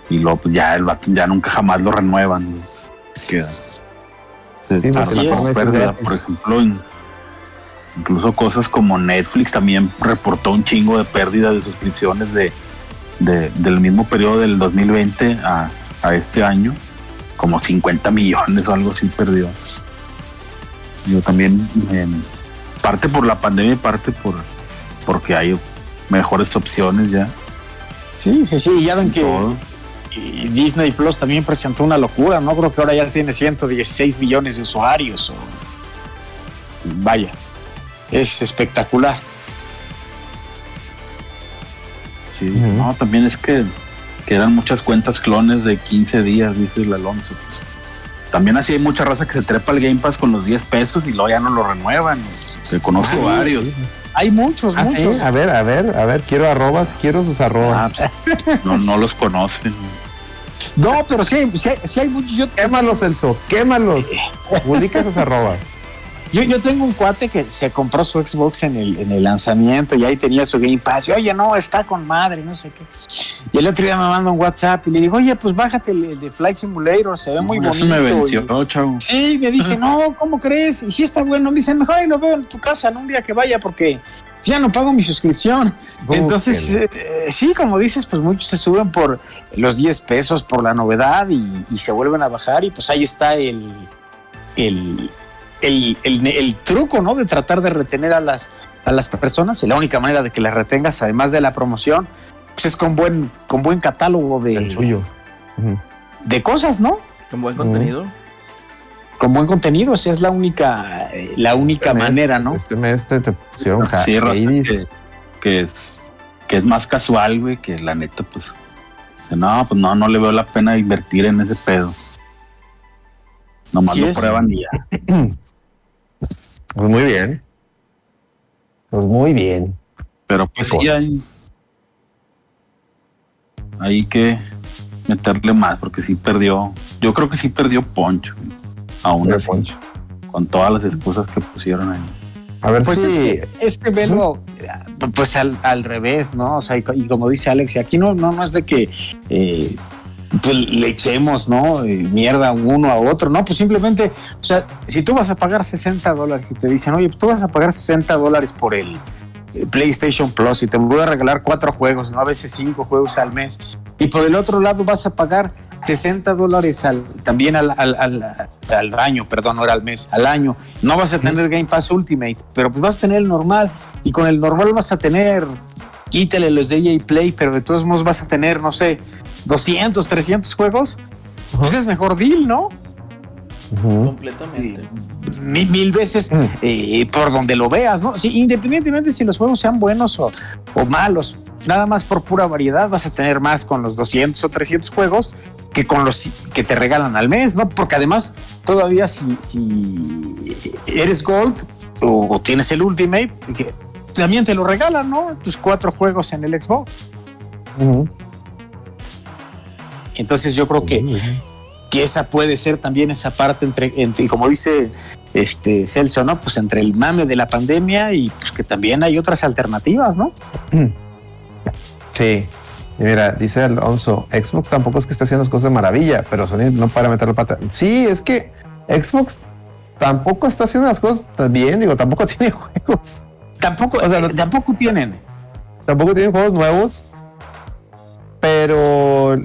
Y luego pues ya el vato ya nunca jamás lo renuevan. Queda. Se Sí, es. pérdida. Por ejemplo, incluso cosas como Netflix también reportó un chingo de pérdida de suscripciones de, de- del mismo periodo del 2020 a, a este año. Como 50 millones o algo así perdió. Yo también, en parte por la pandemia y parte por porque hay mejores opciones ya. Sí, sí, sí, ya ven que Todo. Disney Plus también presentó una locura, ¿no? Creo que ahora ya tiene 116 millones de usuarios. o- Vaya, es espectacular. Sí, no, también es que, que eran muchas cuentas clones de 15 días, dice el Alonso. pues. También así hay mucha raza que se trepa al Game Pass con los 10 pesos y luego ya no lo renuevan. Se conoce Ah, varios. Hay muchos, Ah, sí, muchos. a ver, a ver, a ver, quiero arrobas, quiero sus Ah, arrobas. no, no los conocen. No, pero sí, hay- sí, hay- sí hay muchos. Yo, Quémalos, Celso, quémalos. Publica esas arrobas. [LAUGHS] Yo, yo tengo un cuate que se compró su Xbox en el, en el lanzamiento y ahí tenía su Game Pass. Y, oye, no, está con madre, no sé qué. Y el otro día me manda un WhatsApp y le digo, oye, pues bájate el, el de Flight Simulator, se ve muy bonito. me Y- venció, chavo. Sí, me dice, [LAUGHS] no, ¿cómo crees? Y sí está bueno. Me dice, mejor ahí lo veo en tu casa, en un día que vaya, porque ya no pago mi suscripción. Entonces, eh, eh, sí, como dices, pues muchos se suben por los 10 pesos, por la novedad y, y se vuelven a bajar. Y pues ahí está el, el, el, el- el truco, ¿no? De tratar de retener a las, a las personas. Y la única manera de que las retengas, además de la promoción, pues es con buen, con buen catálogo el de, suyo. De cosas, ¿no? Con buen contenido. con buen contenido, esa es la única, eh, la única Este mes- manera, ¿no? Este mes te, te pusieron Sí, Hades. que, que es que es más casual, güey, que la neta, pues. No, pues no, no le veo la pena invertir en ese pedo. Nomás Sí lo es. prueban y ya. Pues muy bien. Pues muy bien. Pero pues cosas. Hay. Que meterle más, porque sí perdió. Yo creo que sí perdió Poncho. Aún Muy así, poncho. con todas las excusas que pusieron ahí. A ver Pues si es que, es que velo, pues al, al revés, ¿no? O sea, y, co- y como dice Alex, y aquí no, no, no es de que eh, pues, le echemos, ¿no? Eh, mierda uno a otro, no, pues simplemente, o sea, si tú vas a pagar 60 dólares y te dicen, oye, tú vas a pagar 60 dólares por el eh, PlayStation Plus y te voy a regalar cuatro juegos, ¿no? A veces cinco juegos al mes. Y por el otro lado vas a pagar 60 dólares al, también al, al, al- al año, perdón, no era al mes, al año. No vas a tener Game Pass Ultimate, pero pues vas a tener el normal. Y con el normal vas a tener, quítale los de EA Play, pero de todos modos vas a tener, no sé, 200, 300 juegos. Pues es mejor deal, ¿no? Completamente. Mil, mil veces Mm. eh, por donde lo veas, ¿no? Sí, independientemente si los juegos sean buenos o, o malos, nada más por pura variedad vas a tener más con los 200 o 300 juegos que con los que te regalan al mes, ¿no? Porque además, todavía si, si eres Gold o, o tienes el Ultimate, que también te lo regalan, ¿no? Tus cuatro juegos en el Xbox. Entonces yo creo que, que esa puede ser también esa parte entre, entre como dice este Celso, ¿no? Pues entre el mame de la pandemia y pues que también hay otras alternativas, ¿no? [CLEARS THROAT] Sí. Y mira, dice Alonso, Xbox tampoco es que esté haciendo las cosas de maravilla, pero Sony no para meter la pata. Sí, es que Xbox tampoco está haciendo las cosas bien, digo, tampoco [LAUGHS] tiene juegos. Tampoco, O sea, eh, tampoco tienen. Tampoco tiene juegos nuevos, pero...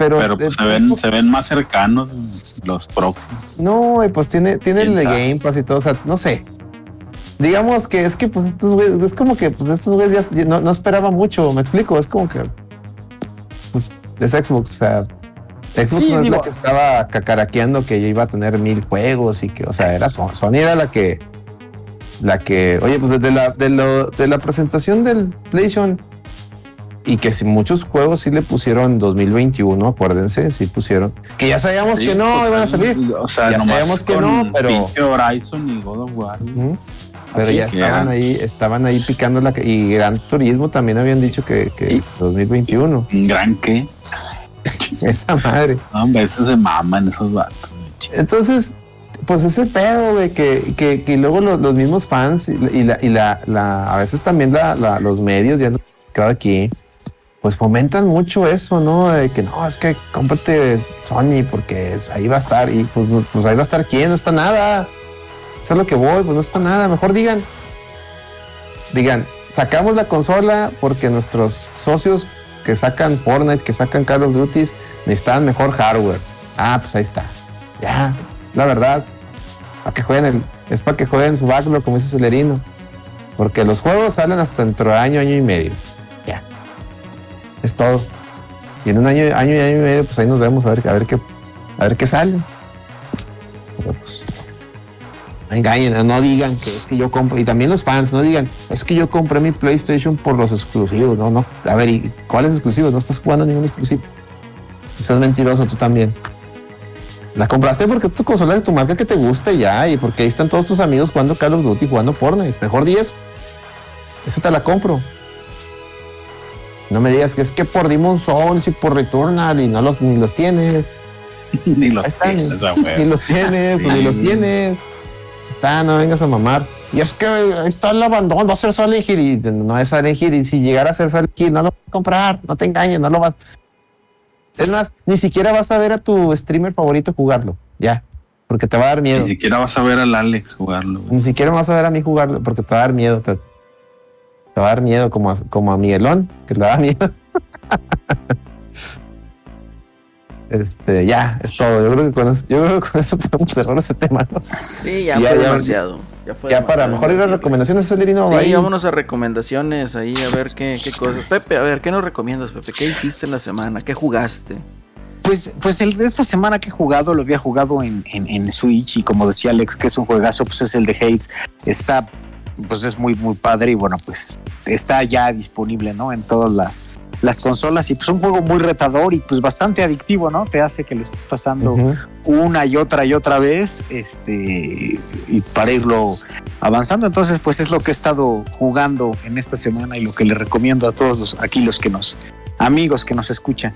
Pero, Pero pues, se, ven, se ven más cercanos los próximos. No, y pues tiene, tiene el. Game Pass y todo, o sea, no sé. Digamos que es que pues estos güeyes, es como que pues estos güeyes ya, ya no, no esperaba mucho, me explico, es como que pues es Xbox, o sea, Xbox Sí, no es digo- la que estaba cacaraqueando que yo iba a tener mil juegos y que, o sea, era Sony, Sony era la que la que, oye, pues desde la, de, lo, de la presentación del PlayStation y que si muchos juegos sí le pusieron 2021, acuérdense, sí pusieron, que ya sabíamos Sí, que no iban a salir. O sea, Ya sabemos que no, pero- Horizon y God of War. Pero Así ya es, estaban ya. ahí, estaban ahí picando la y Gran Turismo también habían dicho que, que Y- 2021. Un gran que. [LAUGHS] Esa madre. Hombre, ese se maman esos vatos. Entonces, pues ese pedo de que, que, que luego los, los mismos fans y, la- y la, la, a veces también la, la- los medios ya cada aquí, pues fomentan mucho eso, ¿no? De que no, es que cómprate Sony porque ahí va a estar y pues, pues ahí va a estar quién, no está nada. Eso es lo que voy, pues no está nada. Mejor digan, digan, sacamos la consola porque nuestros socios que sacan Fortnite, que sacan Call of Duty, necesitan mejor hardware. Ah, pues ahí está. Ya, la verdad. Para que jueguen el, es para que jueguen su backlog, como dice Celerino. Porque los juegos salen hasta dentro de año, año y medio. Es todo. Y en un año, año y año y medio, pues ahí nos vemos a ver, a ver qué, a ver qué sale. Pero pues, engañen, no digan que es que yo compro, y también los fans, no digan, es que yo compré mi PlayStation por los exclusivos, no, no. A ver, ¿y cuáles exclusivos? No estás jugando ningún exclusivo. Estás mentiroso tú también. La compraste porque tu consola de tu marca que te gusta ya, y porque ahí están todos tus amigos jugando Call of Duty, jugando Fortnite. Mejor 10. Eso te la compro. No me digas que es que por Demon Souls y por Returnal y no los ni los tienes. [LAUGHS] Ni los están. tienes, a [LAUGHS] Ni los tienes, [LAUGHS] pues, ni los tienes. está, no vengas a mamar. Y es que ahí está el abandono, va a ser Silent Hill y no es Silent Hill. Y si llegara a ser Silent Hill, no lo vas a comprar, no te engañes, no lo vas. Es más, ni siquiera vas a ver a tu streamer favorito jugarlo, ya, porque te va a dar miedo. Ni siquiera vas a ver al Alex jugarlo. güey. Ni siquiera vas a ver a mí jugarlo porque te va a dar miedo. Te, te va a dar miedo como a, como a Miguelón, que le da miedo. [LAUGHS] este, ya, es todo. Yo creo que con eso, yo creo que con eso podemos cerrar ese tema, ¿no? Sí, ya, Ya, fue ya- demasiado. Ya, fue Ya para demasiado. mejor ir a recomendaciones. Sí, ahí. vámonos a recomendaciones ahí a ver qué, qué cosas. Pepe, a ver, ¿qué nos recomiendas, Pepe? ¿Qué hiciste en la semana? ¿Qué jugaste? Pues, pues el de esta semana que he jugado, lo había jugado en, en, en Switch y como decía Alex, que es un juegazo, pues es el de Hades. Está, pues es muy, muy padre y bueno, pues está ya disponible, ¿no? En todas las, las consolas y pues un juego muy retador y pues bastante adictivo, ¿no? Te hace que lo estés pasando una y otra y otra vez, este, y para irlo avanzando. Entonces, pues es lo que he estado jugando en esta semana y lo que le recomiendo a todos los, aquí los que nos, amigos que nos escuchan.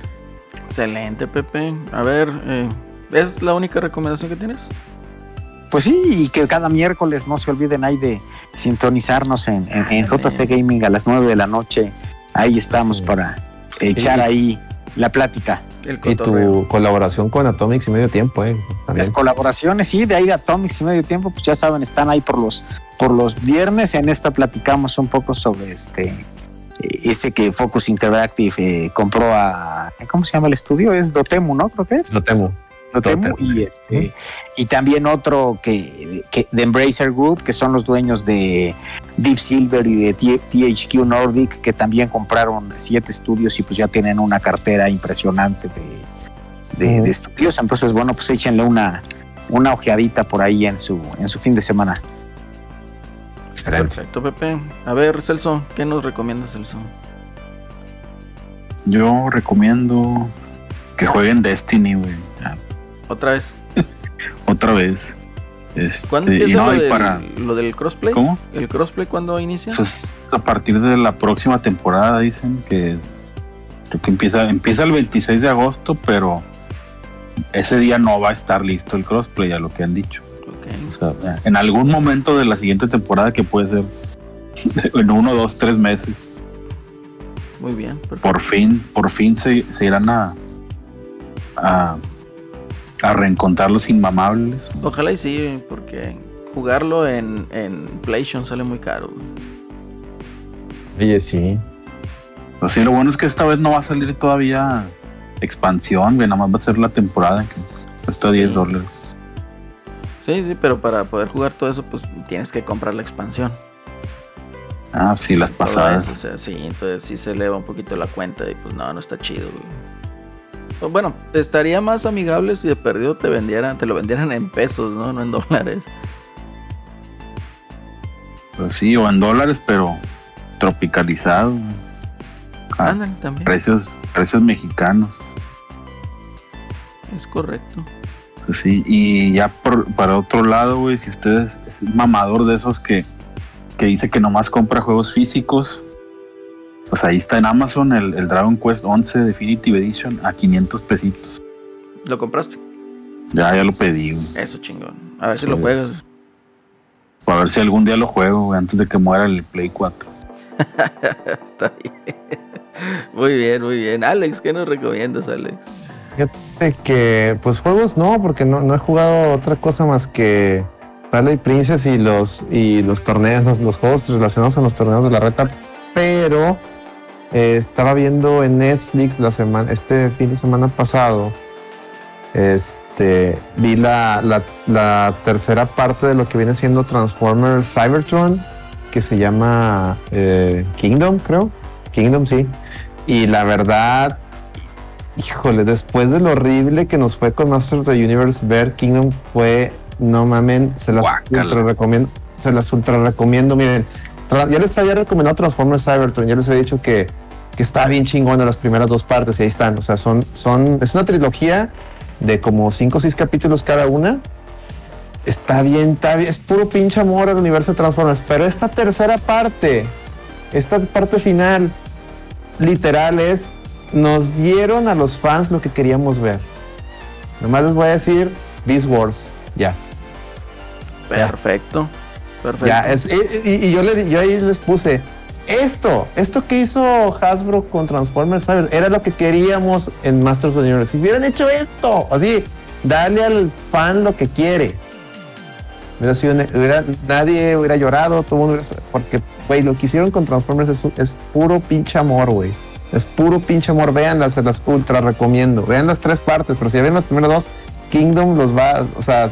Excelente, Pepe. A ver, eh, ¿es la única recomendación que tienes? Pues sí, y que cada miércoles no se olviden ahí de sintonizarnos en, en- en JC Gaming a las 9 de la noche. Ahí estamos Sí. para echar ahí la plática. El Y tu colaboración con Atomics y medio tiempo, eh. También. Las colaboraciones, sí, de ahí de Atomics y medio tiempo, pues ya saben, están ahí por los, por los viernes. En esta platicamos un poco sobre este eh, ese que Focus Interactive eh, compró a ¿cómo se llama el estudio? Es Dotemu, ¿no? Creo que es. Dotemu, Y este y también otro que, que de Embracer Group que son los dueños de Deep Silver y de THQ Nordic que también compraron siete estudios y pues ya tienen una cartera impresionante de, de, Ujú. de estudios entonces bueno pues échenle una una ojeadita por ahí en su en su fin de semana. Perfecto, Pepe. A ver, Celso, ¿qué nos recomiendas, Celso? Yo recomiendo que jueguen Destiny, güey. Otra vez. Otra vez. Este, ¿Cuándo empieza no, lo, del, para. lo del crossplay? ¿Cómo? ¿El crossplay cuándo inicia? Pues a partir de la próxima temporada dicen que creo que empieza, empieza el 26 de agosto, pero ese día no va a estar listo el crossplay, a lo que han dicho. Ok. O sea, en algún momento de la siguiente temporada que puede ser [LAUGHS] en uno, dos, tres meses, Muy bien, perfecto. por fin, por fin se, se irán a, a, a reencontrar los inmamables. Ojalá y sí, porque jugarlo en, en PlayStation sale muy caro. Oye, sí. Pues sí, lo bueno es que esta vez no va a salir todavía expansión, nada más va a ser la temporada que cuesta 10 dólares. Sí, sí, pero para poder jugar todo eso, pues tienes que comprar la expansión. Ah, sí, las pasadas. eso, o sea, sí, entonces sí se eleva un poquito la cuenta y pues no, no está chido, güey. O Bueno, estaría más amigable si de perdido te vendieran, te lo vendieran en pesos, ¿no? No en dólares. Pues sí, o en dólares, pero tropicalizado. Ah, Ándale, también. precios, precios mexicanos. Es correcto. Pues sí, y ya por, para otro lado, güey, si usted es, mamador de esos que, que dice que nomás compra juegos físicos, pues ahí está en Amazon el, el Dragon Quest 11 Definitive Edition a 500 pesitos. ¿Lo compraste? Ya, ya lo pedí, güey. Eso chingón. A ver si lo juegas. Para ver si algún día lo juego, güey, antes de que muera el Play 4. [LAUGHS] Está bien. Muy bien, muy bien. Alex, ¿qué nos recomiendas, Alex? Fíjate que, pues juegos no, porque no, no he jugado otra cosa más que Twilight Princess y los, y los torneos, los, los juegos relacionados con los torneos de la reta, pero eh, estaba viendo en Netflix la semana, este fin de semana pasado, este, vi la, la, la tercera parte de lo que viene siendo Transformers Cybertron, que se llama eh, Kingdom, creo. Kingdom, sí. Y la verdad, híjole, después de lo horrible que nos fue con Masters of the Universe, ver Kingdom fue, no mamen, se las ultra recomiendo, se las ultra recomiendo. Miren, ya les había recomendado Transformers Cybertron, ya les he dicho que, que está bien chingona las primeras dos partes y ahí están. O sea, son, son, es una trilogía de como cinco o seis capítulos cada una. Está bien, está bien, es puro pinche amor al universo de Transformers. Pero esta tercera parte, esta parte final, literal es, nos dieron a los fans lo que queríamos ver. Nomás les voy a decir, Beast Wars, ya. Perfecto. Perfecto. Ya, es, y, y- y yo, le, yo ahí les puse, esto, esto que hizo Hasbro con Transformers Cyber, era lo que queríamos en Masters of the Universe. Si hubieran hecho esto, así, dale al fan lo que quiere. Hubiera sido, nadie hubiera llorado, todo mundo hubiera- porque, güey, lo que hicieron con Transformers es, puro pinche amor, güey. Es puro pinche amor. Veanlas, se las ultra recomiendo. Vean las tres partes, pero si ven los primeros dos, Kingdom los va, o sea,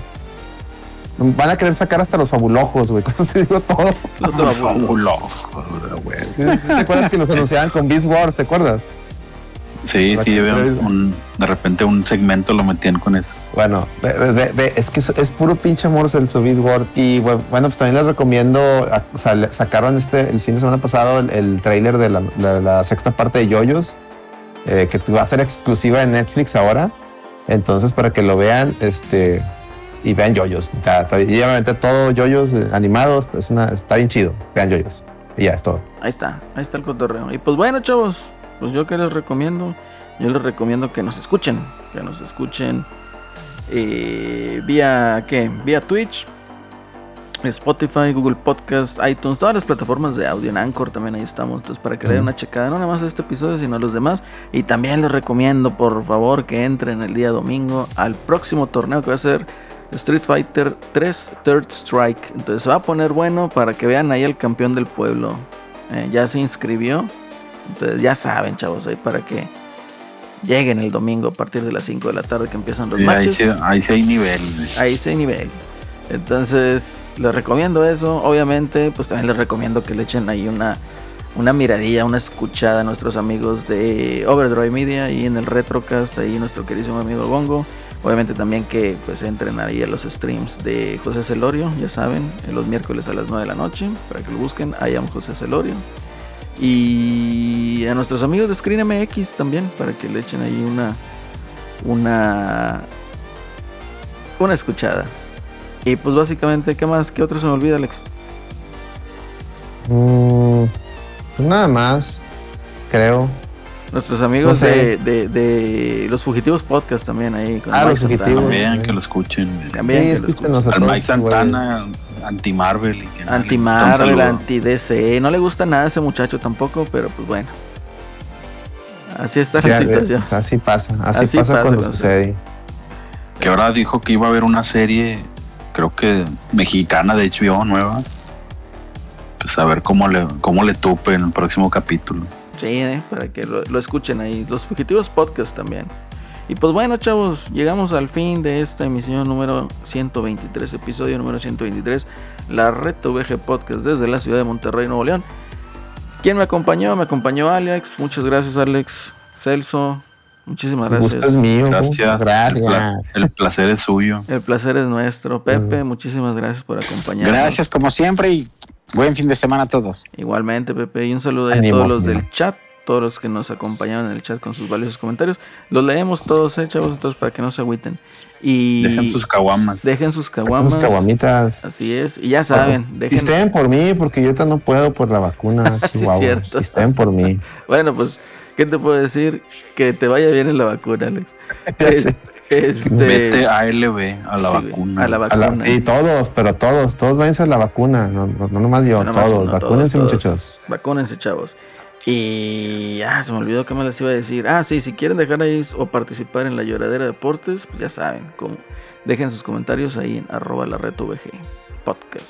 van a querer sacar hasta los fabulojos, güey. Con eso te digo todo. Los fabulosos, güey. ¿Te acuerdas que los anunciaban con Beast Wars? ¿Te acuerdas? Sí, sí, que veo un, de repente un segmento lo metían con eso. Bueno, ve- ve- ve- ve, es que es, es puro pinche amor el su Beast Wars. Y bu- bueno, pues también les recomiendo, sacaron este, el fin de semana pasado el, el tráiler de la, de la sexta parte de Yoyos, eh, que va a ser exclusiva de Netflix ahora. Entonces, para que lo vean, este, y vean Yoyos. O sea, y obviamente todo Yoyos eh, animados, es una, está bien chido. Vean Yoyos. Y ya, es todo. Ahí está, ahí está el cotorreo. Y pues bueno, chavos, pues yo que les recomiendo, yo les recomiendo que nos escuchen, que nos escuchen eh, vía, ¿qué? Vía Twitch, Spotify, Google Podcast, iTunes, todas las plataformas de audio, en Anchor también ahí estamos, entonces para que den una checada, no nada más a este episodio, sino a los demás. Y también les recomiendo, por favor, que entren el día domingo al próximo torneo que va a ser Street Fighter 3 Third Strike. Entonces se va a poner bueno para que vean ahí el campeón del pueblo. Eh, ya se inscribió. Entonces ya saben, chavos, ahí para que lleguen el domingo a partir de las 5 de la tarde que empiezan los Sí, ahí, matches. sí, ahí sí hay nivel. Ahí sí hay nivel. Entonces, les recomiendo eso. Obviamente, pues también les recomiendo que le echen ahí una, una miradilla, una escuchada a nuestros amigos de Overdrive Media y en el Retrocast, ahí nuestro queridísimo amigo Bongo. Obviamente también que pues entren ahí a los streams de José Celorio, ya saben, en los miércoles a las 9 de la noche, para que lo busquen, I am José Celorio. Y a nuestros amigos de Screen MX también, para que le echen ahí una una una escuchada. Y pues básicamente, ¿qué más? ¿Qué otro se me olvida, Alex? Mm, pues nada más, creo. Nuestros amigos No de, sé. de, de los Fugitivos Podcast también ahí. Con Ah, Mike los Santana. Fugitivos. También que lo escuchen. También Sí, que lo escúchenos a Al Mike Santana, anti-Marvel. Anti-Marvel, anti-DC. No le gusta nada a ese muchacho tampoco, pero pues bueno. Así está la Ya, situación. así pasa, así, Así pasa, pasa cuando cuando sucede. Que ahora dijo que iba a haber una serie, creo que mexicana de HBO nueva. Pues a ver cómo le, cómo le tupe en el próximo capítulo. Sí, eh, para que lo, lo escuchen ahí. Los Fugitivos Podcast también. Y pues bueno, chavos, llegamos al fin de esta emisión número 123, episodio número 123, la Red VG Podcast desde la ciudad de Monterrey, Nuevo León. ¿Quién me acompañó? Me acompañó Alex. Muchas gracias, Alex. Celso, muchísimas El gusto es gracias. mío. Gracias. El, Gracias. el placer es suyo. El placer es nuestro. Pepe, muchísimas gracias por acompañarnos. Gracias como siempre y buen fin de semana a todos. Igualmente, Pepe. Y un saludo a todos los del chat, todos los que nos acompañaron en el chat con sus valiosos comentarios. Los leemos todos, eh, chavos, para que no se agüiten. Y Dejen sus caguamas. dejen sus caguamas. sus caguamitas. Así es. Y ya saben, Y dejen. estén por mí, porque yo no puedo por la vacuna, [LAUGHS] Sí, Chihuahua. cierto. Y estén por mí. [LAUGHS] Bueno, pues, ¿qué te puedo decir? Que te vaya bien en la vacuna, Alex. [LAUGHS] Es- este, Vete a LB, a la sí, vacuna. A la A la- vacuna. y todos, pero todos, todos váyanse a la vacuna. No, no, no nomás yo, No nomás todos. uno, Vacúnense, todos, todos. muchachos. Vacúnense, chavos. Y ah, se me olvidó que me les iba a decir. Ah, sí, si quieren dejar ahí o participar en la lloradera de deportes, pues ya saben, como, dejen sus comentarios ahí en arroba la red VG podcast.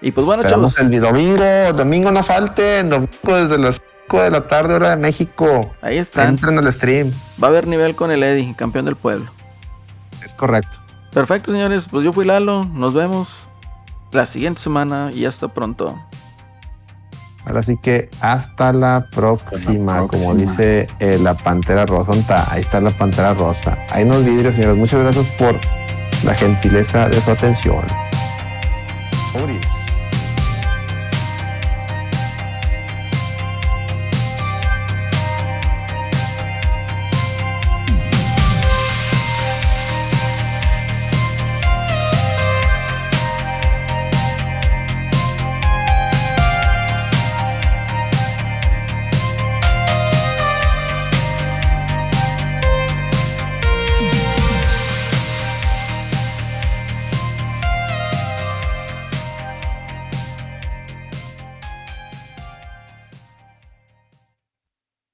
Y pues bueno, Esperamos chavos, el domingo. Domingo no falten. Domingo desde las 5 de la tarde, hora de México. ahí están. Entren al stream. Va a haber nivel con el Eddie, campeón del pueblo. Es correcto. Perfecto, señores. Pues yo fui Lalo. Nos vemos la siguiente semana y hasta pronto. Ahora sí que hasta la próxima, próxima. como dice eh, la pantera rosa. Ahí está la pantera rosa. Hay unos vidrios, señores. Muchas gracias por la gentileza de su atención. Sobres.